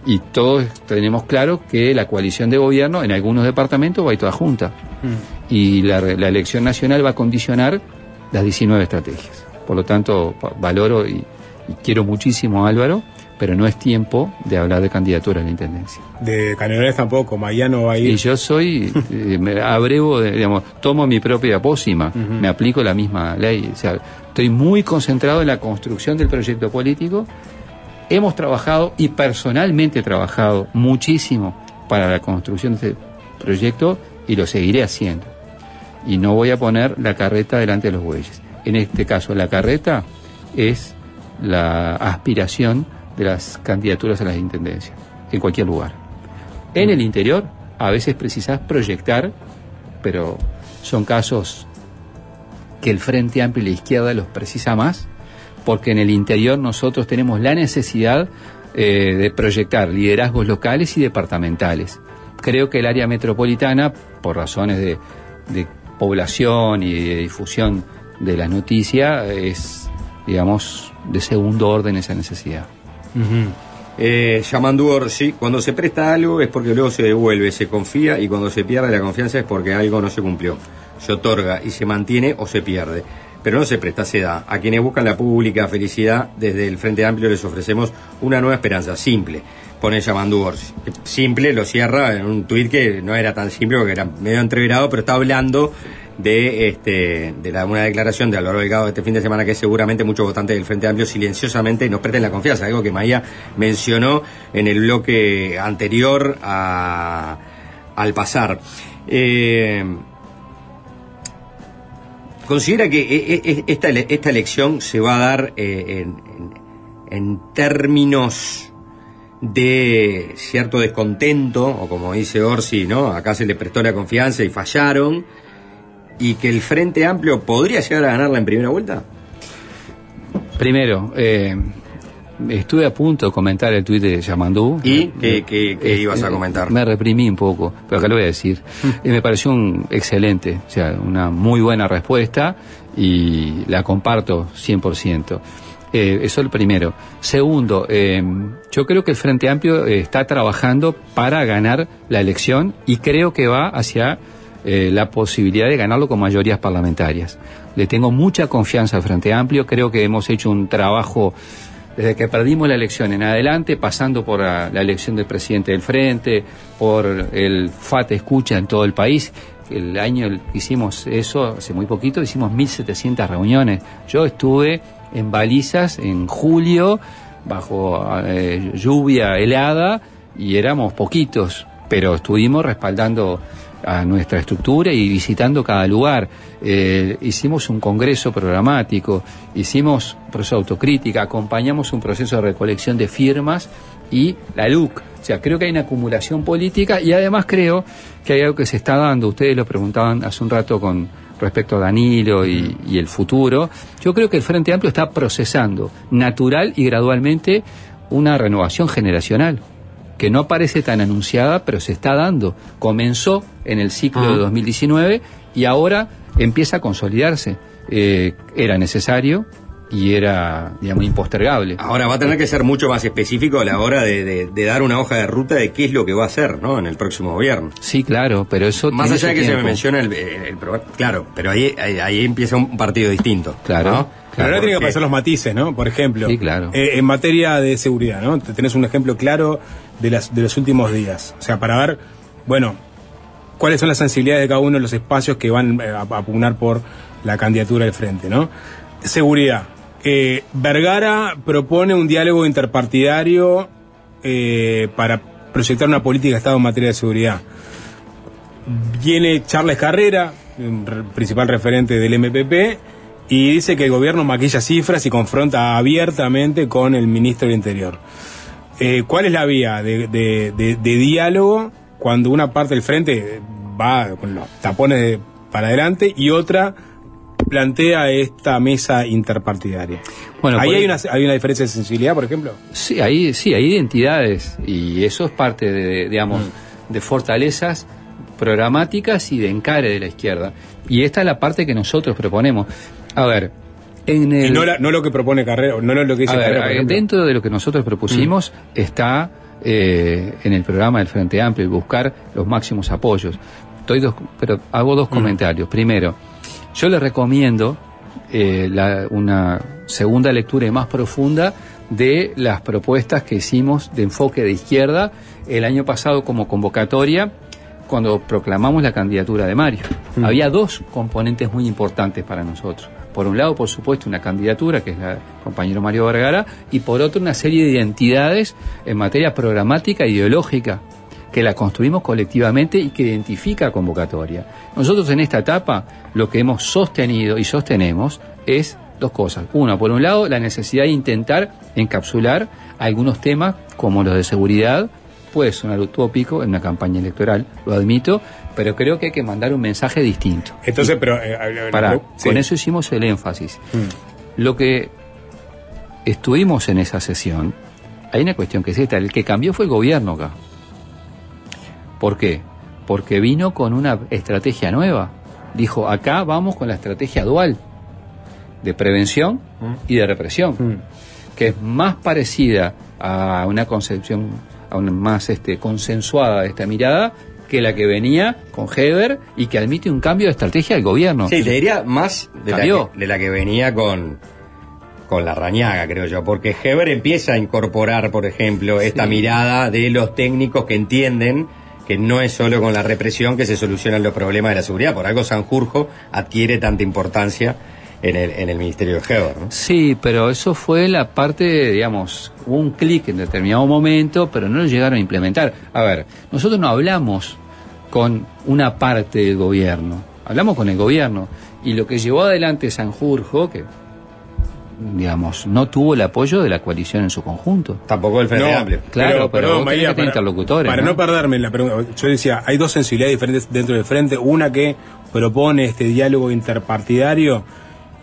Y todos tenemos claro que la coalición de gobierno en algunos departamentos va a ir toda junta. Y la, la elección nacional va a condicionar las 19 estrategias. Por lo tanto, valoro y, y quiero muchísimo a Álvaro, pero no es tiempo de hablar de candidatura a la intendencia. De Canelones tampoco, Mariano va a ir. Y yo soy, eh, me abrevo, de- digamos, tomo mi propia pócima, me aplico la misma ley. O sea, estoy muy concentrado en la construcción del proyecto político. Hemos trabajado y personalmente he trabajado muchísimo para la construcción de este proyecto y lo seguiré haciendo. Y no voy a poner la carreta delante de los bueyes. En este caso, la carreta es la aspiración de las candidaturas a las intendencias, en cualquier lugar. En el interior, a veces precisas proyectar, pero son casos que el Frente Amplio y la izquierda los precisa más, porque en el interior nosotros tenemos la necesidad eh, de proyectar liderazgos locales y departamentales. Creo que el área metropolitana, por razones de, de población y de difusión de la noticia, es, digamos, de segundo orden esa necesidad. Eh, Yamandu Orsi, cuando se presta algo es porque luego se devuelve, se confía y cuando se pierde la confianza es porque algo no se cumplió. Se otorga y se mantiene o se pierde. Pero no se presta, se da. A quienes buscan la pública felicidad, desde el Frente Amplio les ofrecemos una nueva esperanza, simple. Pone Yamandu Orsi. Simple lo cierra en un tuit que no era tan simple porque era medio entreverado, pero está hablando de este de la, una declaración de Álvaro Delgado de este fin de semana que seguramente muchos votantes del Frente Amplio silenciosamente nos presten la confianza, algo que Maía mencionó en el bloque anterior a- al pasar. Eh, ¿Considera que e- e- e- esta, esta elección se va a dar eh, en, en- en términos de cierto descontento, o como dice Orsi, ¿no? Acá se le prestó la confianza y fallaron, y que el Frente Amplio podría llegar a ganarla en primera vuelta? Primero, eh, estuve a punto de comentar el tuit de Yamandú. ¿Y qué, qué- qué Eh, ibas a eh, comentar? Me reprimí un poco, pero acá lo voy a decir. Y [laughs] me pareció un excelente, o sea, una muy buena respuesta y la comparto 100%. Eh, eso es el primero. Segundo, eh, yo creo que el Frente Amplio eh, está trabajando para ganar la elección y creo que va hacia eh, la posibilidad de ganarlo con mayorías parlamentarias. Le tengo mucha confianza al Frente Amplio, creo que hemos hecho un trabajo desde que perdimos la elección en adelante, pasando por la, elección del presidente del Frente, por el FAT Escucha en todo el país. El año que hicimos eso, hace muy poquito, hicimos 1.700 reuniones. Yo estuve en balizas en julio, bajo eh, lluvia helada, y éramos poquitos, pero estuvimos respaldando a nuestra estructura y visitando cada lugar. Eh, hicimos un congreso programático, hicimos proceso de autocrítica, acompañamos un proceso de recolección de firmas y la LUC. O sea, creo que hay una acumulación política y además creo que hay algo que se está dando. Ustedes lo preguntaban hace un rato con respecto a Danilo y el futuro. Yo creo que el Frente Amplio está procesando natural y gradualmente una renovación generacional que no parece tan anunciada, pero se está dando. Comenzó en el ciclo de 2019 y ahora empieza a consolidarse. Eh, era necesario y era, digamos, impostergable. Ahora va a tener que ser mucho más específico a la hora de, de- de dar una hoja de ruta de qué es lo que va a hacer, ¿no? En el próximo gobierno. Sí, claro, pero eso Más allá de que se me menciona el, el claro, pero ahí, ahí, ahí empieza un partido distinto. Claro. ¿no? Pero ahora tiene que pasar los matices, ¿no? Por ejemplo, Sí, claro. eh, en materia de seguridad, ¿no? Te- Tenés un ejemplo claro de, las, de los últimos días. O sea, para ver, bueno, cuáles son las sensibilidades de cada uno de los espacios que van eh, a, a pugnar por la candidatura del frente, ¿no? Seguridad. Eh, Vergara propone un diálogo interpartidario eh, para proyectar una política de Estado en materia de seguridad. Viene Charles Carrera, principal referente del MPP, y dice que el gobierno maquilla cifras y confronta abiertamente con el ministro del Interior. Eh, ¿Cuál es la vía de, de- de- de diálogo cuando una parte del frente va con los tapones de- para adelante y otra plantea esta mesa interpartidaria? Bueno, Ahí hay una, hay una diferencia de sensibilidad, por ejemplo. Sí, hay, sí, hay identidades y eso es parte de, de, digamos, Mm. de fortalezas programáticas y de encare de la izquierda. Y esta es la parte que nosotros proponemos. A ver, en el... Y no, la- no lo que propone Carrera, no lo que dice ver, Carrera, por. Mm. dentro de lo que nosotros propusimos está eh, en el programa del Frente Amplio el buscar los máximos apoyos. Estoy dos- pero hago Mm. dos comentarios. Primero, yo le recomiendo eh, la- una segunda lectura y más profunda de las propuestas que hicimos de enfoque de izquierda el año pasado como convocatoria cuando proclamamos la candidatura de Mario. Mm. Había dos componentes muy importantes para nosotros. Por un lado, por supuesto, una candidatura, que es la del compañero Mario Vergara, y por otro, una serie de identidades en materia programática e ideológica, que la construimos colectivamente y que identifica convocatoria. Nosotros en esta etapa lo que hemos sostenido y sostenemos es dos cosas. Una, por un lado, la necesidad de intentar encapsular algunos temas como los de seguridad, puede sonar utópico en una campaña electoral, lo admito, pero creo que hay que mandar un mensaje distinto. Entonces, pero... eh, Para, sí. Con eso hicimos el énfasis. Mm. Lo que estuvimos en esa sesión, hay una cuestión que es esta, el que cambió fue el gobierno acá. ¿Por qué? Porque vino con una estrategia nueva. Dijo, acá vamos con la estrategia dual de prevención y de represión, que es más parecida a una concepción, a una más este, consensuada de esta mirada que la que venía con Heber y que admite un cambio de estrategia del gobierno. Sí, te diría más de la, que, de la que venía con, con la rañaga, creo yo, porque Heber empieza a incorporar, por ejemplo, esta Sí. mirada de los técnicos que entienden que no es solo con la represión que se solucionan los problemas de la seguridad. Por algo Sanjurjo adquiere tanta importancia en el, en el Ministerio de Heber. ¿no? Sí, pero eso fue la parte, digamos, hubo un clic en determinado momento, pero no lo llegaron a implementar. A ver, nosotros no hablamos con una parte del gobierno, hablamos con el gobierno. Y lo que llevó adelante Sanjurjo, que, digamos, no tuvo el apoyo de la coalición en su conjunto. Tampoco el Frente No, Amplio. Claro, pero, vos tenés María, que tener interlocutores. Para ¿no? no perderme la pregunta, yo decía, hay dos sensibilidades diferentes dentro del frente. Una que propone este diálogo interpartidario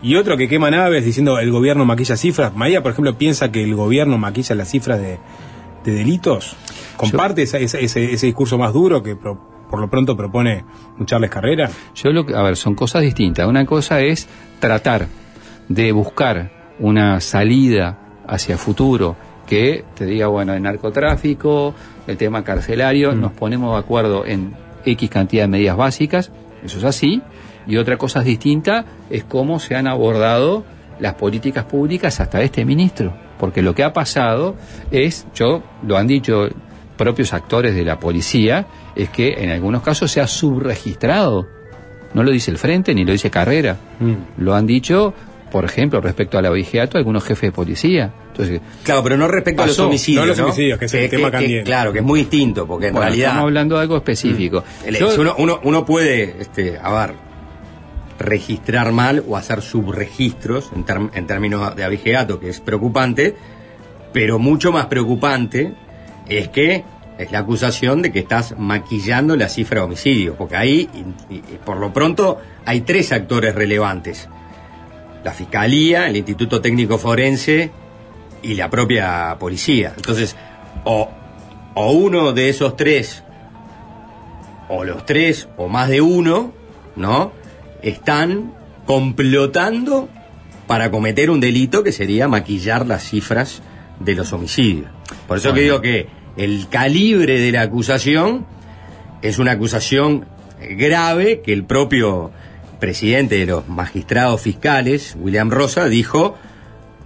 Y otro que quema naves diciendo el gobierno maquilla cifras. María, por ejemplo, piensa que el gobierno maquilla las cifras de, de delitos. ¿Comparte esa- esa- ese, ese discurso más duro que pro- por lo pronto propone un Charles Carrera? Yo lo que, a ver, son cosas distintas. Una cosa es tratar de buscar una salida hacia futuro que te diga, bueno, el narcotráfico, el tema carcelario, nos ponemos de acuerdo en X cantidad de medidas básicas, eso es así, y otra cosa distinta es cómo se han abordado las políticas públicas hasta este ministro, porque lo que ha pasado es, yo lo han dicho propios actores de la policía, es que en algunos casos se ha subregistrado. No lo dice el frente ni lo dice Carrera. Lo han dicho, por ejemplo, respecto al abigeato, algunos jefes de policía. Entonces, Claro, pero no respecto a los homicidios. no los homicidios, que es el tema candente. Claro, que es muy distinto, porque en bueno, realidad. estamos hablando de algo específico. Yo- uno, uno, uno puede, este, a ver, registrar mal o hacer subregistros en, en términos de abigeato, que es preocupante, pero mucho más preocupante es que es la acusación de que estás maquillando la cifra de homicidios, porque ahí, por lo pronto, hay tres actores relevantes. La Fiscalía, el Instituto Técnico Forense y la propia policía. Entonces, o, o uno de esos tres o los tres o más de uno, ¿no? Están complotando para cometer un delito que sería maquillar las cifras de los homicidios. Por eso que digo que el calibre de la acusación es una acusación grave que el propio presidente de los magistrados fiscales, William Rosa, dijo,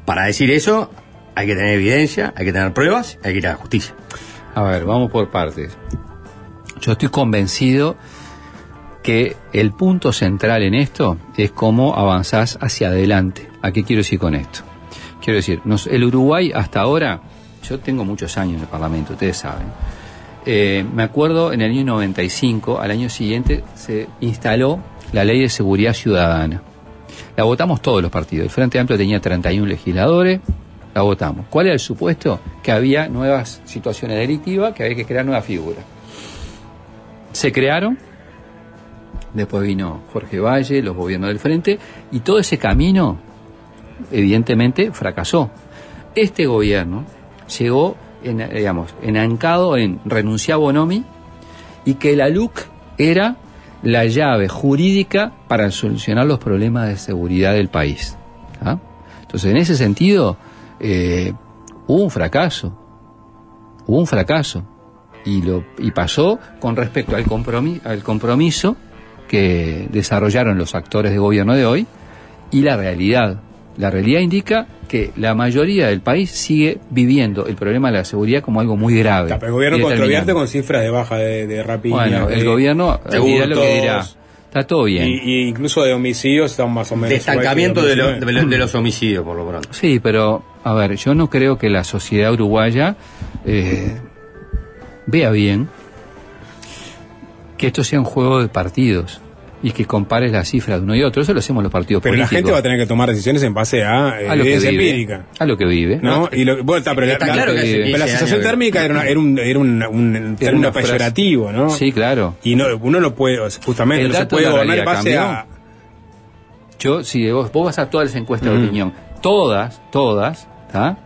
para decir eso hay que tener evidencia, hay que tener pruebas, hay que ir a la justicia. A ver, vamos por partes. Yo estoy convencido que el punto central en esto es cómo avanzás hacia adelante. ¿A qué quiero decir con esto? Quiero decir, nos- el Uruguay hasta ahora, yo tengo muchos años en el Parlamento, ustedes saben. Eh, me acuerdo en el año 95, al año siguiente, se instaló la Ley de Seguridad Ciudadana. La votamos todos los partidos. El Frente Amplio tenía 31 legisladores, la votamos. ¿Cuál era el supuesto? Que había nuevas situaciones delictivas, que había que crear nuevas figuras. Se crearon, después vino Jorge Valle, los gobiernos del Frente, y todo ese camino, evidentemente, fracasó. Este gobierno llegó, digamos, enancado en renunciar a Bonomi y que la LUC era la llave jurídica para solucionar los problemas de seguridad del país. ¿ah? Entonces, en ese sentido, eh, hubo un fracaso. Hubo un fracaso. Y, lo, pasó con respecto al, compromiso, al compromiso que desarrollaron los actores de gobierno de hoy y la realidad. La realidad indica que la mayoría del país sigue viviendo el problema de la seguridad como algo muy grave. El gobierno controvierte con cifras de baja de, de rapiña. Bueno, el de- gobierno de dirá lo que dirá. Está todo bien. Y, y incluso de homicidios están más o menos. Destancamiento de, igual que lo- 2019. de lo- de los [clears throat] homicidios, por lo pronto. Sí, pero a ver, yo no creo que la sociedad uruguaya eh, vea bien que esto sea un juego de partidos y que compares las cifras de uno y otro. Eso lo hacemos los partidos Pero la políticos. gente va a tener que tomar decisiones en base a, eh, a lo que vive, empírica. a lo que vive. ¿No? Y lo, bueno, está, pero la, Está la- claro que pero 15 la sensación térmica era, una- era un, era un, un término peyorativo, ¿no? Sí, claro. Y no, uno no puede, justamente, El no se dato puede de la gobernar en base cambió. a. Yo, si vos, vos vas a todas las encuestas de Mm. opinión, todas, todas, ¿tá?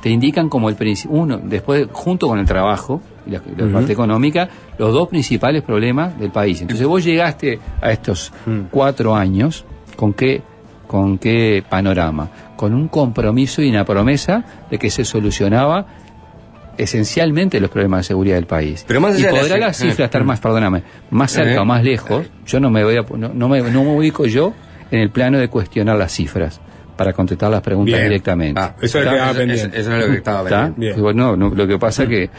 te indican como el principio, uno, después, junto con el trabajo y la, parte económica, los dos principales problemas del país. Entonces vos llegaste a estos Mm. cuatro años, ¿con qué, con qué panorama? Con un compromiso y una promesa de que se solucionaba esencialmente los problemas de seguridad del país. Pero más y allá de la podrá la, ce- cifra estar más, perdóname, más cerca Eh. o más lejos, yo no me voy a, no, no me, no me ubico yo en el plano de cuestionar las cifras para contestar las preguntas Bien. directamente. Ah, eso es lo que ¿Está? quedaba pendiente. Eso es lo que estaba pendiente. Bien. Pues no, no, lo que pasa que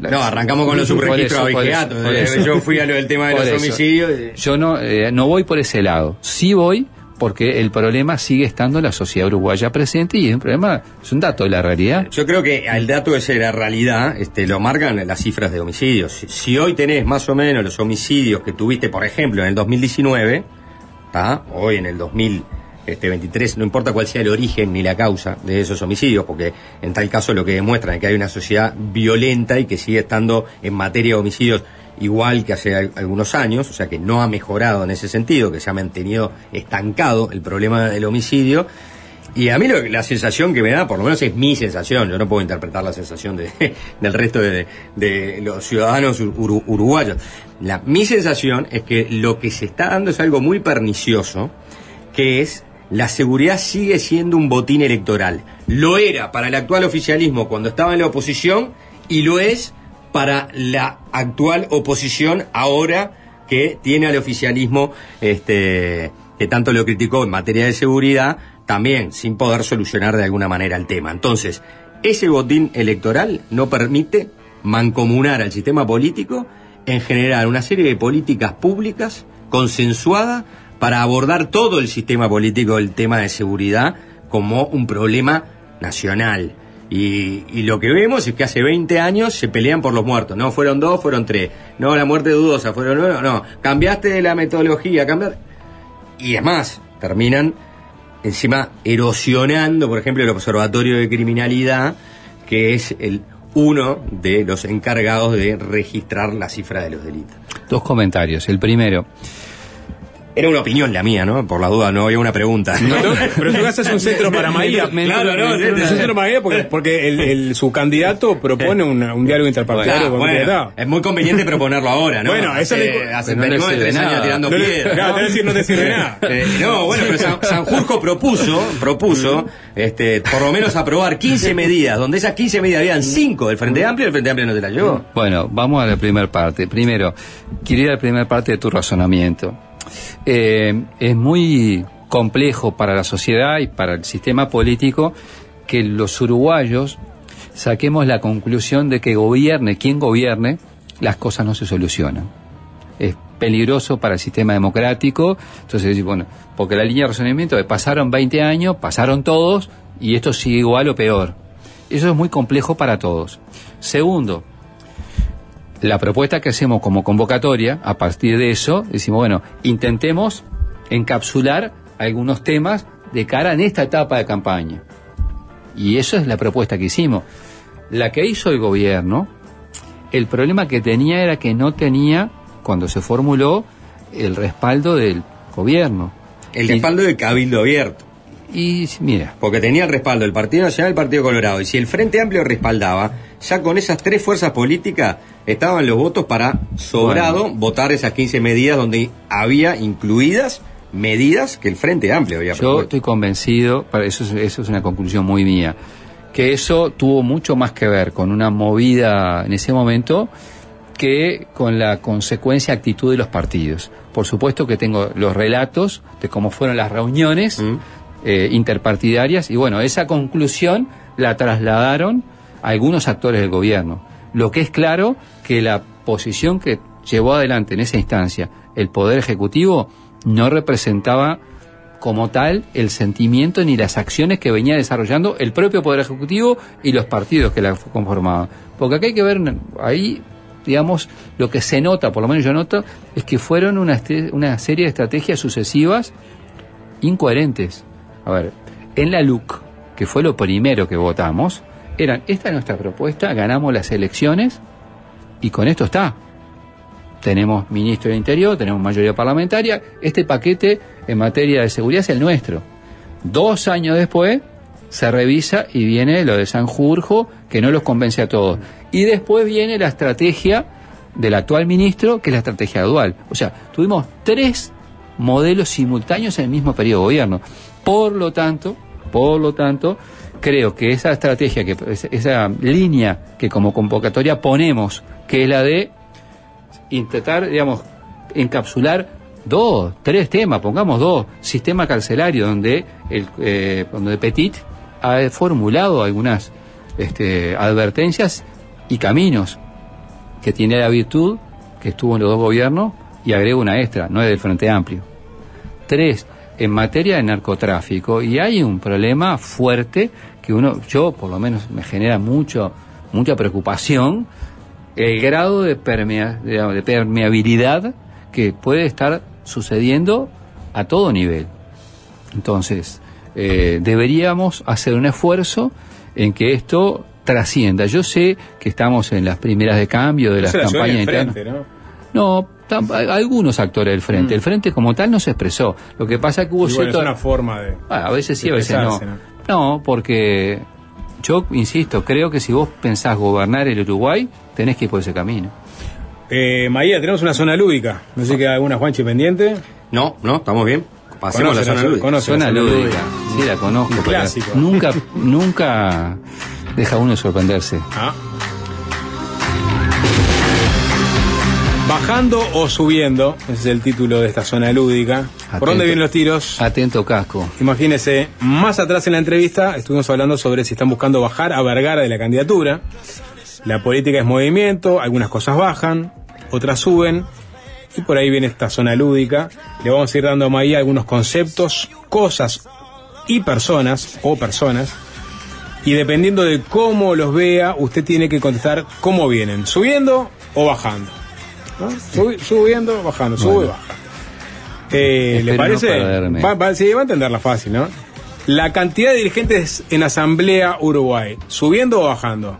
No, arrancamos con los subregistros abigeatos. Eh. Yo fui a lo del tema de Por los eso. homicidios. Yo no, eh, no voy por ese lado. Sí voy porque el problema sigue estando en la sociedad uruguaya presente y es un problema, es un dato de la realidad. Yo creo que al dato ese de la realidad este, lo marcan las cifras de homicidios. Si, si hoy tenés más o menos los homicidios que tuviste, por ejemplo, en el 2019, ¿tá? hoy en el 2023, no importa cuál sea el origen ni la causa de esos homicidios, porque en tal caso lo que demuestran es que hay una sociedad violenta y que sigue estando en materia de homicidios igual que hace al- algunos años, o sea que no ha mejorado en ese sentido, que se ha mantenido estancado el problema del homicidio. Y a mí lo- la sensación que me da, por lo menos es mi sensación, yo no puedo interpretar la sensación de- [laughs] del resto de, de los ciudadanos uru- uruguayos. La, mi sensación es que lo que se está dando es algo muy pernicioso, que es la seguridad sigue siendo un botín electoral. Lo era para el actual oficialismo cuando estaba en la oposición y lo es para la actual oposición ahora que tiene al oficialismo este, que tanto lo criticó en materia de seguridad, también sin poder solucionar de alguna manera el tema. Entonces, ese botín electoral no permite mancomunar al sistema político en generar una serie de políticas públicas consensuadas para abordar todo el sistema político el tema de seguridad como un problema nacional. Y, y lo que vemos es que hace 20 años se pelean por los muertos. No fueron dos, fueron tres. No, la muerte dudosa, fueron nueve. No, cambiaste la metodología, cambiaste. Y es más, terminan encima erosionando, por ejemplo, el Observatorio de Criminalidad, que es el uno de los encargados de registrar la cifra de los delitos. Dos comentarios. El primero, Era una opinión la mía, ¿no? Por la duda, no había una pregunta. [laughs] [laughs] Pero tu casa es un centro para me- claro, no, es un centro para María porque, porque el, el- su candidato propone una- un diálogo interpartidario Claro, con bueno, es muy conveniente proponerlo ahora, ¿no? Bueno, eso hace, le- hace pero no le sirve tres años tirando No piedras. [laughs] claro, te decir, no te sirve nada. Eh, no, bueno, pero San, Sanjurjo propuso, propuso, este, por lo menos aprobar 15 medidas, donde esas 15 medidas habían 5 del Frente Amplio y el Frente Amplio no te las llevó. Bueno, vamos a la primera parte. Primero, quiero ir a la primera parte de tu razonamiento. Eh, es muy complejo para la sociedad y para el sistema político que los uruguayos saquemos la conclusión de que gobierne quien gobierne, las cosas no se solucionan. Es peligroso para el sistema democrático. Entonces, bueno, porque la línea de razonamiento de pasaron 20 años, pasaron todos y esto sigue igual o peor. Eso es muy complejo para todos. Segundo, la propuesta que hacemos como convocatoria, a partir de eso, decimos, bueno, intentemos encapsular algunos temas de cara en esta etapa de campaña. Y eso es la propuesta que hicimos. La que hizo el gobierno, el problema que tenía era que no tenía, cuando se formuló, el respaldo del gobierno. El respaldo del Cabildo Abierto. Y mira, Porque tenía el respaldo del Partido Nacional y el Partido Colorado. Y si el Frente Amplio respaldaba, ya con esas tres fuerzas políticas estaban los votos para sobrado votar esas 15 medidas donde había incluidas medidas que el Frente Amplio había Yo propuesto. estoy convencido, para eso, es- eso es una conclusión muy mía, que eso tuvo mucho más que ver con una movida en ese momento que con la consecuencia actitud de los partidos. Por supuesto que tengo los relatos de cómo fueron las reuniones Mm. Eh, interpartidarias y bueno, esa conclusión la trasladaron a algunos actores del gobierno. Lo que es claro que la posición que llevó adelante en esa instancia el Poder Ejecutivo no representaba como tal el sentimiento ni las acciones que venía desarrollando el propio Poder Ejecutivo y los partidos que la conformaban. Porque acá hay que ver ahí, digamos, lo que se nota, por lo menos yo noto, es que fueron una, una serie de estrategias sucesivas incoherentes. A ver, en la LUC, que fue lo primero que votamos, eran, esta es nuestra propuesta, ganamos las elecciones y con esto está. Tenemos ministro del Interior, tenemos mayoría parlamentaria, este paquete en materia de seguridad es el nuestro. Dos años después se revisa y viene lo de Sanjurjo, que no los convence a todos. Y después viene la estrategia del actual ministro, que es la estrategia dual. O sea, tuvimos tres modelos simultáneos en el mismo periodo de gobierno. Por lo tanto, por lo tanto, creo que esa estrategia, que esa línea que como convocatoria ponemos, que es la de intentar, digamos, encapsular dos, tres temas, pongamos dos, sistema carcelario donde eh, Petit ha formulado algunas este, advertencias y caminos que tiene la virtud que estuvo en los dos gobiernos y agrego una extra, no es del Frente Amplio. Tres, en materia de narcotráfico y hay un problema fuerte que uno, yo por lo menos me genera mucho, mucha preocupación el grado de, permea- de permeabilidad que puede estar sucediendo a todo nivel. Entonces, eh, deberíamos hacer un esfuerzo en que esto trascienda. Yo sé que estamos en las primeras de cambio de las campañas internas. ¿no? No, tam- algunos actores del frente. El frente como tal no se expresó. Lo que pasa es que hubo bueno, es cierto... una forma de. Ah, a veces sí, a veces no. No, porque yo insisto, creo que si vos pensás gobernar el Uruguay, tenés que ir por ese camino. Eh, Maía, tenemos una zona lúdica. No sé si queda alguna Juanchi pendiente. No, no, estamos bien. Pasemos a la zona lúdica. Zona lúdica, sí la conozco. Clásico. Nunca, nunca deja uno de sorprenderse. Ah. Bajando o subiendo, ese es el título de esta zona lúdica. ¿Por dónde vienen los tiros? Atento casco. Imagínese, más atrás en la entrevista estuvimos hablando sobre si están buscando bajar a Vergara de la candidatura. La política es movimiento, algunas cosas bajan, otras suben, y por ahí viene esta zona lúdica. Le vamos a ir dando a Maía algunos conceptos, cosas y personas, o personas, y dependiendo de cómo los vea, usted tiene que contestar cómo vienen, subiendo o bajando. Subiendo, bajando, sube, Bueno. baja. Eh, ¿Le no parece? Va, va- sí, va a entenderla fácil, ¿no? La cantidad de dirigentes en Asamblea Uruguay, ¿subiendo o bajando?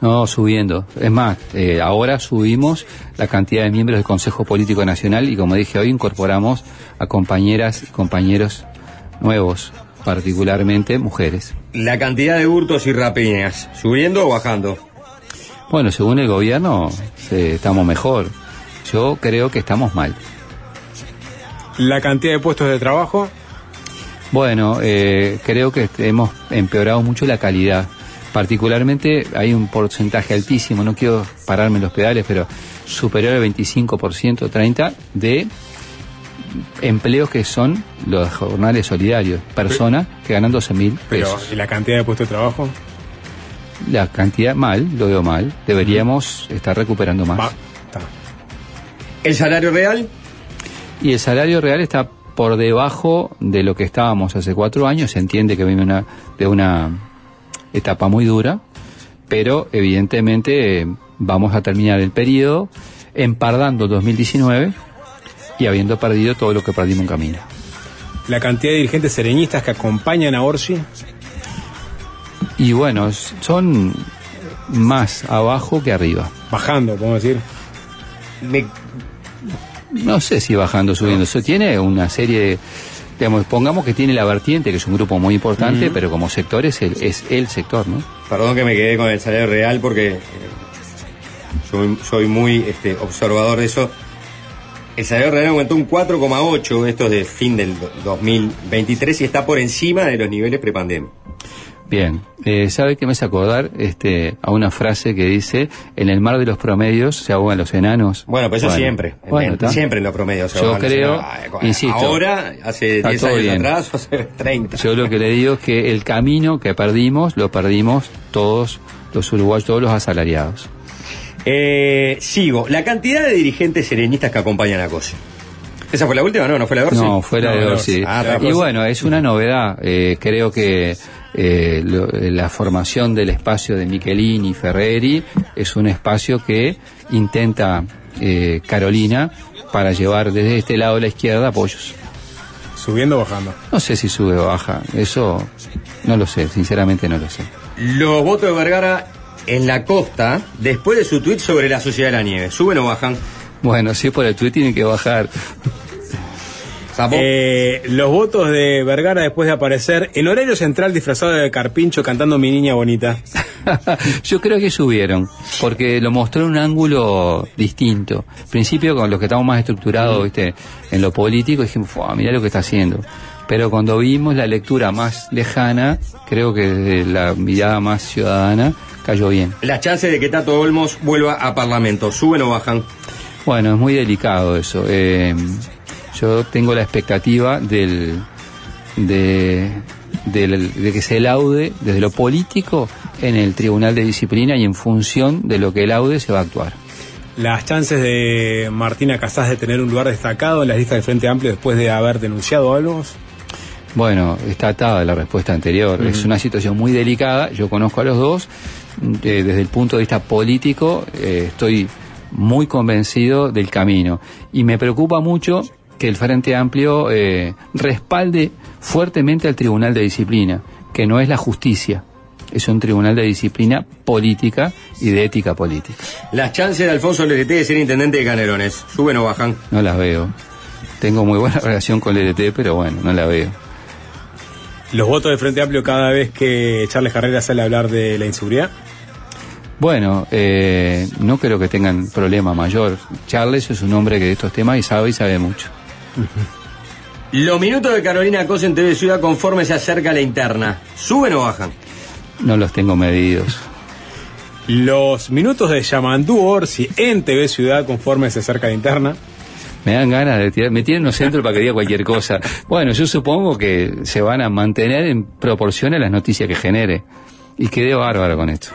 No, subiendo. Es más, eh, ahora subimos la cantidad de miembros del Consejo Político Nacional y como dije hoy incorporamos a compañeras y compañeros nuevos, particularmente mujeres. La cantidad de hurtos y rapiñas, ¿subiendo o bajando? Bueno, según el gobierno eh, estamos mejor. Yo creo que estamos mal. La cantidad de puestos de trabajo, Bueno, eh, creo que hemos empeorado mucho la calidad. Particularmente hay un porcentaje altísimo, no quiero pararme en los pedales, pero superior al 25%, 30% de empleos que son los jornales solidarios. Personas que ganan 12 mil pero pesos. ¿y la cantidad de puestos de trabajo? La cantidad mal, lo veo mal. Deberíamos estar recuperando más. Va. ¿El salario real? Y el salario real está por debajo de lo que estábamos hace cuatro años. Se entiende que viene una, de una etapa muy dura, pero evidentemente eh, vamos a terminar el periodo empardando 2019 y habiendo perdido todo lo que perdimos en camino. La cantidad de dirigentes sereñistas que acompañan a Orsi, Y bueno, son más abajo que arriba. bajando, podemos decir. Me- No sé si bajando, subiendo. Eso tiene una serie de. Digamos, pongamos que tiene la vertiente, que es un grupo muy importante, pero como sector es el, es el sector, ¿no? Perdón que me quedé con el salario real porque eh, soy, soy muy este, observador de eso. El salario real aumentó un 4,8, esto es de fin del do- 2023 y está por encima de los niveles prepandemia. Bien, eh, ¿sabe qué me hace acordar este, a una frase que dice, en el mar de los promedios se ahogan los enanos? Bueno, pues eso Bueno, siempre. en- bueno, en- siempre en los promedios. se Yo creo, insisto, Ahora, hace está 10 todo años bien. atrás, o [laughs] hace 30. Yo lo que le digo es que el camino que perdimos, lo perdimos todos los uruguayos, todos los asalariados. Eh, sigo. La cantidad de dirigentes serenistas que acompañan a Cosi. ¿Esa fue la última? No, no fue la de Orsi. No, fuera No, de Orsi. ah, y bueno, es una novedad. Eh, creo que eh, lo- la formación del espacio de Michelini y Ferreri es un espacio que intenta eh, Carolina para llevar desde este lado de la izquierda apoyos. Subiendo o bajando. No sé si sube o baja, eso no lo sé, sinceramente no lo sé. Los votos de Vergara en la costa, después de su tuit sobre la sociedad de la nieve, ¿suben o bajan? Bueno, si es por el tuit tienen que bajar. Eh, los votos de Vergara después de aparecer en horario central disfrazado de carpincho cantando Mi Niña Bonita. [laughs] Yo creo que subieron, porque lo mostró en un ángulo distinto. Al principio, con los que estamos más estructurados ¿viste? en lo político, dijimos, "Fua, mirá lo que está haciendo. Pero cuando vimos la lectura más lejana, creo que desde la mirada más ciudadana, cayó bien. Las chances de que Tato Olmos vuelva a Parlamento, ¿suben o bajan? Bueno, es muy delicado eso. Eh, yo tengo la expectativa del, de, del- de que se laude desde lo político en el Tribunal de Disciplina y en función de lo que laude se va a actuar. Las chances de Martina Casás de tener un lugar destacado en las listas del Frente Amplio después de haber denunciado algo. Bueno, está atada la respuesta anterior. Es una situación muy delicada. Yo conozco a los dos. Eh, desde el punto de vista político, eh, estoy muy convencido del camino. Y me preocupa mucho que el Frente Amplio eh, respalde fuertemente al Tribunal de Disciplina, que no es la justicia. es un tribunal de disciplina política y de ética política. Las chances de Alfonso LRT de ser intendente de Canelones, ¿suben o bajan? No las veo. Tengo muy buena [laughs] relación con el LT, pero bueno, no la veo. Los votos del Frente Amplio cada vez que Charles Carrera sale a hablar de la inseguridad. Bueno, eh, no creo que tengan problema mayor. Charles es un hombre que de estos temas y sabe y sabe mucho. Los minutos de Carolina Cosa en TV Ciudad conforme se acerca la interna, ¿suben o bajan? No los tengo medidos. Los minutos de Yamandú Orsi en TV Ciudad conforme se acerca la interna. Me dan ganas de tirar, me tienen los centros para que diga cualquier cosa. Bueno, yo supongo que se van a mantener en proporción a las noticias que genere. Y quedé bárbaro con esto.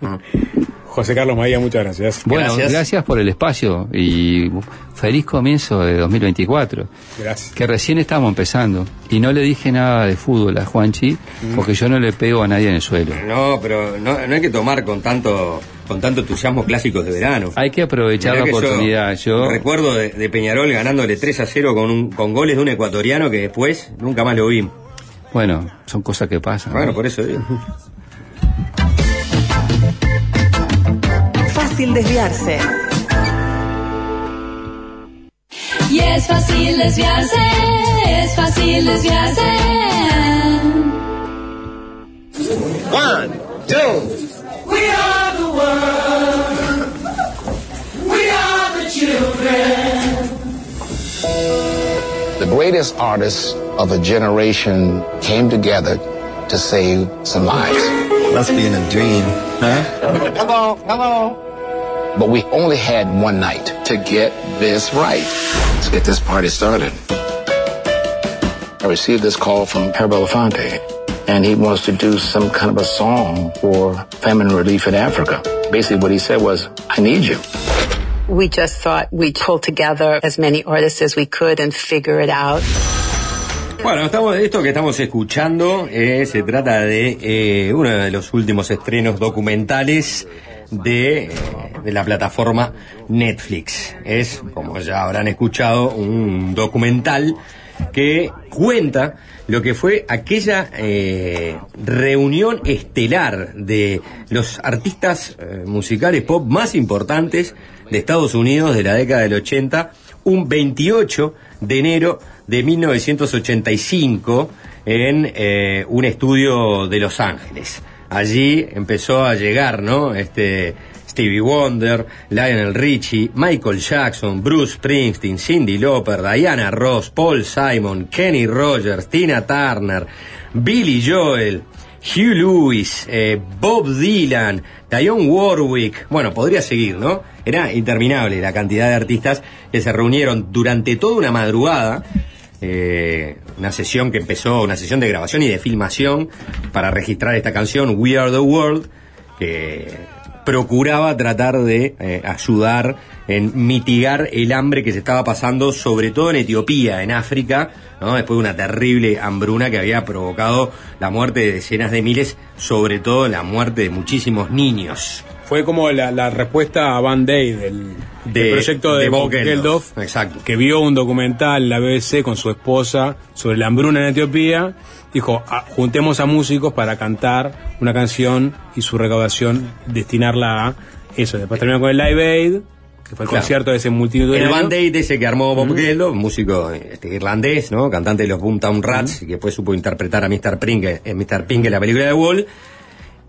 [laughs] José Carlos Maía, muchas gracias. Bueno, gracias. por el espacio y feliz comienzo de 2024. Gracias. Que recién estamos empezando. Y no le dije nada de fútbol a Juanchi, porque yo no le pego a nadie en el suelo. No, pero no, no hay que tomar con tanto con tanto entusiasmo clásicos de verano. Hay que aprovechar Mirá la que oportunidad. Yo, Recuerdo de, de Peñarol ganándole 3 a 0 con, un- con goles de un ecuatoriano que después nunca más lo vi. bueno, son cosas que pasan. Bueno, por eso digo. [laughs] Fácil desviarse. Y es fácil desviarse, es fácil desviarse. One, two. We are the world. We are the children. The greatest artists of a generation came together to save some lives. Must be in a dream, huh? Hello, hello. But we only had one night to get this right. Let's get this party started. I received this call from Herb Belafonte, and he wants to do some kind of a song for famine relief in Africa. Basically, what he said was, I need you. We just thought we'd pull together as many artists as we could and figure it out. Bueno, estamos, esto que estamos escuchando eh, se trata de eh, uno de los últimos estrenos documentales de, la plataforma Netflix. Es, como ya habrán escuchado, un documental que cuenta lo que fue aquella eh, reunión estelar de los artistas eh, musicales pop más importantes de Estados Unidos de la década del 80, un 28 de enero de 1985 en eh, un estudio de Los Ángeles. Allí empezó a llegar, ¿no? Este Stevie Wonder, Lionel Richie, Michael Jackson, Bruce Springsteen, Cindy Lauper, Diana Ross, Paul Simon, Kenny Rogers, Tina Turner, Billy Joel, Hugh Lewis, eh, Bob Dylan, Dionne Warwick, bueno, podría seguir, ¿no? Era interminable la cantidad de artistas que se reunieron durante toda una madrugada, eh, una sesión que empezó, una sesión de grabación y de filmación para registrar esta canción, We Are the World, que procuraba tratar de eh, ayudar en mitigar el hambre que se estaba pasando, sobre todo en Etiopía, en África, ¿no? después de una terrible hambruna que había provocado la muerte de decenas de miles, sobre todo la muerte de muchísimos niños. Fue como la, la respuesta a Band Aid del, del De- proyecto de, de Bob Geldof. Exacto. que vio un documental en la BBC con su esposa sobre la hambruna en Etiopía. Dijo, "Ah, juntemos a músicos para cantar una canción y su recaudación destinarla a eso. Después terminó con el Live Aid, que fue el Claro. concierto de ese multitudinario. El Band Aid ese que armó Bob Geldof, músico este, irlandés, ¿no? Cantante de los Boomtown Rats, y que después supo interpretar a Mr. Pink en Mr. Pink en la película de Wall.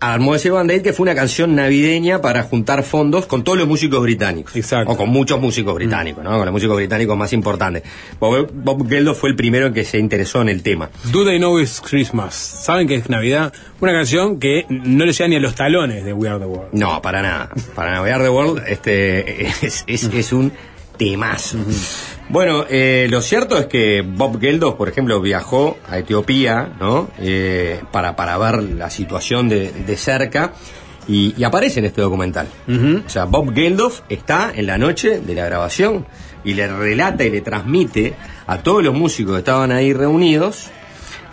Armó ese Band Aid que fue una canción navideña para juntar fondos con todos los músicos británicos. O con muchos músicos británicos, ¿no? Con los músicos británicos más importantes. Bob, Bob Geldof fue el primero en que se interesó en el tema. Do They Know It's Christmas. ¿Saben que es Navidad? Una canción que no le llega ni a los talones de We Are the World. No, para nada. Para nada. We Are the World este, [laughs] es, es- es un temazo. Bueno, eh, lo cierto es que Bob Geldof, por ejemplo, viajó a Etiopía, ¿no? Eh, para, para ver la situación de, de cerca y, y aparece en este documental. O sea, Bob Geldof está en la noche de la grabación y le relata y le transmite a todos los músicos que estaban ahí reunidos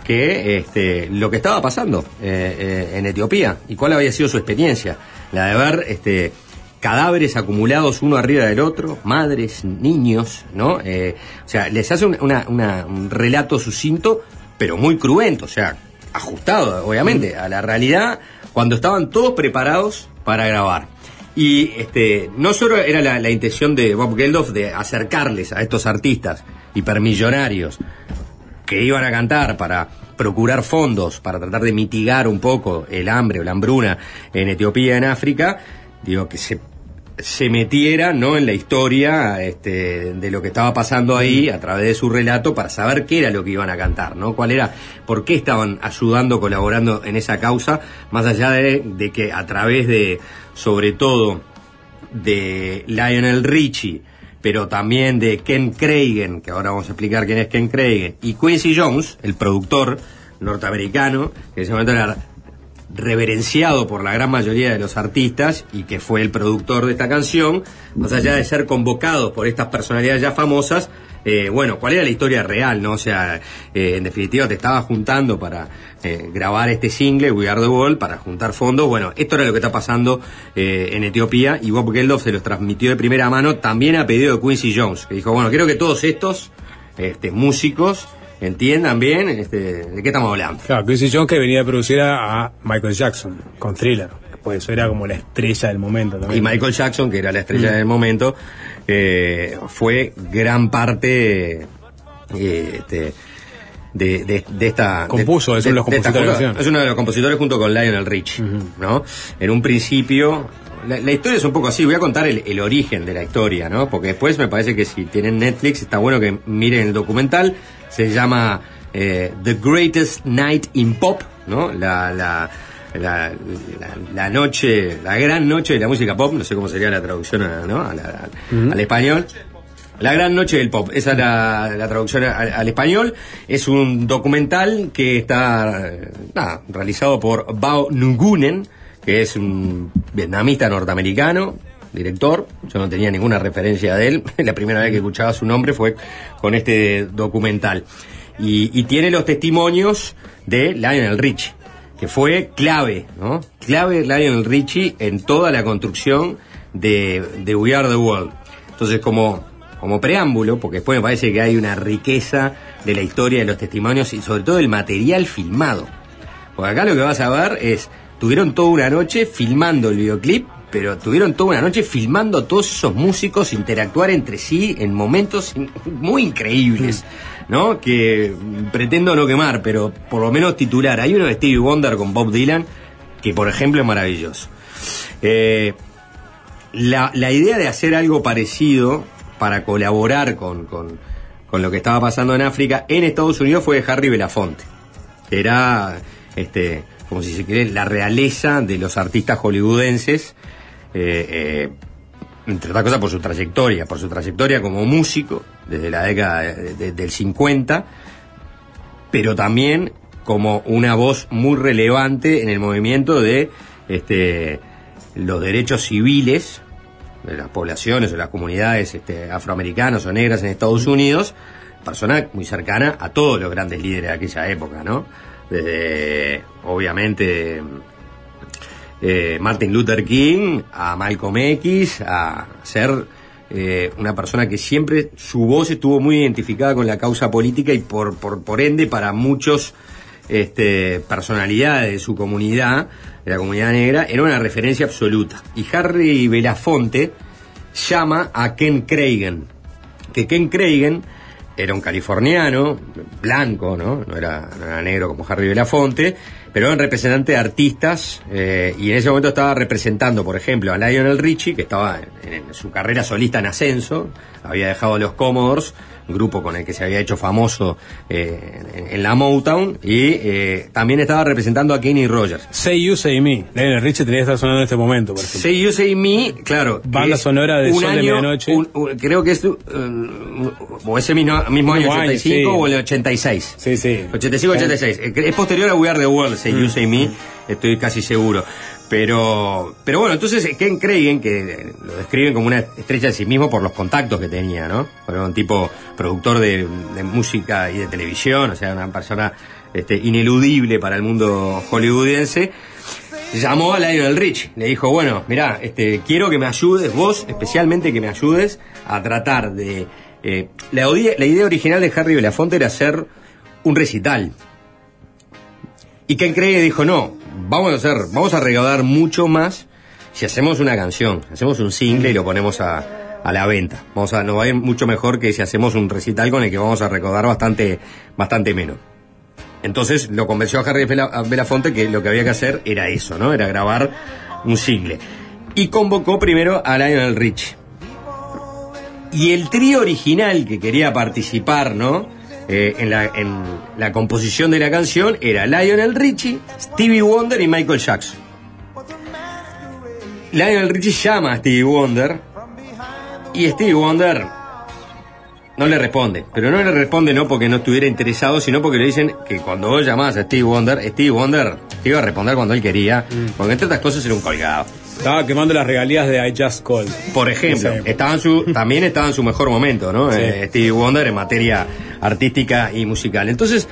que este, lo que estaba pasando eh, eh, en Etiopía y cuál había sido su experiencia. La de ver este, cadáveres acumulados uno arriba del otro, madres, niños, ¿no? Eh, o sea, les hace un, una- un relato sucinto, pero muy cruento. O sea, ajustado, obviamente, a la realidad, cuando estaban todos preparados para grabar. Y este, no solo era la, la intención de Bob Geldof de acercarles a estos artistas hipermillonarios que iban a cantar para procurar fondos, para tratar de mitigar un poco el hambre o la hambruna en Etiopía, en África, digo, que se, se metiera ¿no? en la historia este, de lo que estaba pasando ahí a través de su relato para saber qué era lo que iban a cantar, ¿no? Cuál era, por qué estaban ayudando, colaborando en esa causa, más allá de, de que a través de, sobre todo, de Lionel Richie, pero también de Ken Cragen, que ahora vamos a explicar quién es Ken Cragen, y Quincy Jones, el productor norteamericano, que en ese momento era reverenciado por la gran mayoría de los artistas y que fue el productor de esta canción, más allá de ser convocados por estas personalidades ya famosas, eh, bueno, ¿cuál era la historia real? no O sea, eh, en definitiva te estaba juntando para eh, grabar este single, We Are the World, para juntar fondos. Bueno, esto era lo que está pasando en Etiopía y Bob Geldof se los transmitió de primera mano también a pedido de Quincy Jones, que dijo, bueno, quiero que todos estos este, músicos entiendan bien este, de qué estamos hablando. Claro, Quincy Jones que venía a producir a, Michael Jackson con Thriller. Pues eso era como la estrella del momento también. Y Michael Jackson, que era la estrella Mm. del momento, eh, fue gran parte eh, este, de, de- de esta... Compuso, de, es uno de los esta compositores. Es uno de los compositores junto con Lionel Rich, ¿no? En un principio... La, la historia es un poco así, voy a contar el, el origen de la historia, ¿no? Porque después me parece que si tienen Netflix está bueno que miren el documental, se llama eh, The Greatest Night in Pop, ¿no? La, la, la, noche, la gran noche de la música pop, no sé cómo sería la traducción a- ¿no? a la- Ujú. al español. La gran noche del pop, esa es la, la traducción al, al español. Es un documental que está nada, realizado por Bao Nguyen, que es un vietnamita norteamericano, director. Yo no tenía ninguna referencia de él. [laughs] La primera vez que escuchaba su nombre fue con este documental. Y, tiene los testimonios de Lionel Richie, que fue clave, ¿no? Clave Lionel Richie en toda la construcción de, We Are the World. Entonces, como, como preámbulo, porque después me parece que hay una riqueza de la historia de los testimonios y sobre todo el material filmado. Porque acá lo que vas a ver es, tuvieron toda una noche filmando el videoclip, pero tuvieron toda una noche filmando a todos esos músicos interactuar entre sí en momentos muy increíbles, ¿no? Que pretendo no quemar, pero por lo menos titular. Hay uno de Stevie Wonder con Bob Dylan, que por ejemplo es maravilloso. Eh, la, la idea de hacer algo parecido para colaborar con, con, con lo que estaba pasando en África en Estados Unidos fue de Harry Belafonte. Era, este, como si se quiere, la realeza de los artistas hollywoodenses, eh, eh, entre otras cosas por su trayectoria, por su trayectoria como músico desde la década de- de- del 50, pero también como una voz muy relevante en el movimiento de este, los derechos civiles de las poblaciones o las comunidades este, afroamericanas o negras en Estados Unidos, persona muy cercana a todos los grandes líderes de aquella época, ¿no? Desde, obviamente, eh, Martin Luther King a Malcolm X, a ser eh, una persona que siempre su voz estuvo muy identificada con la causa política y por, por, por ende para muchos este, personalidades de su comunidad, de la comunidad negra, era una referencia absoluta. Y Harry Belafonte llama a Ken Cragen, que Ken Cragen era un californiano, blanco, ¿no? No era, no era negro como Harry Belafonte, pero era un representante de artistas eh, y en ese momento estaba representando, por ejemplo, a Lionel Richie, que estaba en su carrera solista en ascenso, había dejado los Commodores, grupo con el que se había hecho famoso eh, en, en la Motown, y eh, también estaba representando a Kenny Rogers. Say You, Say Me. Lionel Richie tenía que estar sonando en este momento, por ejemplo. Say You Say Me, claro. Banda sonora de un Sol de año, Medianoche. un- un- creo que es uh, o ese mismo, mismo año, Mismo año, 85 sí. o el 86. Sí, sí. 85-86. Eh, Es posterior a We Are the World, Say Mm. You Say Me, estoy casi seguro. Pero, pero bueno, entonces eh, Ken Cragen, que eh, lo describen como una estrella de sí mismo por los contactos que tenía, ¿no? Era un tipo productor de, música y de televisión, o sea, una persona este, ineludible para el mundo hollywoodense. Llamó a Lionel Rich, le dijo, bueno, mirá, este, quiero que me ayudes, vos especialmente que me ayudes a tratar de... eh, la idea original de Harry Belafonte era hacer un recital. Y Ken Craig dijo, no, vamos a hacer, vamos a recaudar mucho más si hacemos una canción, hacemos un single y lo ponemos a, la venta. Vamos a, nos va a ir mucho mejor que si hacemos un recital con el que vamos a recaudar bastante, bastante menos. Entonces lo convenció a Harry Bela- Belafonte que lo que había que hacer era eso, ¿no? Era grabar un single. Y convocó primero a Lionel Richie. Y el trío original que quería participar, ¿no? Eh, en, la, en la composición de la canción era Lionel Richie, Stevie Wonder y Michael Jackson. Lionel Richie llama a Stevie Wonder y Stevie Wonder no le responde. Pero no le responde no porque no estuviera interesado, sino porque le dicen que cuando vos llamás a Stevie Wonder, Stevie Wonder te iba a responder cuando él quería, porque entre otras cosas era un colgado. Estaba quemando las regalías de I Just Call. Por ejemplo, estaba en su, también estaba en su mejor momento, ¿no? Sí. Eh, Stevie Wonder en materia artística y musical. Entonces,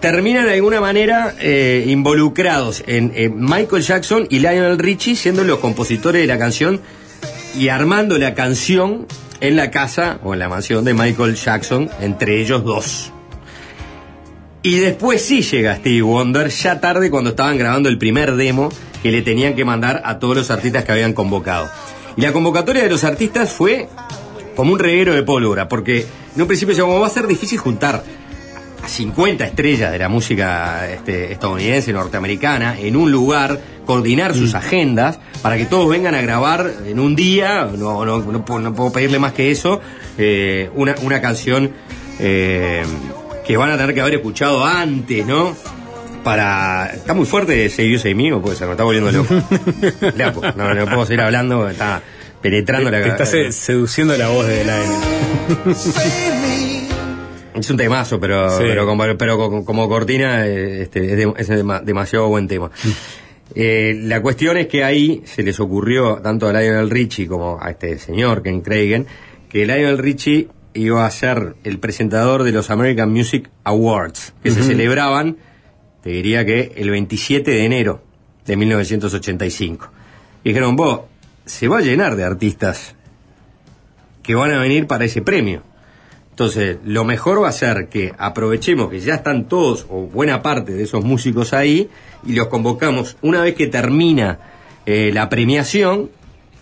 terminan de alguna manera eh, involucrados en, en Michael Jackson y Lionel Richie siendo los compositores de la canción y armando la canción en la casa o en la mansión de Michael Jackson, entre ellos dos. Y después sí llega Stevie Wonder, ya tarde cuando estaban grabando el primer demo que le tenían que mandar a todos los artistas que habían convocado. Y la convocatoria de los artistas fue como un reguero de pólvora, porque en un principio se como va a ser difícil juntar a 50 estrellas de la música este, estadounidense, norteamericana, en un lugar, coordinar sus agendas para que todos vengan a grabar en un día, no, no, no puedo, no puedo pedirle más que eso, eh, una, una canción eh, que van a tener que haber escuchado antes, ¿no? Para. Está muy fuerte Say You Say Me, o puede ser, me está volviendo loco. [laughs] Loco, no, no puedo seguir hablando, está penetrando la Te está se- seduciendo la voz de Lionel. [laughs] Es un temazo, pero, Sí. pero, como, pero como, como cortina eh, este, es, de- es dema- demasiado buen tema. Eh, la cuestión es que ahí se les ocurrió tanto a Lionel Richie como a este señor Ken Cragen que Lionel Richie iba a ser el presentador de los American Music Awards que se celebraban, te diría que el 27 de enero de 1985. Y dijeron, vos, se va a llenar de artistas que van a venir para ese premio. Entonces, lo mejor va a ser que aprovechemos que ya están todos o buena parte de esos músicos ahí y los convocamos una vez que termina eh, la premiación,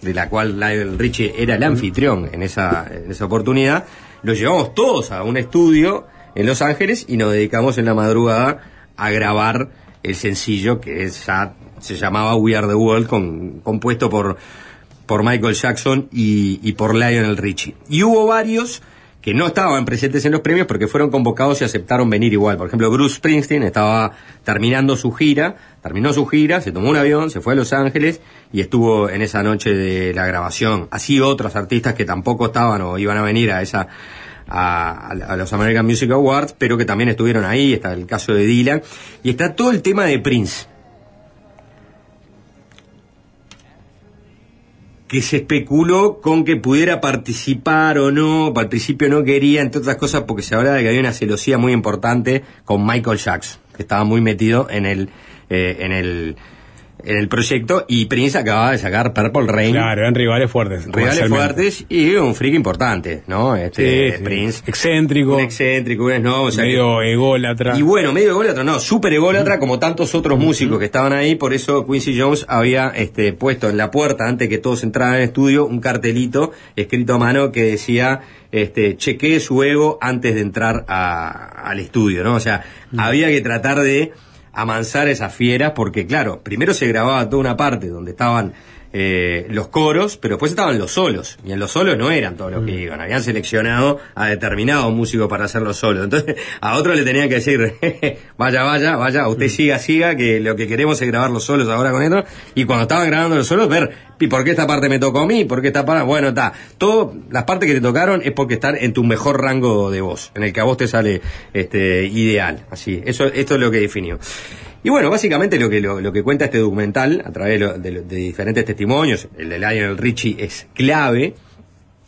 de la cual Lionel Richie era el anfitrión en esa, en esa oportunidad, los llevamos todos a un estudio en Los Ángeles y nos dedicamos en la madrugada a grabar el sencillo que es se llamaba We Are the World, con- compuesto por, por Michael Jackson y, por Lionel Richie. Y hubo varios que no estaban presentes en los premios porque fueron convocados y aceptaron venir igual. Por ejemplo, Bruce Springsteen estaba terminando su gira, terminó su gira, se tomó un avión, se fue a Los Ángeles y estuvo en esa noche de la grabación. Así otros artistas que tampoco estaban o iban a venir a esa a los American Music Awards, pero que también estuvieron ahí, está el caso de Dylan, y está todo el tema de Prince. Que se especuló con que pudiera participar o no, al principio no quería, entre otras cosas porque se hablaba de que había una celosía muy importante con Michael Jackson, que estaba muy metido en el, eh, en el, en el proyecto, y Prince acababa de sacar Purple Rain. Claro, eran rivales fuertes. Rivales fuertes y un freak importante, ¿no? Este, Sí, sí. Prince. Excéntrico. Un excéntrico, un no, o sea que- medio ególatra. y bueno, medio ególatra, no, súper ególatra como tantos otros músicos que estaban ahí, por eso Quincy Jones había este, puesto en la puerta, antes que todos entraran al estudio, un cartelito escrito a mano que decía, este, chequee su ego antes de entrar a- al estudio, ¿no? O sea, había que tratar de amansar esas fieras, porque claro, primero se grababa toda una parte donde estaban eh, los coros, pero después estaban los solos. Y en los solos no eran todos los que iban. Habían seleccionado a determinados músicos para hacer los solos. Entonces, a otro le tenían que decir, [laughs] vaya, vaya, vaya, usted siga, siga, que lo que queremos es grabar los solos ahora con esto. Y cuando estaban grabando los solos, ver, ¿y por qué esta parte me tocó a mí? ¿Por qué esta parte? Bueno, está. Todo, las partes que te tocaron es porque están en tu mejor rango de voz, en el que a vos te sale este ideal. Así, eso, esto es lo que definió. Y bueno, básicamente lo que, lo, que cuenta este documental, a través de, diferentes testimonios, el de Lionel Richie es clave,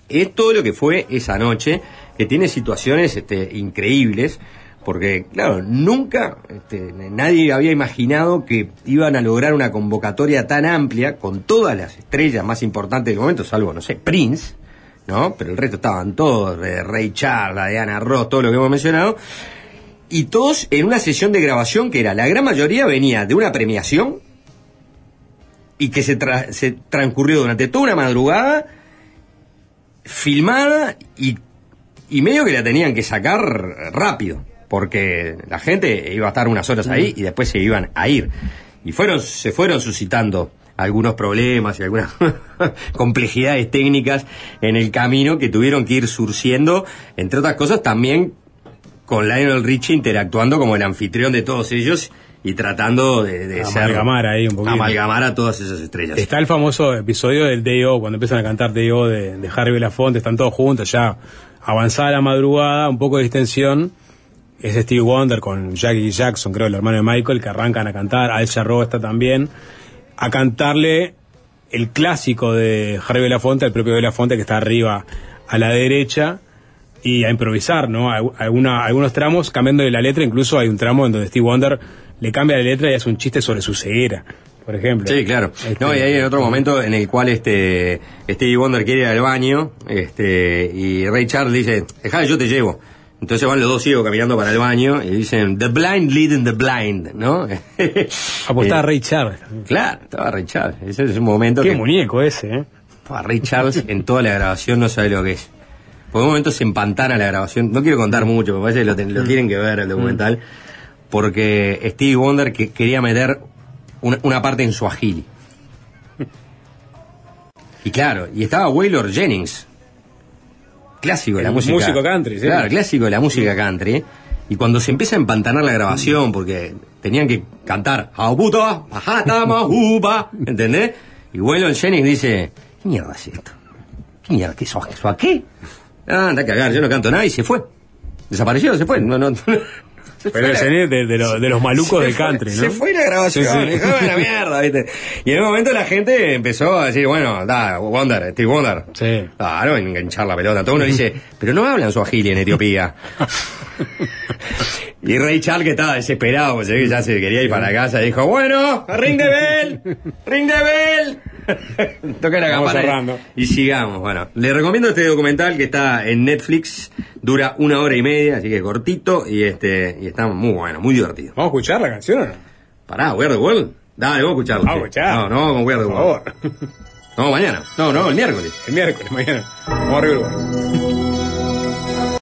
es todo lo que fue esa noche, que tiene situaciones este, increíbles, porque, claro, nunca este, nadie había imaginado que iban a lograr una convocatoria tan amplia, con todas las estrellas más importantes del momento, salvo, no sé, Prince, ¿no? Pero el resto estaban todos, de Ray Charles, de Ana Ross, todo lo que hemos mencionado, y todos en una sesión de grabación que era, la gran mayoría venía de una premiación y que se, tra- se transcurrió durante toda una madrugada, filmada y, y medio que la tenían que sacar rápido, porque la gente iba a estar unas horas ahí y después se iban a ir. Y fueron, se fueron suscitando algunos problemas y algunas [laughs] complejidades técnicas en el camino que tuvieron que ir surciendo, entre otras cosas también con Lionel Richie interactuando como el anfitrión de todos ellos y tratando de, de ser- Amalgamar ahí un poquito. amalgamar a todas esas estrellas. Está el famoso episodio del D.O. cuando empiezan a cantar D.O. de, de Harvey Belafonte, están todos juntos, ya avanzada la madrugada, un poco de distensión. Es Steve Wonder con Jackie Jackson, creo, el hermano de Michael, que arrancan a cantar. Al Jarreau está también. A cantarle el clásico de Harvey Belafonte, el propio Belafonte que está arriba a la derecha. Y a improvisar, ¿no? Algu- Alguna, algunos tramos cambiando de la letra, incluso hay un tramo en donde Steve Wonder le cambia la letra y hace un chiste sobre su ceguera, por ejemplo. Sí, claro. Este, No, y hay otro momento en el cual este Stevie Wonder quiere ir al baño, este, y Ray Charles dice, dejá, yo te llevo. Entonces van los dos ciegos caminando para el baño y dicen, the blind leading the blind, ¿no? [laughs] Apostaba Eh, Ray Charles. Claro, estaba Ray Charles. Ese es un momento Qué que... muñeco ese, ¿eh? Ray Charles en toda la grabación no sabe lo que es. Por un momento se empantana la grabación. No quiero contar mucho, me parece que lo, ten- lo tienen que ver el documental. Porque Stevie Wonder que quería meter una, una parte en su agili. Y claro, y estaba Waylor Jennings. Clásico de la El música. músico country, sí. Claro, clásico de la música country. Y cuando se empieza a empantanar la grabación, porque tenían que cantar ¿entendés? Y Waylon Jennings dice, ¿qué mierda es esto? ¿Qué mierda? ¿Qué sos? ¿Sos a qué? Ah, anda a cagar, yo no canto nada y se fue. Desapareció, se fue. No, no, [laughs] se Pero el señor de, de lo- de los malucos del country, ¿no? Se fue la grabación, Sí, sí. dijo, "Ah, la mierda, ¿viste? Y en un momento la gente empezó a decir, bueno, da, Wonder, Steve Wonder. Sí. Claro, enganchar la pelota. Todo uno dice, pero no hablan su en Etiopía. [laughs] y Ray Charles, que estaba desesperado, pues, se ve que ya se quería ir para casa, dijo, bueno, ring de bell, ring de bell. [laughs] Toca la Vamos campana y- sigamos. Bueno, le recomiendo este documental que está en Netflix, dura una hora y media, así que cortito y este y está muy bueno, muy divertido. ¿Vamos a escuchar la canción o no? Pará, We Are the World. Dale, vamos a escucharlo. Vamos a sí. escuchar. No, no, con Por favor. No, mañana. No, no, el miércoles. El miércoles, mañana. Vamos lugar.